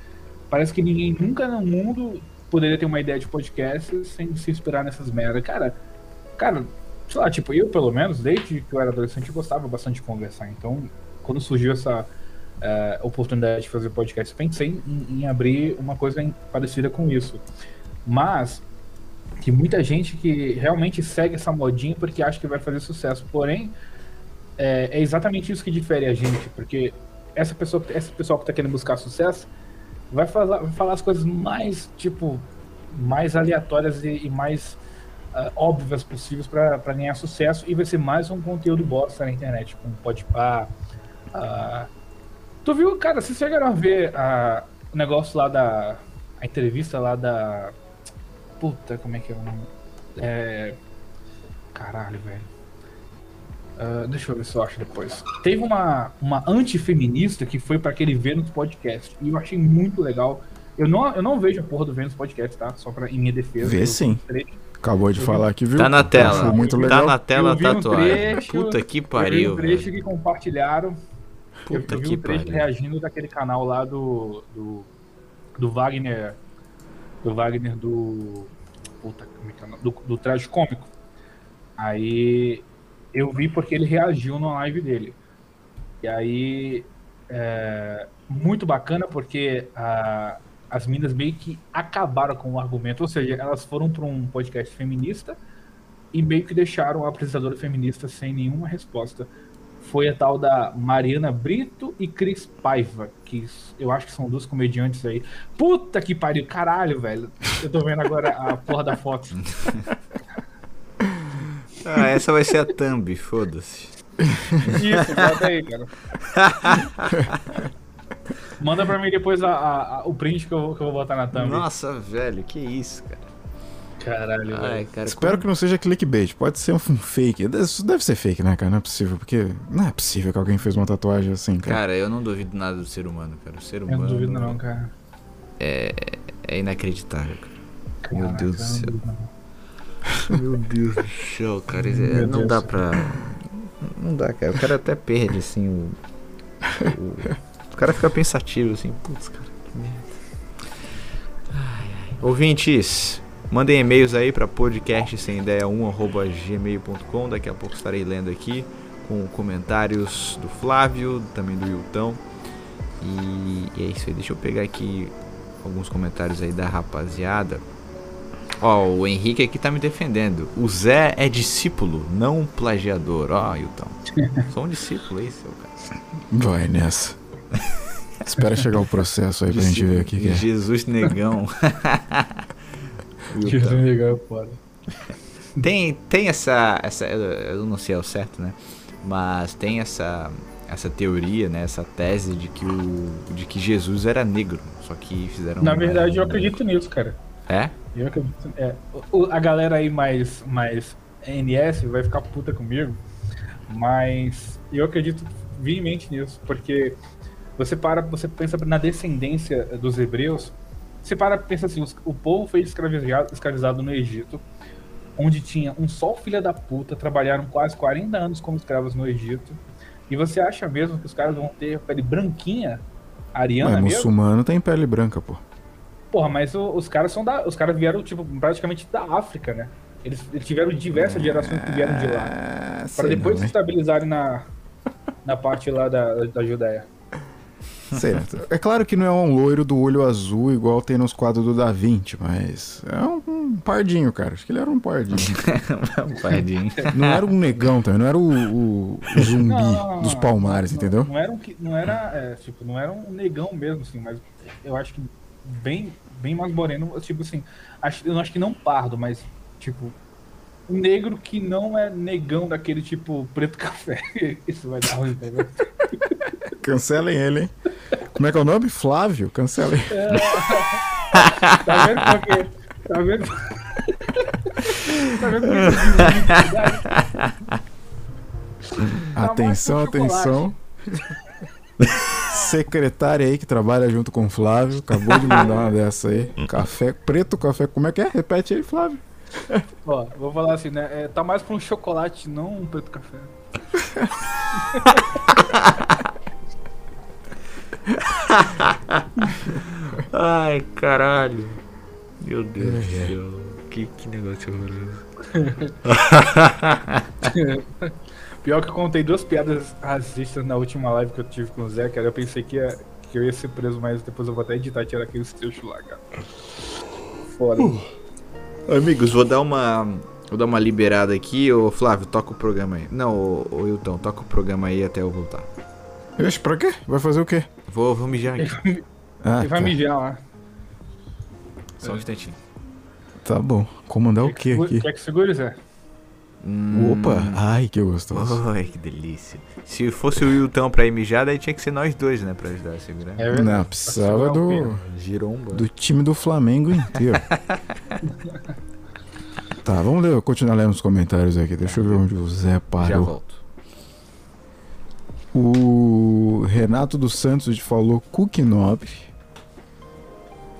parece que ninguém nunca no mundo poderia ter uma ideia de podcast sem se inspirar nessas merdas. Cara, cara, sei lá, tipo, eu pelo menos, desde que eu era adolescente, eu gostava bastante de conversar. Então, quando surgiu essa eh, oportunidade de fazer podcast, pensei em, em abrir uma coisa em- parecida com isso. Mas que muita gente que realmente segue essa modinha porque acha que vai fazer sucesso. Porém, é, é exatamente isso que difere a gente, porque essa pessoa, esse pessoal que tá querendo buscar sucesso vai falar, vai falar as coisas mais, tipo, mais aleatórias e, e mais ah, óbvias possíveis para ganhar sucesso e vai ser mais um conteúdo bosta na internet, com podpar. ah, tu viu, cara, vocês chegaram a ver ah, o negócio lá da. a entrevista lá da. Puta, como é que é o nome? É. Caralho, velho. Ah, deixa eu ver se eu acho depois. Teve uma, uma antifeminista que foi para aquele Vênus Podcast. E eu achei muito legal. Eu não, eu não vejo a porra do Vênus Podcast, tá? Só pra, em minha defesa. Vê Eu- sim. Acabou de falar aqui, viu? Tá na tela. Muito Tá legal. na tela Eu vi um tatuagem. trecho, Puta que Eu vi pariu. um trecho velho. que compartilharam. eu, Puta eu vi que um trecho pariu. reagindo daquele canal lá do. do, do Wagner. Do Wagner do. Puta, como é que é? Do, do traje cômico. Aí eu vi porque ele reagiu na live dele. E aí. é, muito bacana porque a- as minas meio que acabaram com o argumento. Ou seja, elas foram para um podcast feminista e meio que deixaram a apresentadora feminista sem nenhuma resposta. Foi a tal da Mariana Brito e Cris Paiva, que eu acho que são duas comediantes aí. Puta que pariu, caralho, velho. Eu tô vendo agora a porra da foto. Ah, essa vai ser a thumb, foda-se. Isso, bota aí, cara. Manda pra mim depois a- a- a- o print que eu, vou- que eu vou botar na thumb. Nossa, velho, que isso, cara. Caralho, Ai, velho. cara. Espero que não seja clickbait. Pode ser um fake. Isso deve ser fake, né, cara? Não é possível. Porque não é possível que alguém fez uma tatuagem assim, cara. Cara, eu não duvido nada do ser humano, cara. O ser Eu humano não duvido não, cara. é inacreditável, cara. Meu Caraca, Deus do eu não céu. Meu Deus do céu, cara. é- não dá pra. Não dá, cara. O cara até perde, assim, o. O, o cara fica pensativo, assim. Putz, cara, que merda. Ai, ai. Ouvintes, mandem e-mails aí pra podcast sem ideia 1 Daqui a pouco estarei lendo aqui com comentários do Flávio, também do Wilton. E, e é isso aí. Deixa eu pegar aqui alguns comentários aí da rapaziada. Ó, o Henrique aqui tá me defendendo. O Zé é discípulo, não plagiador. Ó, Hilton. Sou um discípulo aí, seu cara. Vai nessa. Espera chegar o processo aí pra gente ver o que, é. Jesus negão. Jesus Hilton. legal, foda. Tem, tem essa, essa. Eu eu não sei ao certo, né? Mas tem essa. Essa teoria, né? Essa tese de que o. de que Jesus era negro. Só que fizeram. Na um- verdade, eu acredito nisso, cara. É? Eu acredito. É, o- a galera aí mais, mais NS vai ficar puta comigo, mas eu acredito veemente nisso, porque você para, você pensa na descendência dos hebreus você para pensa assim, os, o povo foi escravizado, escravizado no Egito, onde tinha um só filho da puta, trabalharam quase 40 anos como escravos no Egito. E você acha mesmo que os caras vão ter pele branquinha, ariana Mas mesmo? muçulmano tem pele branca, pô. Porra, mas o- os caras são da. Os caras vieram, tipo, praticamente da África, né? Eles, eles tiveram diversas gerações que vieram de lá. Ah, Pra sei depois não, se estabilizarem na, na parte lá da, da Judéia. Certo. É claro que não é um loiro do olho azul igual tem nos quadros do Da Vinci, mas é um, um pardinho, cara. Acho que ele era um pardinho. um pardinho. Não era um negão também, não era o, o- o zumbi Não, não, não, dos palmares, Não- entendeu? Não era um. Não era. é, tipo, não era um negão mesmo, assim, mas eu acho que bem, bem mais moreno, tipo assim, acho, eu acho que não pardo, mas tipo. Um negro que não é negão daquele tipo preto café. Isso vai dar ruim, entendeu? Cancelem ele, hein? Como é que é o nome? Flávio? Cancelem. Tá vendo porque. Tá vendo? tá vendo porque. Atenção, mais com atenção. Secretária aí que trabalha junto com o Flávio, acabou de mandar uma dessa aí. Café, preto café, como é que é? Repete aí, Flávio. Ó, vou falar assim, né? é, tá mais pra um chocolate, não um preto café. Ai, caralho. Meu Deus do céu. Que, que negócio horroroso. Pior que eu contei duas piadas racistas na última live que eu tive com o Zé, cara. Eu pensei que, ia, que eu ia ser preso, mas depois eu vou até editar e tirar aqueles trechos lá, cara. Foda. Amigos, vou dar uma. Vou dar uma liberada aqui. Ô Flávio, toca o programa aí. Não, ô, ô Hilton, toca o programa aí até eu voltar. Ixi, pra quê? Vai fazer o quê? Vou, vou mijar aqui. Ah, Ele vai tá. mijar lá. Só um instantinho. Tá bom. Comandar o Quer que quê segure- aqui? Quer que segure, Zé? Hum, Opa, ai que gostoso. Ai, que delícia. Se fosse o Hilton pra ir mijar, daí tinha que ser nós dois, né? Pra ajudar a segurar. É verdade. Não, precisava do, Giromba. do time do Flamengo inteiro. tá, vamos ler, continuar lendo os comentários aqui. Deixa eu ver onde o Zé Já parou. volto. O Renato dos Santos falou Cook Nobre.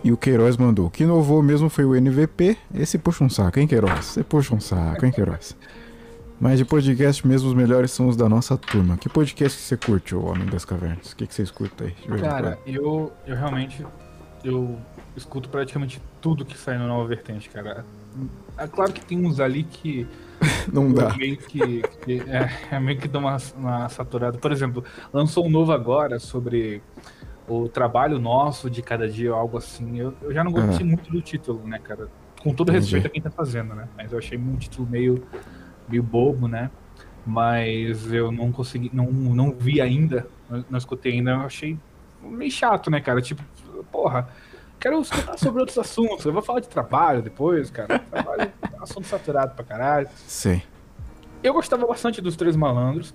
E o Queiroz mandou. O que inovou mesmo foi o NVP. Esse puxa um saco, hein, Queiroz? Você puxa um saco, hein, Queiroz? Mas de podcast mesmo, os melhores são os da nossa turma. Que podcast que você curte, ô Homem das Cavernas? O que, que você escuta aí? Cara, eu, eu realmente eu escuto praticamente tudo que sai no Nova Vertente, cara. É claro que tem uns ali que Não dá. eu meio que, que- é, é meio que dá uma, uma saturada. Por exemplo, lançou um novo agora sobre o trabalho nosso de cada dia, ou algo assim. Eu, eu já não gostei muito do título, né, cara? Com todo Entendi. respeito a quem tá fazendo, né? Mas eu achei um título meio, meio bobo, né? Mas eu não consegui, não, não vi ainda, não, escutei ainda, eu achei meio chato, né, cara? Tipo, porra, quero escutar sobre outros assuntos. Eu vou falar de trabalho depois, cara. Trabalho é um assunto saturado pra caralho. Sei. Eu gostava bastante dos Três Malandros.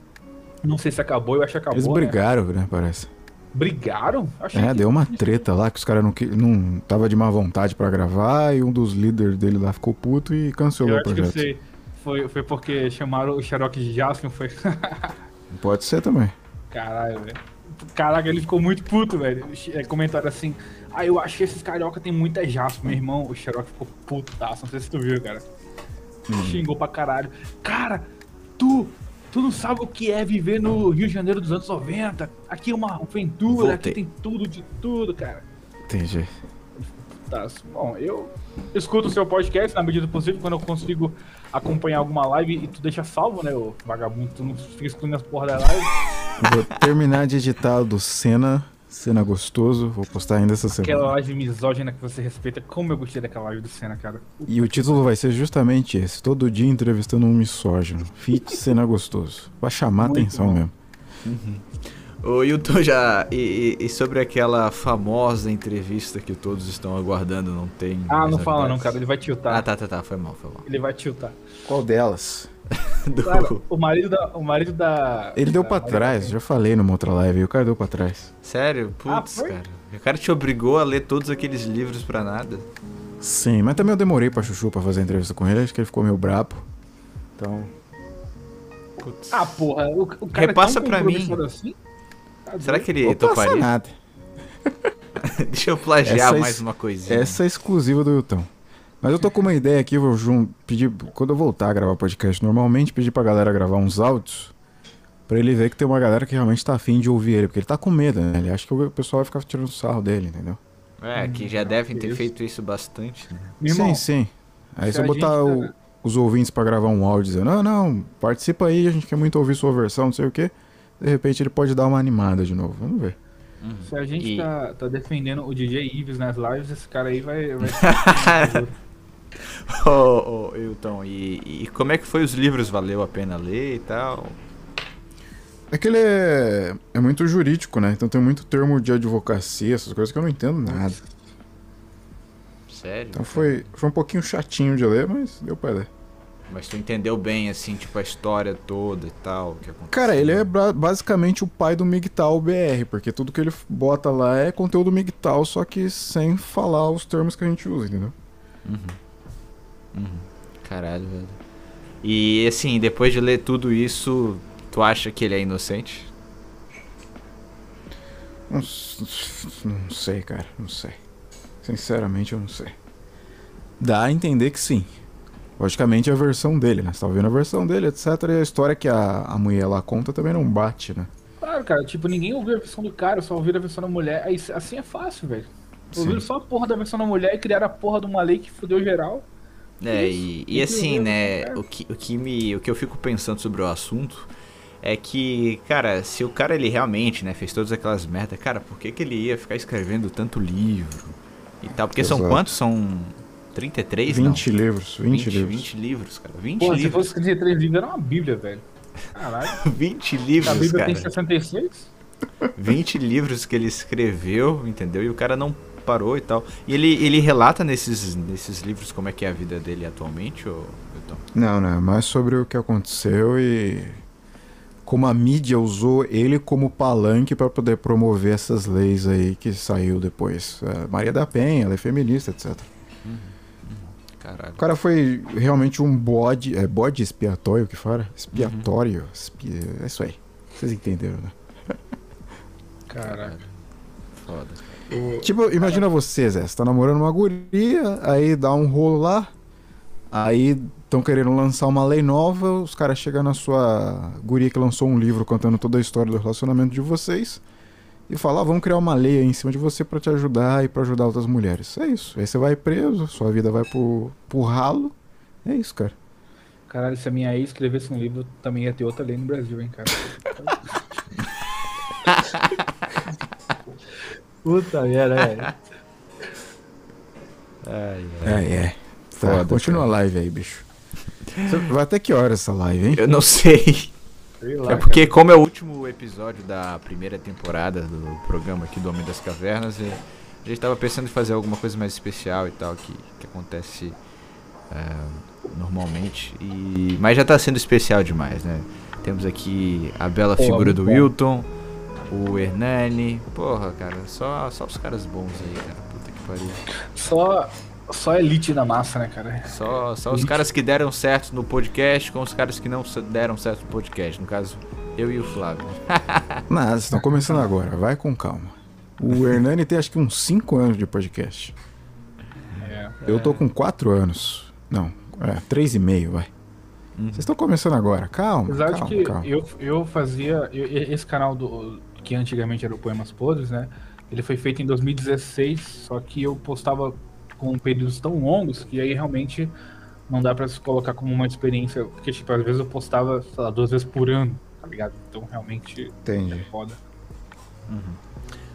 Não sei se acabou, eu acho que acabou. Eles né? brigaram, né, parece. Brigaram? Achei É, que- deu uma treta lá que os caras não, não tava de má vontade pra gravar e um dos líderes dele lá ficou puto e cancelou Eu o acho que eu projeto. sei. Foi, foi porque chamaram o Xerox de Jasper, foi. Pode ser também. Caralho, velho. Caraca, ele ficou muito puto, velho. É, comentaram assim. Ah, eu acho que esses carioca tem muita Jasper, meu irmão. O Xerox ficou putaço, não sei se tu viu, cara. Hum. Xingou pra caralho. Cara, tu. Tu não sabe o que é viver no Rio de Janeiro dos anos 90. Aqui é uma aventura, aqui Voltei. tem tudo de tudo, cara. Entendi. Tá, bom, eu escuto o seu podcast na medida do possível, quando eu consigo acompanhar alguma live e tu deixa salvo, né, ô vagabundo, tu não fica excluindo as porra da live. Vou terminar de editar do Senna. Senna gostoso. Vou postar ainda essa semana. Aquela live misógina que você respeita, como eu gostei daquela live do Senna, cara. E o título vai ser justamente esse: Todo dia entrevistando um misógino. Fit Senna gostoso. Pra chamar Muito atenção bom. mesmo. Ô Hilton já. E, e- sobre aquela famosa entrevista que todos estão aguardando, não tem. Ah, não fala não, cara, ele vai tiltar. Ah, tá, tá, tá. Foi mal, foi mal. Ele vai tiltar. Qual delas? Do- Cara, o marido da. O marido da. Ele deu da pra trás, já falei numa outra live. O cara deu pra trás. Sério? Ah, Putz, foi? cara. O cara te obrigou a ler todos aqueles livros pra nada. Sim, mas também eu demorei pra Chuchu pra fazer a entrevista com ele. Acho que ele ficou meio brabo. Então. Putz. Ah, porra, o, o cara Repassa é pra mim. Assim? Tá Será que ele Vou toparia? nada. Deixa eu plagiar essa mais uma coisinha. Essa é exclusiva do Wilton. Mas eu tô com uma ideia aqui, vou pedir, quando eu voltar a gravar podcast normalmente, pedir pra galera gravar uns áudios, pra ele ver que tem uma galera que realmente tá afim de ouvir ele, porque ele tá com medo, né? Ele acha que o pessoal vai ficar tirando sarro dele, entendeu? É, que já devem ter feito isso bastante, né? Sim, sim. Aí se eu botar o, os ouvintes pra gravar um áudio dizendo, não, não, participa aí, a gente quer muito ouvir sua versão, não sei o quê, de repente ele pode dar uma animada de novo, vamos ver. Uhum. Se a gente e... tá, tá defendendo o DJ Ives nas lives, esse cara aí vai. vai... Ô, oh, oh, Hilton, e, e, como é que foi os livros? Valeu a pena ler e tal? É que ele é, é muito jurídico, né? Então tem muito termo de advocacia, essas coisas que eu não entendo nada. Sério? Então foi, foi um pouquinho chatinho de ler, mas deu pra ler. Mas tu entendeu bem, assim, tipo, a história toda e tal, que aconteceu? Cara, ele é basicamente o pai do MGTOW BR, porque tudo que ele bota lá é conteúdo MGTOW, só que sem falar os termos que a gente usa, entendeu? Uhum. Uhum. Caralho, velho. E assim, depois de ler tudo isso, tu acha que ele é inocente? Não, não sei, cara, não sei. Sinceramente, eu não sei. Dá a entender que sim. Logicamente é a versão dele, né? Você tá ouvindo a versão dele, etc. E a história que a, a mulher lá conta também não bate, né? Claro, cara, tipo, ninguém ouviu a versão do cara, só ouviram a versão da mulher. Aí, assim é fácil, velho. Ouviram só a porra da versão da mulher e criaram a porra de uma lei que fudeu geral. É, e, e assim, né, o que, o, que me, o que eu fico pensando sobre o assunto é que, cara, se o cara ele realmente, né, fez todas aquelas merdas, cara, por que, que ele ia ficar escrevendo tanto livro e tal? Porque Exato. são quantos? São 33, 20 não? livros, 20, 20 livros. 20 livros, cara. 20 Pô, livros. se fosse 33 livros, era uma bíblia, velho. Caralho. 20 livros, A bíblia cara. tem 66? 20 livros que ele escreveu, entendeu? E o cara não parou e tal. E ele, ele relata nesses, nesses livros como é que é a vida dele atualmente, ou então? Não, não, é mais sobre o que aconteceu e como a mídia usou ele como palanque para poder promover essas leis aí que saiu depois. É, Maria da Penha, ela é feminista, etc. Uhum, uhum. O cara foi realmente um bode, é bode expiatório que fala? Expiatório, uhum. expi... é isso aí. Vocês entenderam, né? Caraca. Foda. Tipo, imagina você, Zé, você tá namorando uma guria, aí dá um rolo lá, aí estão querendo lançar uma lei nova, os caras chegam na sua guria que lançou um livro contando toda a história do relacionamento de vocês e falam, ah, vamos criar uma lei aí em cima de você para te ajudar e para ajudar outras mulheres. É isso. Aí você vai preso, sua vida vai pro, pro ralo. É isso, cara. Caralho, se a minha ex escrevesse um livro, também ia ter outra lei no Brasil, hein, cara. Puta merda, velho. Ai, ai. É, é. Tá, Foda, continua cara. a live aí, bicho. Vai até que hora essa live, hein? Eu não sei. sei lá, é porque, cara. como é o último episódio da primeira temporada do programa aqui do Homem das Cavernas, a gente tava pensando em fazer alguma coisa mais especial e tal, que, que acontece é, normalmente. E, mas já tá sendo especial demais, né? Temos aqui a bela Pô, figura do bom. Wilton o Hernani. Porra, cara, só, só os caras bons aí, cara. Puta que pariu. Só, só elite da massa, né, cara? Só, só os caras que deram certo no podcast com os caras que não deram certo no podcast. No caso, eu e o Flávio. Mas estão começando agora, vai com calma. O Hernani tem acho que uns 5 anos de podcast. É, eu tô com 4 anos. Não, é, 3,5, vai. Uhum. Vocês estão começando agora, calma. Apesar calma, de que calma. Eu, eu fazia. Eu, esse canal do, que antigamente era o Poemas Podres, né? Ele foi feito em 2016, só que eu postava com períodos tão longos que aí realmente não dá para se colocar como uma experiência, porque tipo, às vezes eu postava, sei lá, duas vezes por ano, tá ligado? Então realmente Entendi. é foda. Uhum.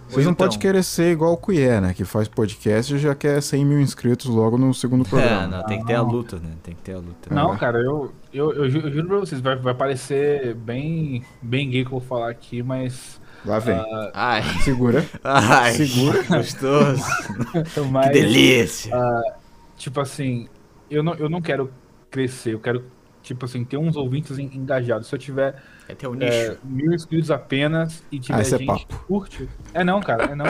Vocês não então... podem querer ser igual o Cuié, né? Que faz podcast e já quer 100 mil inscritos logo no segundo é, programa. É, não, tem que ter a luta, né? Tem que ter a luta. Não, cara, eu, eu, eu, eu juro pra vocês, vai, vai parecer bem, bem gay que eu vou falar aqui, mas Lá vem. Uh, Ai. Segura. Ai. Segura. Gostoso. Mas, que delícia. Uh, tipo assim, eu não, eu não quero crescer, eu quero, tipo assim, ter uns ouvintes engajados. Se eu tiver é teu nicho. É, mil inscritos apenas e tiver ah, gente é que curte. É não, cara, é não.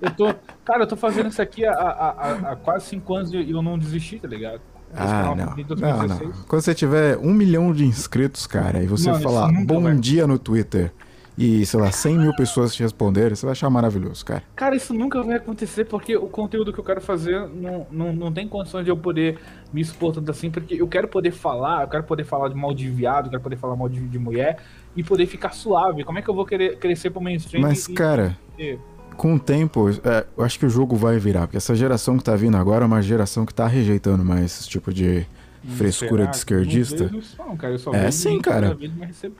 Eu tô. Cara, eu tô fazendo isso aqui há, há, há quase cinco anos e eu não desisti, tá ligado? Ah, não. não, não. Quando você tiver um milhão de inscritos, cara, e você Mano, falar bom vai. dia no Twitter e, sei lá, 100 mil pessoas te responderem, você vai achar maravilhoso, cara. Cara, isso nunca vai acontecer porque o conteúdo que eu quero fazer não, não, não tem condições de eu poder me expor tanto assim, porque eu quero poder falar, eu quero poder falar de mal de viado, eu quero poder falar mal de, de mulher e poder ficar suave. Como é que eu vou querer crescer pro mainstream? Mas, e, cara, e... com o tempo, é, eu acho que o jogo vai virar, porque essa geração que tá vindo agora é uma geração que tá rejeitando mais esse tipo de frescura de esquerdista. Cara, é sim, cara.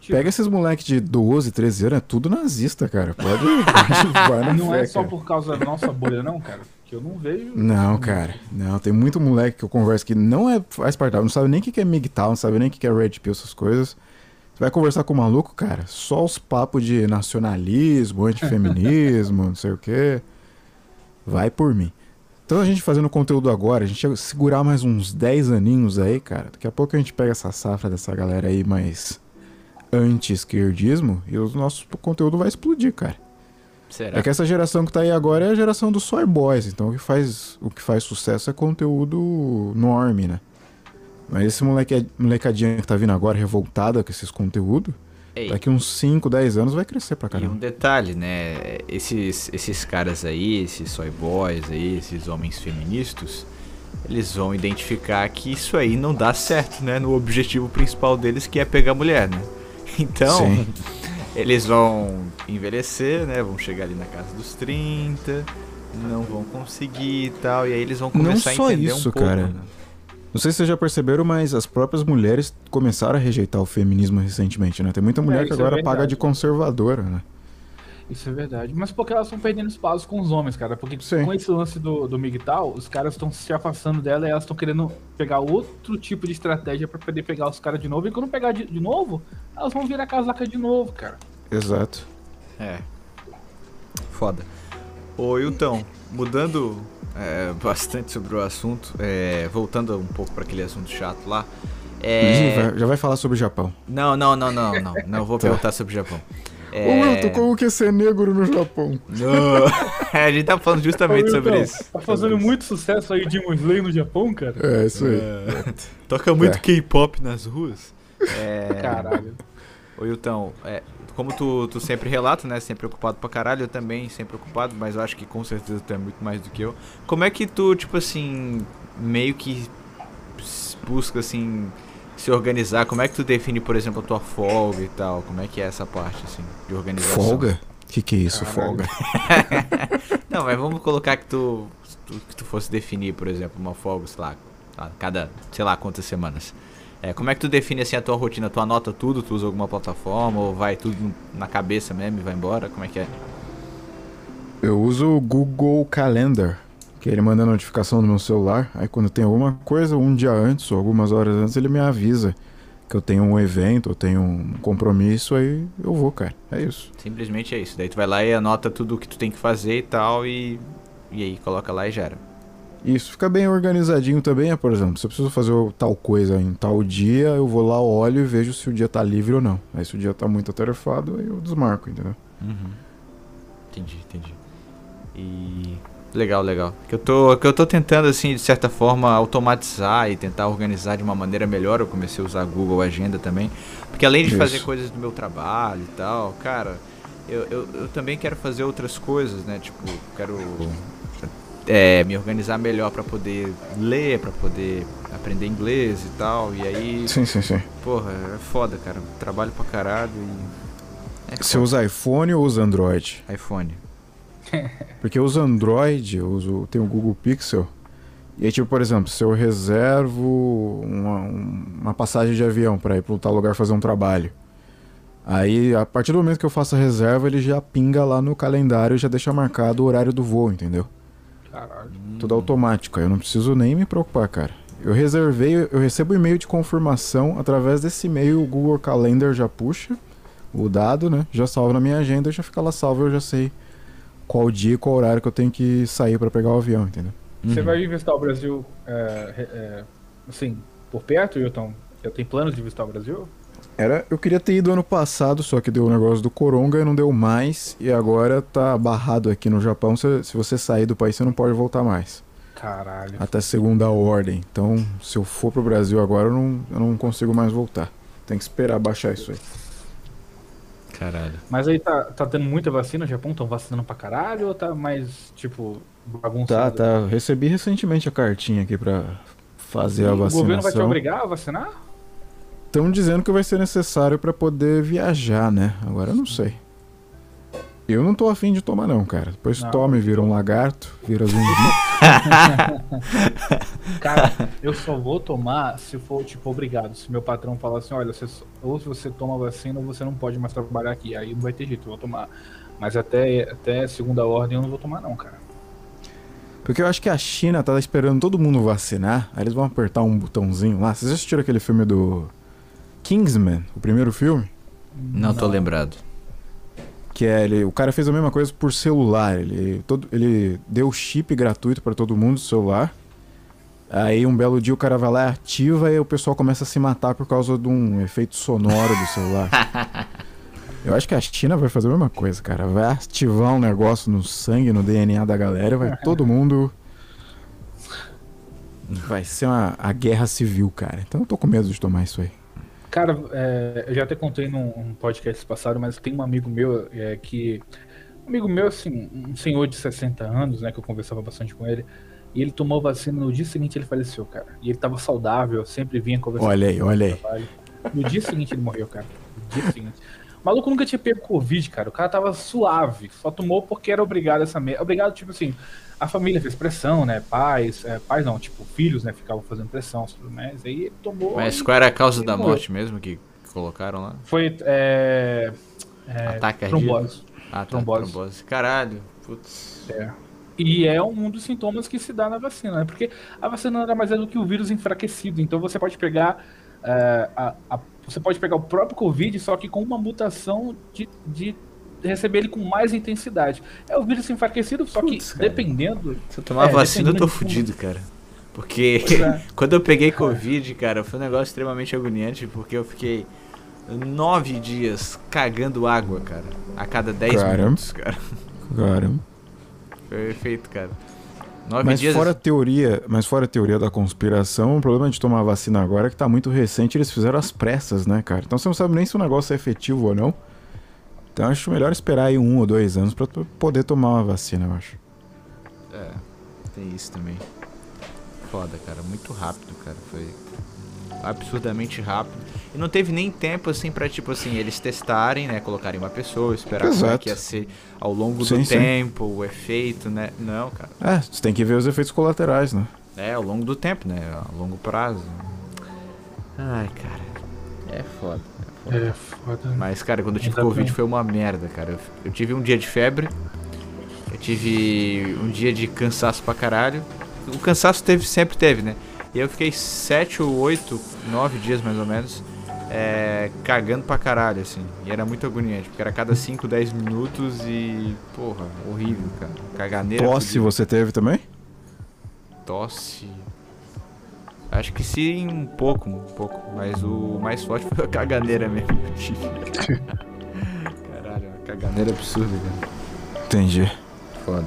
Pega esses moleques de 12, 13 anos, é tudo nazista, cara. Pode. vai não fé, é só cara. por causa da nossa bolha, não, cara. Que eu não vejo. Não, cara. Não, tem muito moleque que eu converso que não é faz parte. Não sabe nem o que é MGTOW, não sabe nem o que é Red Pill, essas coisas. Você vai conversar com o maluco, cara, só os papos de nacionalismo, antifeminismo, não sei o quê. Vai por mim. Então a gente fazendo conteúdo agora, a gente ia segurar mais uns 10 aninhos aí, cara. Daqui a pouco a gente pega essa safra dessa galera aí mais anti-esquerdismo e o nosso conteúdo vai explodir, cara. Será? É que essa geração que tá aí agora é a geração dos soy boys, então o que faz, o que faz sucesso é conteúdo norme, né? Mas esse moleque, molecadinha que tá vindo agora revoltada com esses conteúdos, Ei. Daqui uns 5, 10 anos vai crescer pra caramba. E um detalhe, né? Esses, esses caras aí, esses soy boys aí, esses homens feministas, eles vão identificar que isso aí não dá certo, né? No objetivo principal deles, que é pegar mulher, né? Então, Sim. eles vão envelhecer, né? Vão chegar ali na casa dos 30, não vão conseguir e tal, e aí eles vão começar a entender isso, um pouco. Cara. Né? Não sei se vocês já perceberam, mas as próprias mulheres começaram a rejeitar o feminismo recentemente, né? Tem muita mulher é, que agora é paga de conservadora, né? Isso é verdade. Mas porque elas estão perdendo espaço com os homens, cara. Porque Sim. com esse lance do, do MGTOW, os caras estão se afastando dela e elas estão querendo pegar outro tipo de estratégia para poder pegar os caras de novo. E quando pegar de, de novo, elas vão virar casaca de novo, cara. Exato. É. Foda. Ô, Hilton, mudando é, bastante sobre o assunto. É, voltando um pouco para aquele assunto chato lá. É... Já vai falar sobre o Japão. Não, não, não, não, não. Não vou tá. perguntar sobre o Japão. É... Ô, Wilton, como que é ser negro no Japão? é, a gente tá falando justamente Ô, sobre isso. Tá fazendo muito sucesso aí de Slay no Japão, cara? É, isso aí. É... Toca muito é. K-pop nas ruas. É... Caralho. Ô, Wilton, é, como tu, tu sempre relata, né? Sempre ocupado pra caralho, eu também sempre ocupado, mas eu acho que com certeza tu é muito mais do que eu. Como é que tu, tipo assim, meio que busca, assim, se organizar? Como é que tu define, por exemplo, a tua folga e tal? Como é que é essa parte, assim, de organização? Folga? O que, que é isso, folga? Não, mas vamos colocar que tu, tu, que tu fosse definir, por exemplo, uma folga, sei lá, a cada, sei lá, quantas semanas. É, como é que tu define assim a tua rotina? Tu anota tudo, tu usa alguma plataforma ou vai tudo na cabeça mesmo e vai embora? Como é que é? Eu uso o Google Calendar, que ele manda notificação no meu celular. Aí quando tem alguma coisa, um dia antes ou algumas horas antes, ele me avisa que eu tenho um evento, eu tenho um compromisso, aí eu vou, cara. É isso. Simplesmente é isso. Daí tu vai lá e anota tudo o que tu tem que fazer e tal, e, e aí coloca lá e gera. Isso fica bem organizadinho também, é, por exemplo, se eu preciso fazer tal coisa em tal dia, eu vou lá, olho e vejo se o dia tá livre ou não. Aí se o dia tá muito atarefado, aí eu desmarco, entendeu? Uhum. Entendi, entendi. E. Legal, legal. Que eu tô, que eu tô tentando, assim, de certa forma, automatizar e tentar organizar de uma maneira melhor. Eu comecei a usar Google Agenda também. Porque além de Isso. fazer coisas do meu trabalho e tal, cara, eu, eu, eu também quero fazer outras coisas, né? Tipo, quero é, me organizar melhor para poder ler, para poder aprender inglês e tal. E aí. Sim, sim, sim. Porra, é foda, cara. Trabalho pra caralho e. É Você usa iPhone ou usa Android? iPhone. Porque eu uso Android, eu uso, tenho o Google Pixel. E aí, tipo, por exemplo, se eu reservo uma, uma passagem de avião para ir para um tal lugar fazer um trabalho. Aí, a partir do momento que eu faço a reserva, ele já pinga lá no calendário e já deixa marcado o horário do voo, entendeu? Caralho. Tudo automático, aí eu não preciso nem me preocupar, cara. Eu reservei, eu recebo e-mail de confirmação, através desse e-mail o Google Calendar já puxa o dado, né? Já salva na minha agenda, já fica lá salvo, eu já sei qual dia e qual horário que eu tenho que sair para pegar o avião, entendeu? Você uhum. vai visitar o Brasil, é, é, assim, por perto, Wilton? Já tem planos de visitar o Brasil? Era, eu queria ter ido ano passado, só que deu o negócio do coronga e não deu mais. E agora tá barrado aqui no Japão. Se, se você sair do país, você não pode voltar mais. Caralho. Até segunda ordem. Então, se eu for pro Brasil agora, eu não, eu não consigo mais voltar. Tem que esperar baixar isso aí. Caralho. Mas aí tá, tá tendo muita vacina no Japão? Estão vacinando pra caralho ou tá mais, tipo, Tá, bagunçado? tá. Recebi recentemente a cartinha aqui pra fazer a O governo vai te vacinação. obrigar a vacinar? Estão dizendo que vai ser necessário pra poder viajar, né? Agora eu não sei. Eu não tô afim de tomar não, cara. Depois Não. toma e vira um lagarto, vira zumbi. Cara, eu só vou tomar se for, tipo, obrigado. Se meu patrão falar assim, olha, você ou se você toma vacina ou você não pode mais trabalhar aqui. Aí não vai ter jeito, eu vou tomar. Mas até, até segunda ordem eu não vou tomar não, cara. Porque eu acho que a China tá esperando todo mundo vacinar. Aí eles vão apertar um botãozinho lá. Vocês assistiram aquele filme do Kingsman, o primeiro filme? Não, tô lembrado. Que é ele, o cara fez a mesma coisa por celular. Ele, todo, ele deu chip gratuito pra todo mundo do celular. Aí um belo dia o cara vai lá, ativa e o pessoal começa a se matar por causa de um efeito sonoro do celular. Eu acho que a China vai fazer a mesma coisa, cara. Vai ativar um negócio no sangue, no DNA da galera, vai todo mundo. Vai ser uma, a guerra civil, cara. Então eu tô com medo de tomar isso aí. Cara, é, eu já até contei num um podcast passado, mas tem um amigo meu é, que. Um amigo meu, assim, um senhor de 60 anos, né, que eu conversava bastante com ele. E ele tomou vacina no dia seguinte ele faleceu, cara. E ele tava saudável, sempre vinha conversar Olha aí, olha aí. trabalho. No dia seguinte ele morreu, cara. No dia seguinte. O maluco nunca tinha pego Covid, cara. O cara tava suave. Só tomou porque era obrigado essa merda. Obrigado, tipo assim, a família fez pressão, né? Pais, é, pais não, tipo, filhos, né? Ficavam fazendo pressão tudo mais. Aí ele tomou. Mas qual era a causa da morreu. morte mesmo que colocaram lá? Foi. É, é, Ataque trombose. Ah, tá, Trombose. trombose. Caralho, putz. É. E é um dos sintomas que se dá na vacina, né? Porque a vacina nada mais é do que o vírus enfraquecido. Então você pode pegar. é, a- a- você pode pegar o próprio Covid, só que com uma mutação de, de receber ele com mais intensidade. É o vírus enfraquecido, só Putz, que cara. dependendo. Se eu tomar É, vacina, eu tô fudido, cara. Porque é. quando eu peguei Covid, cara, foi um negócio extremamente agoniante, porque eu fiquei nove dias cagando água, cara. A cada dez Caramba. minutos, cara. Caramba. Foi perfeito, cara. Nove Mas dias. fora a teoria, mas fora a teoria da conspiração, o problema de tomar vacina agora é que tá muito recente, eles fizeram as pressas, né, cara? Então você não sabe nem se o negócio é efetivo ou não. Então acho melhor esperar aí um ou dois anos pra tu poder tomar uma vacina, eu acho. É, tem isso também. Foda, cara. Muito rápido, cara. Foi absurdamente rápido. E não teve nem tempo, assim, pra, tipo assim, eles testarem, né? Colocarem uma pessoa, esperar como é que ia ser ao longo Sim, do sim. tempo, o efeito, né? Não, cara. É, você tem que ver os efeitos colaterais, né? É, ao longo do tempo, né? A longo prazo. Ai, cara. É foda. É foda. É foda. Mas, cara, quando eu tive Exatamente. Covid foi uma merda, cara. Eu, eu tive um dia de febre. Eu tive um dia de cansaço pra caralho. O cansaço teve, sempre teve, né? E eu fiquei 7 ou 8, 9 dias mais ou menos, é, cagando pra caralho, assim. E era muito agoniante, porque era a cada 5, 10 minutos e. Porra, horrível, cara. Caganeira. Tosse fudida. você teve também? Tosse. Acho que sim, um pouco, um pouco. Mas o mais forte foi a caganeira mesmo. Caralho, uma caganeira absurda, cara. Entendi. Foda.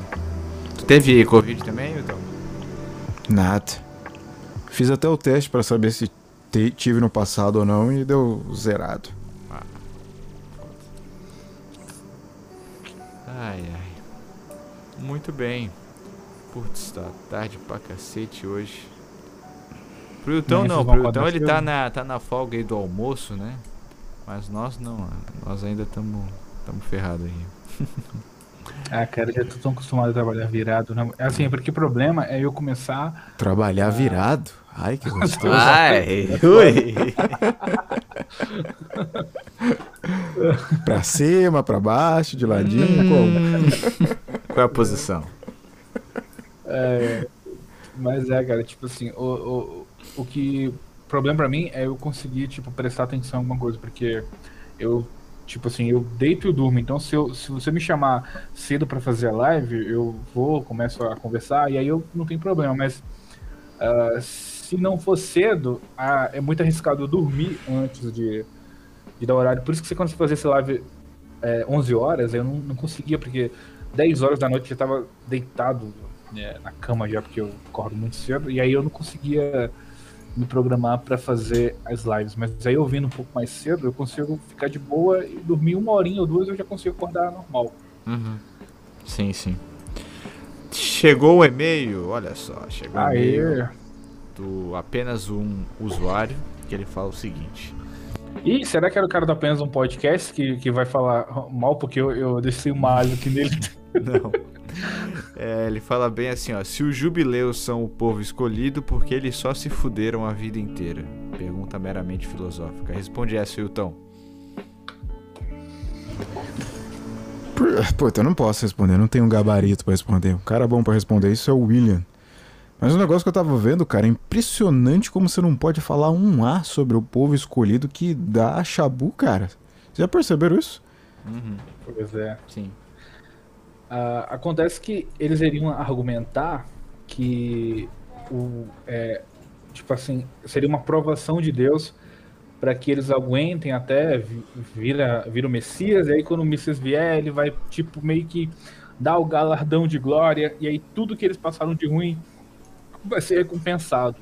Tu teve Covid também, então? Nada. Fiz até o teste pra saber se tive no passado ou não e deu zerado. Ai, ai. Muito bem. Putz, tá tarde pra cacete hoje. Pro Iltão Amanhã não, pro acordar ele tá na, tá na folga aí do almoço, né? Mas nós não, nós ainda estamos ferrados aí. Ah, cara, já tô tão acostumado a trabalhar virado, né? Assim, porque o problema é eu começar. Trabalhar virado. Ai, que gostoso. Ai, ui. pra cima, pra baixo, de ladinho, como? Qual é a posição? É, mas é, cara, tipo assim, o, o, o que. O problema pra mim é eu conseguir, tipo, prestar atenção em alguma coisa, porque eu, tipo assim, eu deito e durmo. Então, se, eu, se você me chamar cedo pra fazer a live, eu vou, começo a conversar, e aí eu não tem problema, mas. ah, se não for cedo, ah, é muito arriscado eu dormir antes de, de dar horário. Por isso que você, quando você fazia essa live é, 11 horas, eu não, não conseguia, porque 10 horas da noite eu já tava deitado né, na cama já, porque eu acordo muito cedo, e aí eu não conseguia me programar para fazer as lives. Mas aí eu vindo um pouco mais cedo, eu consigo ficar de boa e dormir uma horinha ou duas eu já consigo acordar normal. Uhum. Sim, sim. Chegou o e-mail, olha só, chegou o e-mail do apenas um usuário que ele fala o seguinte. Ih, será que era o cara do apenas um podcast que, que vai falar mal porque eu, eu desci uma asa aqui nele? Não. É, ele fala bem assim, ó. Se os jubileus são o povo escolhido, porque eles só se fuderam a vida inteira? Pergunta meramente filosófica. Responde essa, Wilton. Pô, eu não posso responder, não tenho um gabarito para responder. O cara bom para responder isso é o William. Mas o negócio que eu tava vendo, cara, é impressionante como você não pode falar um A sobre o povo escolhido que dá chabu, cara. Vocês já perceberam isso? Uhum. Pois é. Sim. Uh, acontece que eles iriam argumentar que o, é, tipo assim, seria uma provação de Deus para que eles aguentem até vir, vir o Messias, e aí quando o Messias vier, ele vai tipo meio que dar o galardão de glória, e aí tudo que eles passaram de ruim vai ser recompensado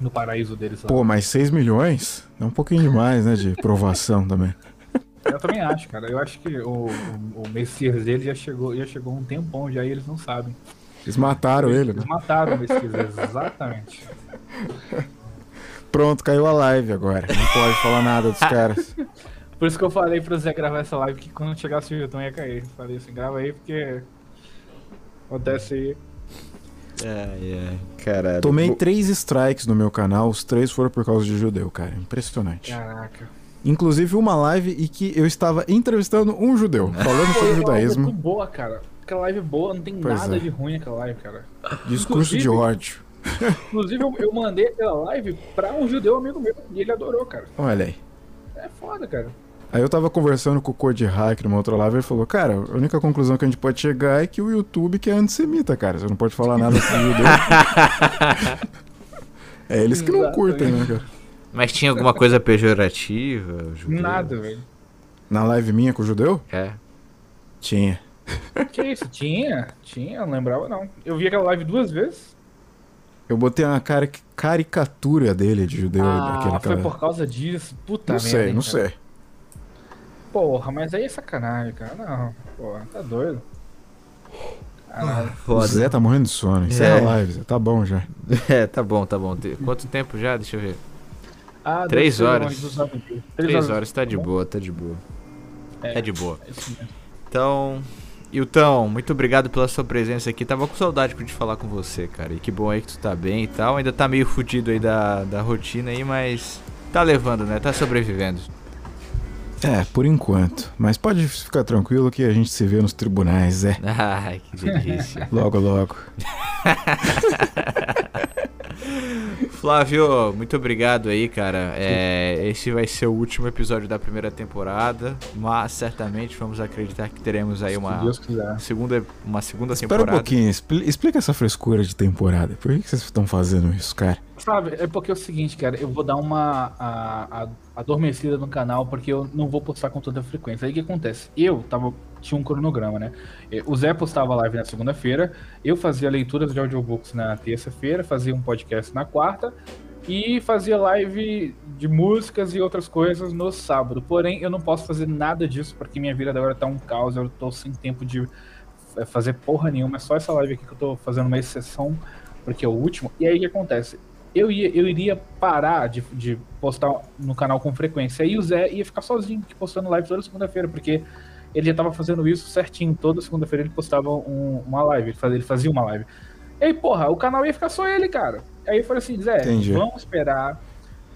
no paraíso deles. Lá. Pô, mas 6 milhões? É um pouquinho demais, né, de provação também. Eu também acho, cara. Eu acho que o, o, o Messias dele já chegou, já chegou um tempão já e eles não sabem. Eles mataram eles, ele, eles né? mataram o Messias, exatamente. Pronto, caiu a live agora. Não pode falar nada dos caras. Por isso que eu falei pro Zé gravar essa live que quando chegasse o Hilton ia cair. Falei assim, grava aí porque acontece aí. É, é, caralho. Tomei três strikes no meu canal, os três foram por causa de judeu, cara. Impressionante. Caraca. Inclusive uma live e que eu estava entrevistando um judeu, falando sobre o judaísmo. Muito boa, cara. Aquela live boa, não tem pois nada é. de ruim aquela live, cara. Discurso inclusive, de ódio. Inclusive, eu, eu mandei aquela live pra um judeu amigo meu e ele adorou, cara. Olha aí. É foda, cara. Aí eu tava conversando com o Code Hack numa outra live e ele falou: Cara, a única conclusão que a gente pode chegar é que o YouTube que é antissemita, cara. Você não pode falar nada sobre judeu. é eles que não curtem, né, cara? Mas tinha alguma coisa pejorativa? Judeu? Nada, velho. Na live minha com o judeu? É. Tinha. Que isso? Tinha? Tinha, não lembrava não. Eu vi aquela live duas vezes. Eu botei uma cara caricatura dele de judeu. Ah, foi cara... por causa disso? Puta não merda. Sei, não sei, sei. Porra, mas aí é sacanagem, cara. Não, porra, tá doido. Ah, o Zé tá morrendo de sono. Isso é, é live, Zé. Tá bom já. É, tá bom, tá bom. Quanto tempo já? Deixa eu ver. Ah, Três horas. Três horas, tá de boa, tá de boa. É, é de boa. É então, Hilton, muito obrigado pela sua presença aqui. Tava com saudade de falar com você, cara. E que bom aí que tu tá bem e tal. Ainda tá meio fudido aí da, da rotina aí, mas tá levando, né? Tá sobrevivendo. É, por enquanto. Mas pode ficar tranquilo que a gente se vê nos tribunais, é. Ai, que delícia. logo, logo. Flávio, muito obrigado aí, cara. É, esse vai ser o último episódio da primeira temporada, mas certamente vamos acreditar que teremos aí uma segunda, uma segunda Espera temporada. Espera um pouquinho, explica essa frescura de temporada. Por que vocês estão fazendo isso, cara? Sabe, é porque é o seguinte, cara, eu vou dar uma a, a, adormecida no canal porque eu não vou postar com toda frequência. Aí o que acontece? Eu tava tinha um cronograma, né? O Zé postava live na segunda-feira, eu fazia leituras de audiobooks na terça-feira, fazia um podcast na quarta e fazia live de músicas e outras coisas no sábado. Porém, eu não posso fazer nada disso porque minha vida agora tá um caos, eu tô sem tempo de é, fazer porra nenhuma, é só essa live aqui que eu tô fazendo uma exceção porque é o último. E aí o que acontece? Eu, ia, eu iria parar de, de postar no canal com frequência. E o Zé ia ficar sozinho postando live toda segunda-feira, porque ele já estava fazendo isso certinho. Toda segunda-feira ele postava um, uma live, ele fazia, ele fazia uma live. E aí, porra, o canal ia ficar só ele, cara. Aí eu falei assim, Zé, Entendi. vamos esperar,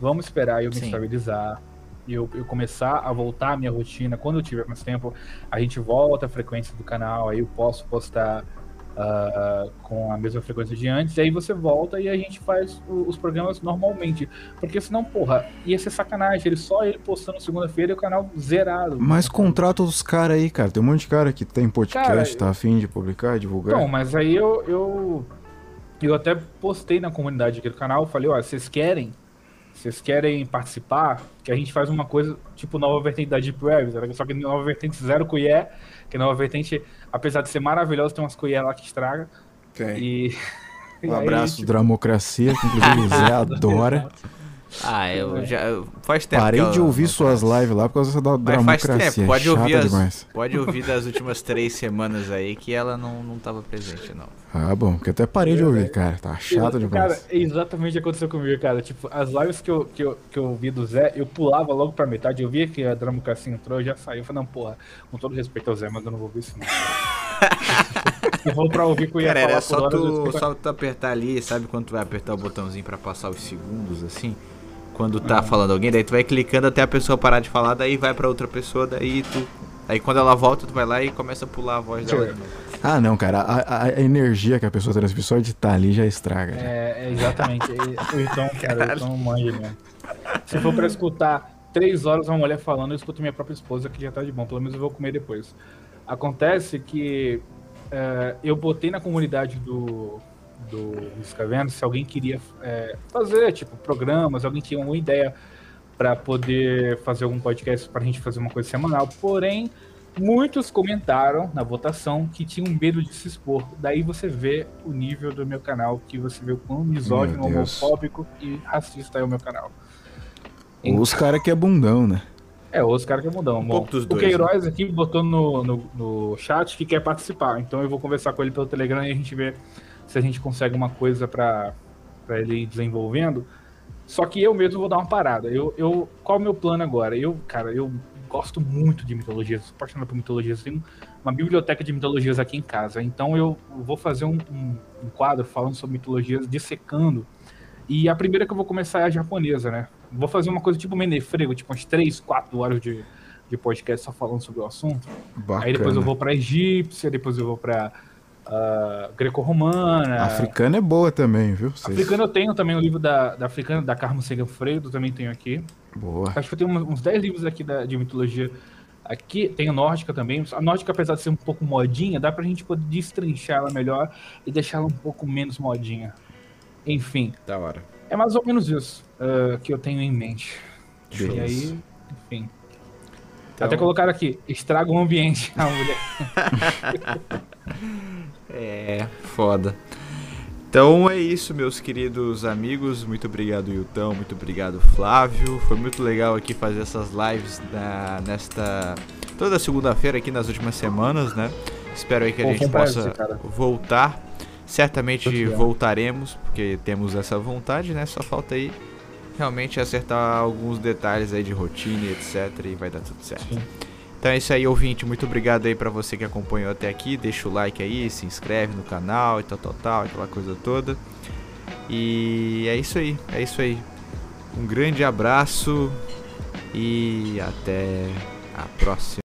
vamos esperar eu me Sim. estabilizar. Eu, eu começar a voltar à minha rotina. Quando eu tiver mais tempo, a gente volta a frequência do canal, aí eu posso postar uh, com a mesma frequência de antes, e aí você volta e a gente faz o, os programas normalmente. Porque senão, porra, ia ser sacanagem, ele só ele postando segunda-feira e o canal zerado. Mas contrata os caras aí, cara. Tem um monte de cara que tem podcast, cara, tá afim de publicar, divulgar. Não, mas aí eu, eu. Eu até postei na comunidade aqui do canal, falei, ó, vocês querem vocês querem participar, que a gente faz uma coisa tipo nova vertente da Deep Web, só que nova vertente zero colher, que nova vertente, apesar de ser maravilhosa, tem umas colheres lá que estraga. Tem. E Um abraço, tipo... Dramocracia, que inclusive o Zé adora. Ah, eu já. Faz tempo. Parei de ouvir suas lives lá por causa da democracia. Faz tempo. Pode ouvir, as, pode ouvir das últimas três semanas aí que ela não, não tava presente, não. Ah, bom, porque até parei de ouvir, cara. Tá chato demais. Cara, exatamente o que aconteceu comigo, cara. Tipo, as lives que eu, que, eu, que eu vi do Zé, eu pulava logo pra metade. Eu via que a democracia entrou, eu já saí. Eu falei, não, porra, com todo respeito ao Zé, mas eu não vou ver isso não. eu vou pra ouvir eu ia cara, era só, tu, só tu apertar ali, sabe quando tu vai apertar o botãozinho pra passar os segundos, assim? Quando tá falando alguém, daí tu vai clicando até a pessoa parar de falar, daí vai para outra pessoa, daí tu. Aí quando ela volta, tu vai lá e começa a pular a voz dela. Ah, não, cara. A, a, energia que a pessoa transmite só de estar tá ali já estraga. É, é exatamente. o então, cara, o então manja mesmo. Se for pra escutar três horas uma mulher falando, eu escuto minha própria esposa, que já tá de bom. Pelo menos eu vou comer depois. Acontece que é, eu botei na comunidade do, do Escavendo, se alguém queria é, fazer, tipo, programas, alguém tinha uma ideia para poder fazer algum podcast para a gente fazer uma coisa semanal. Porém, muitos comentaram na votação que tinham medo de se expor. Daí você vê o nível do meu canal, que você vê o quão misógino, homofóbico e racista é o meu canal. Os caras que é bundão, né? É, os caras que é bundão. Um Bom, o dois, Queiroz né? aqui botou no, no, no, chat que quer participar. Então eu vou conversar com ele pelo Telegram e a gente vê se a gente consegue uma coisa para ele ir desenvolvendo. Só que eu mesmo vou dar uma parada. Eu, eu, qual é o meu plano agora? Eu, cara, eu gosto muito de mitologias, sou apaixonado por mitologias. Tenho uma biblioteca de mitologias aqui em casa. Então eu vou fazer um, um, um quadro falando sobre mitologias, dissecando. E a primeira que eu vou começar é a japonesa, né? Vou fazer uma coisa tipo Menefrego, tipo umas 3, 4 horas de, de podcast só falando sobre o assunto. Bacana. Aí depois eu vou pra egípcia, depois eu vou pra uh, greco-romana. Africana é boa também, viu? Vocês... Africana eu tenho também o livro da, da Africana, da Carmo Segafredo, também tenho aqui. Boa. Acho que eu tenho uns 10 livros aqui da, de mitologia. Aqui tem a nórdica também. A nórdica, apesar de ser um pouco modinha, dá pra gente poder destrinchar ela melhor e deixar ela um pouco menos modinha. Enfim. Da hora. É mais ou menos isso uh, que eu tenho em mente. Show. E aí, enfim. Então... Até colocar aqui, estraga o ambiente a mulher. É, foda. Então é isso, meus queridos amigos. Muito obrigado, Yutão. Muito obrigado, Flávio. Foi muito legal aqui fazer essas lives na, nesta. toda segunda-feira aqui nas últimas semanas, né? Espero aí que a Pô, gente possa voltar. Certamente voltaremos, porque temos essa vontade, né? Só falta aí realmente acertar alguns detalhes aí de rotina etc. E vai dar tudo certo. Sim. Então é isso aí, ouvinte. Muito obrigado aí para você que acompanhou até aqui. Deixa o like aí, se inscreve no canal e tal, tal, tal, aquela coisa toda. E é isso aí, é isso aí. Um grande abraço e até a próxima.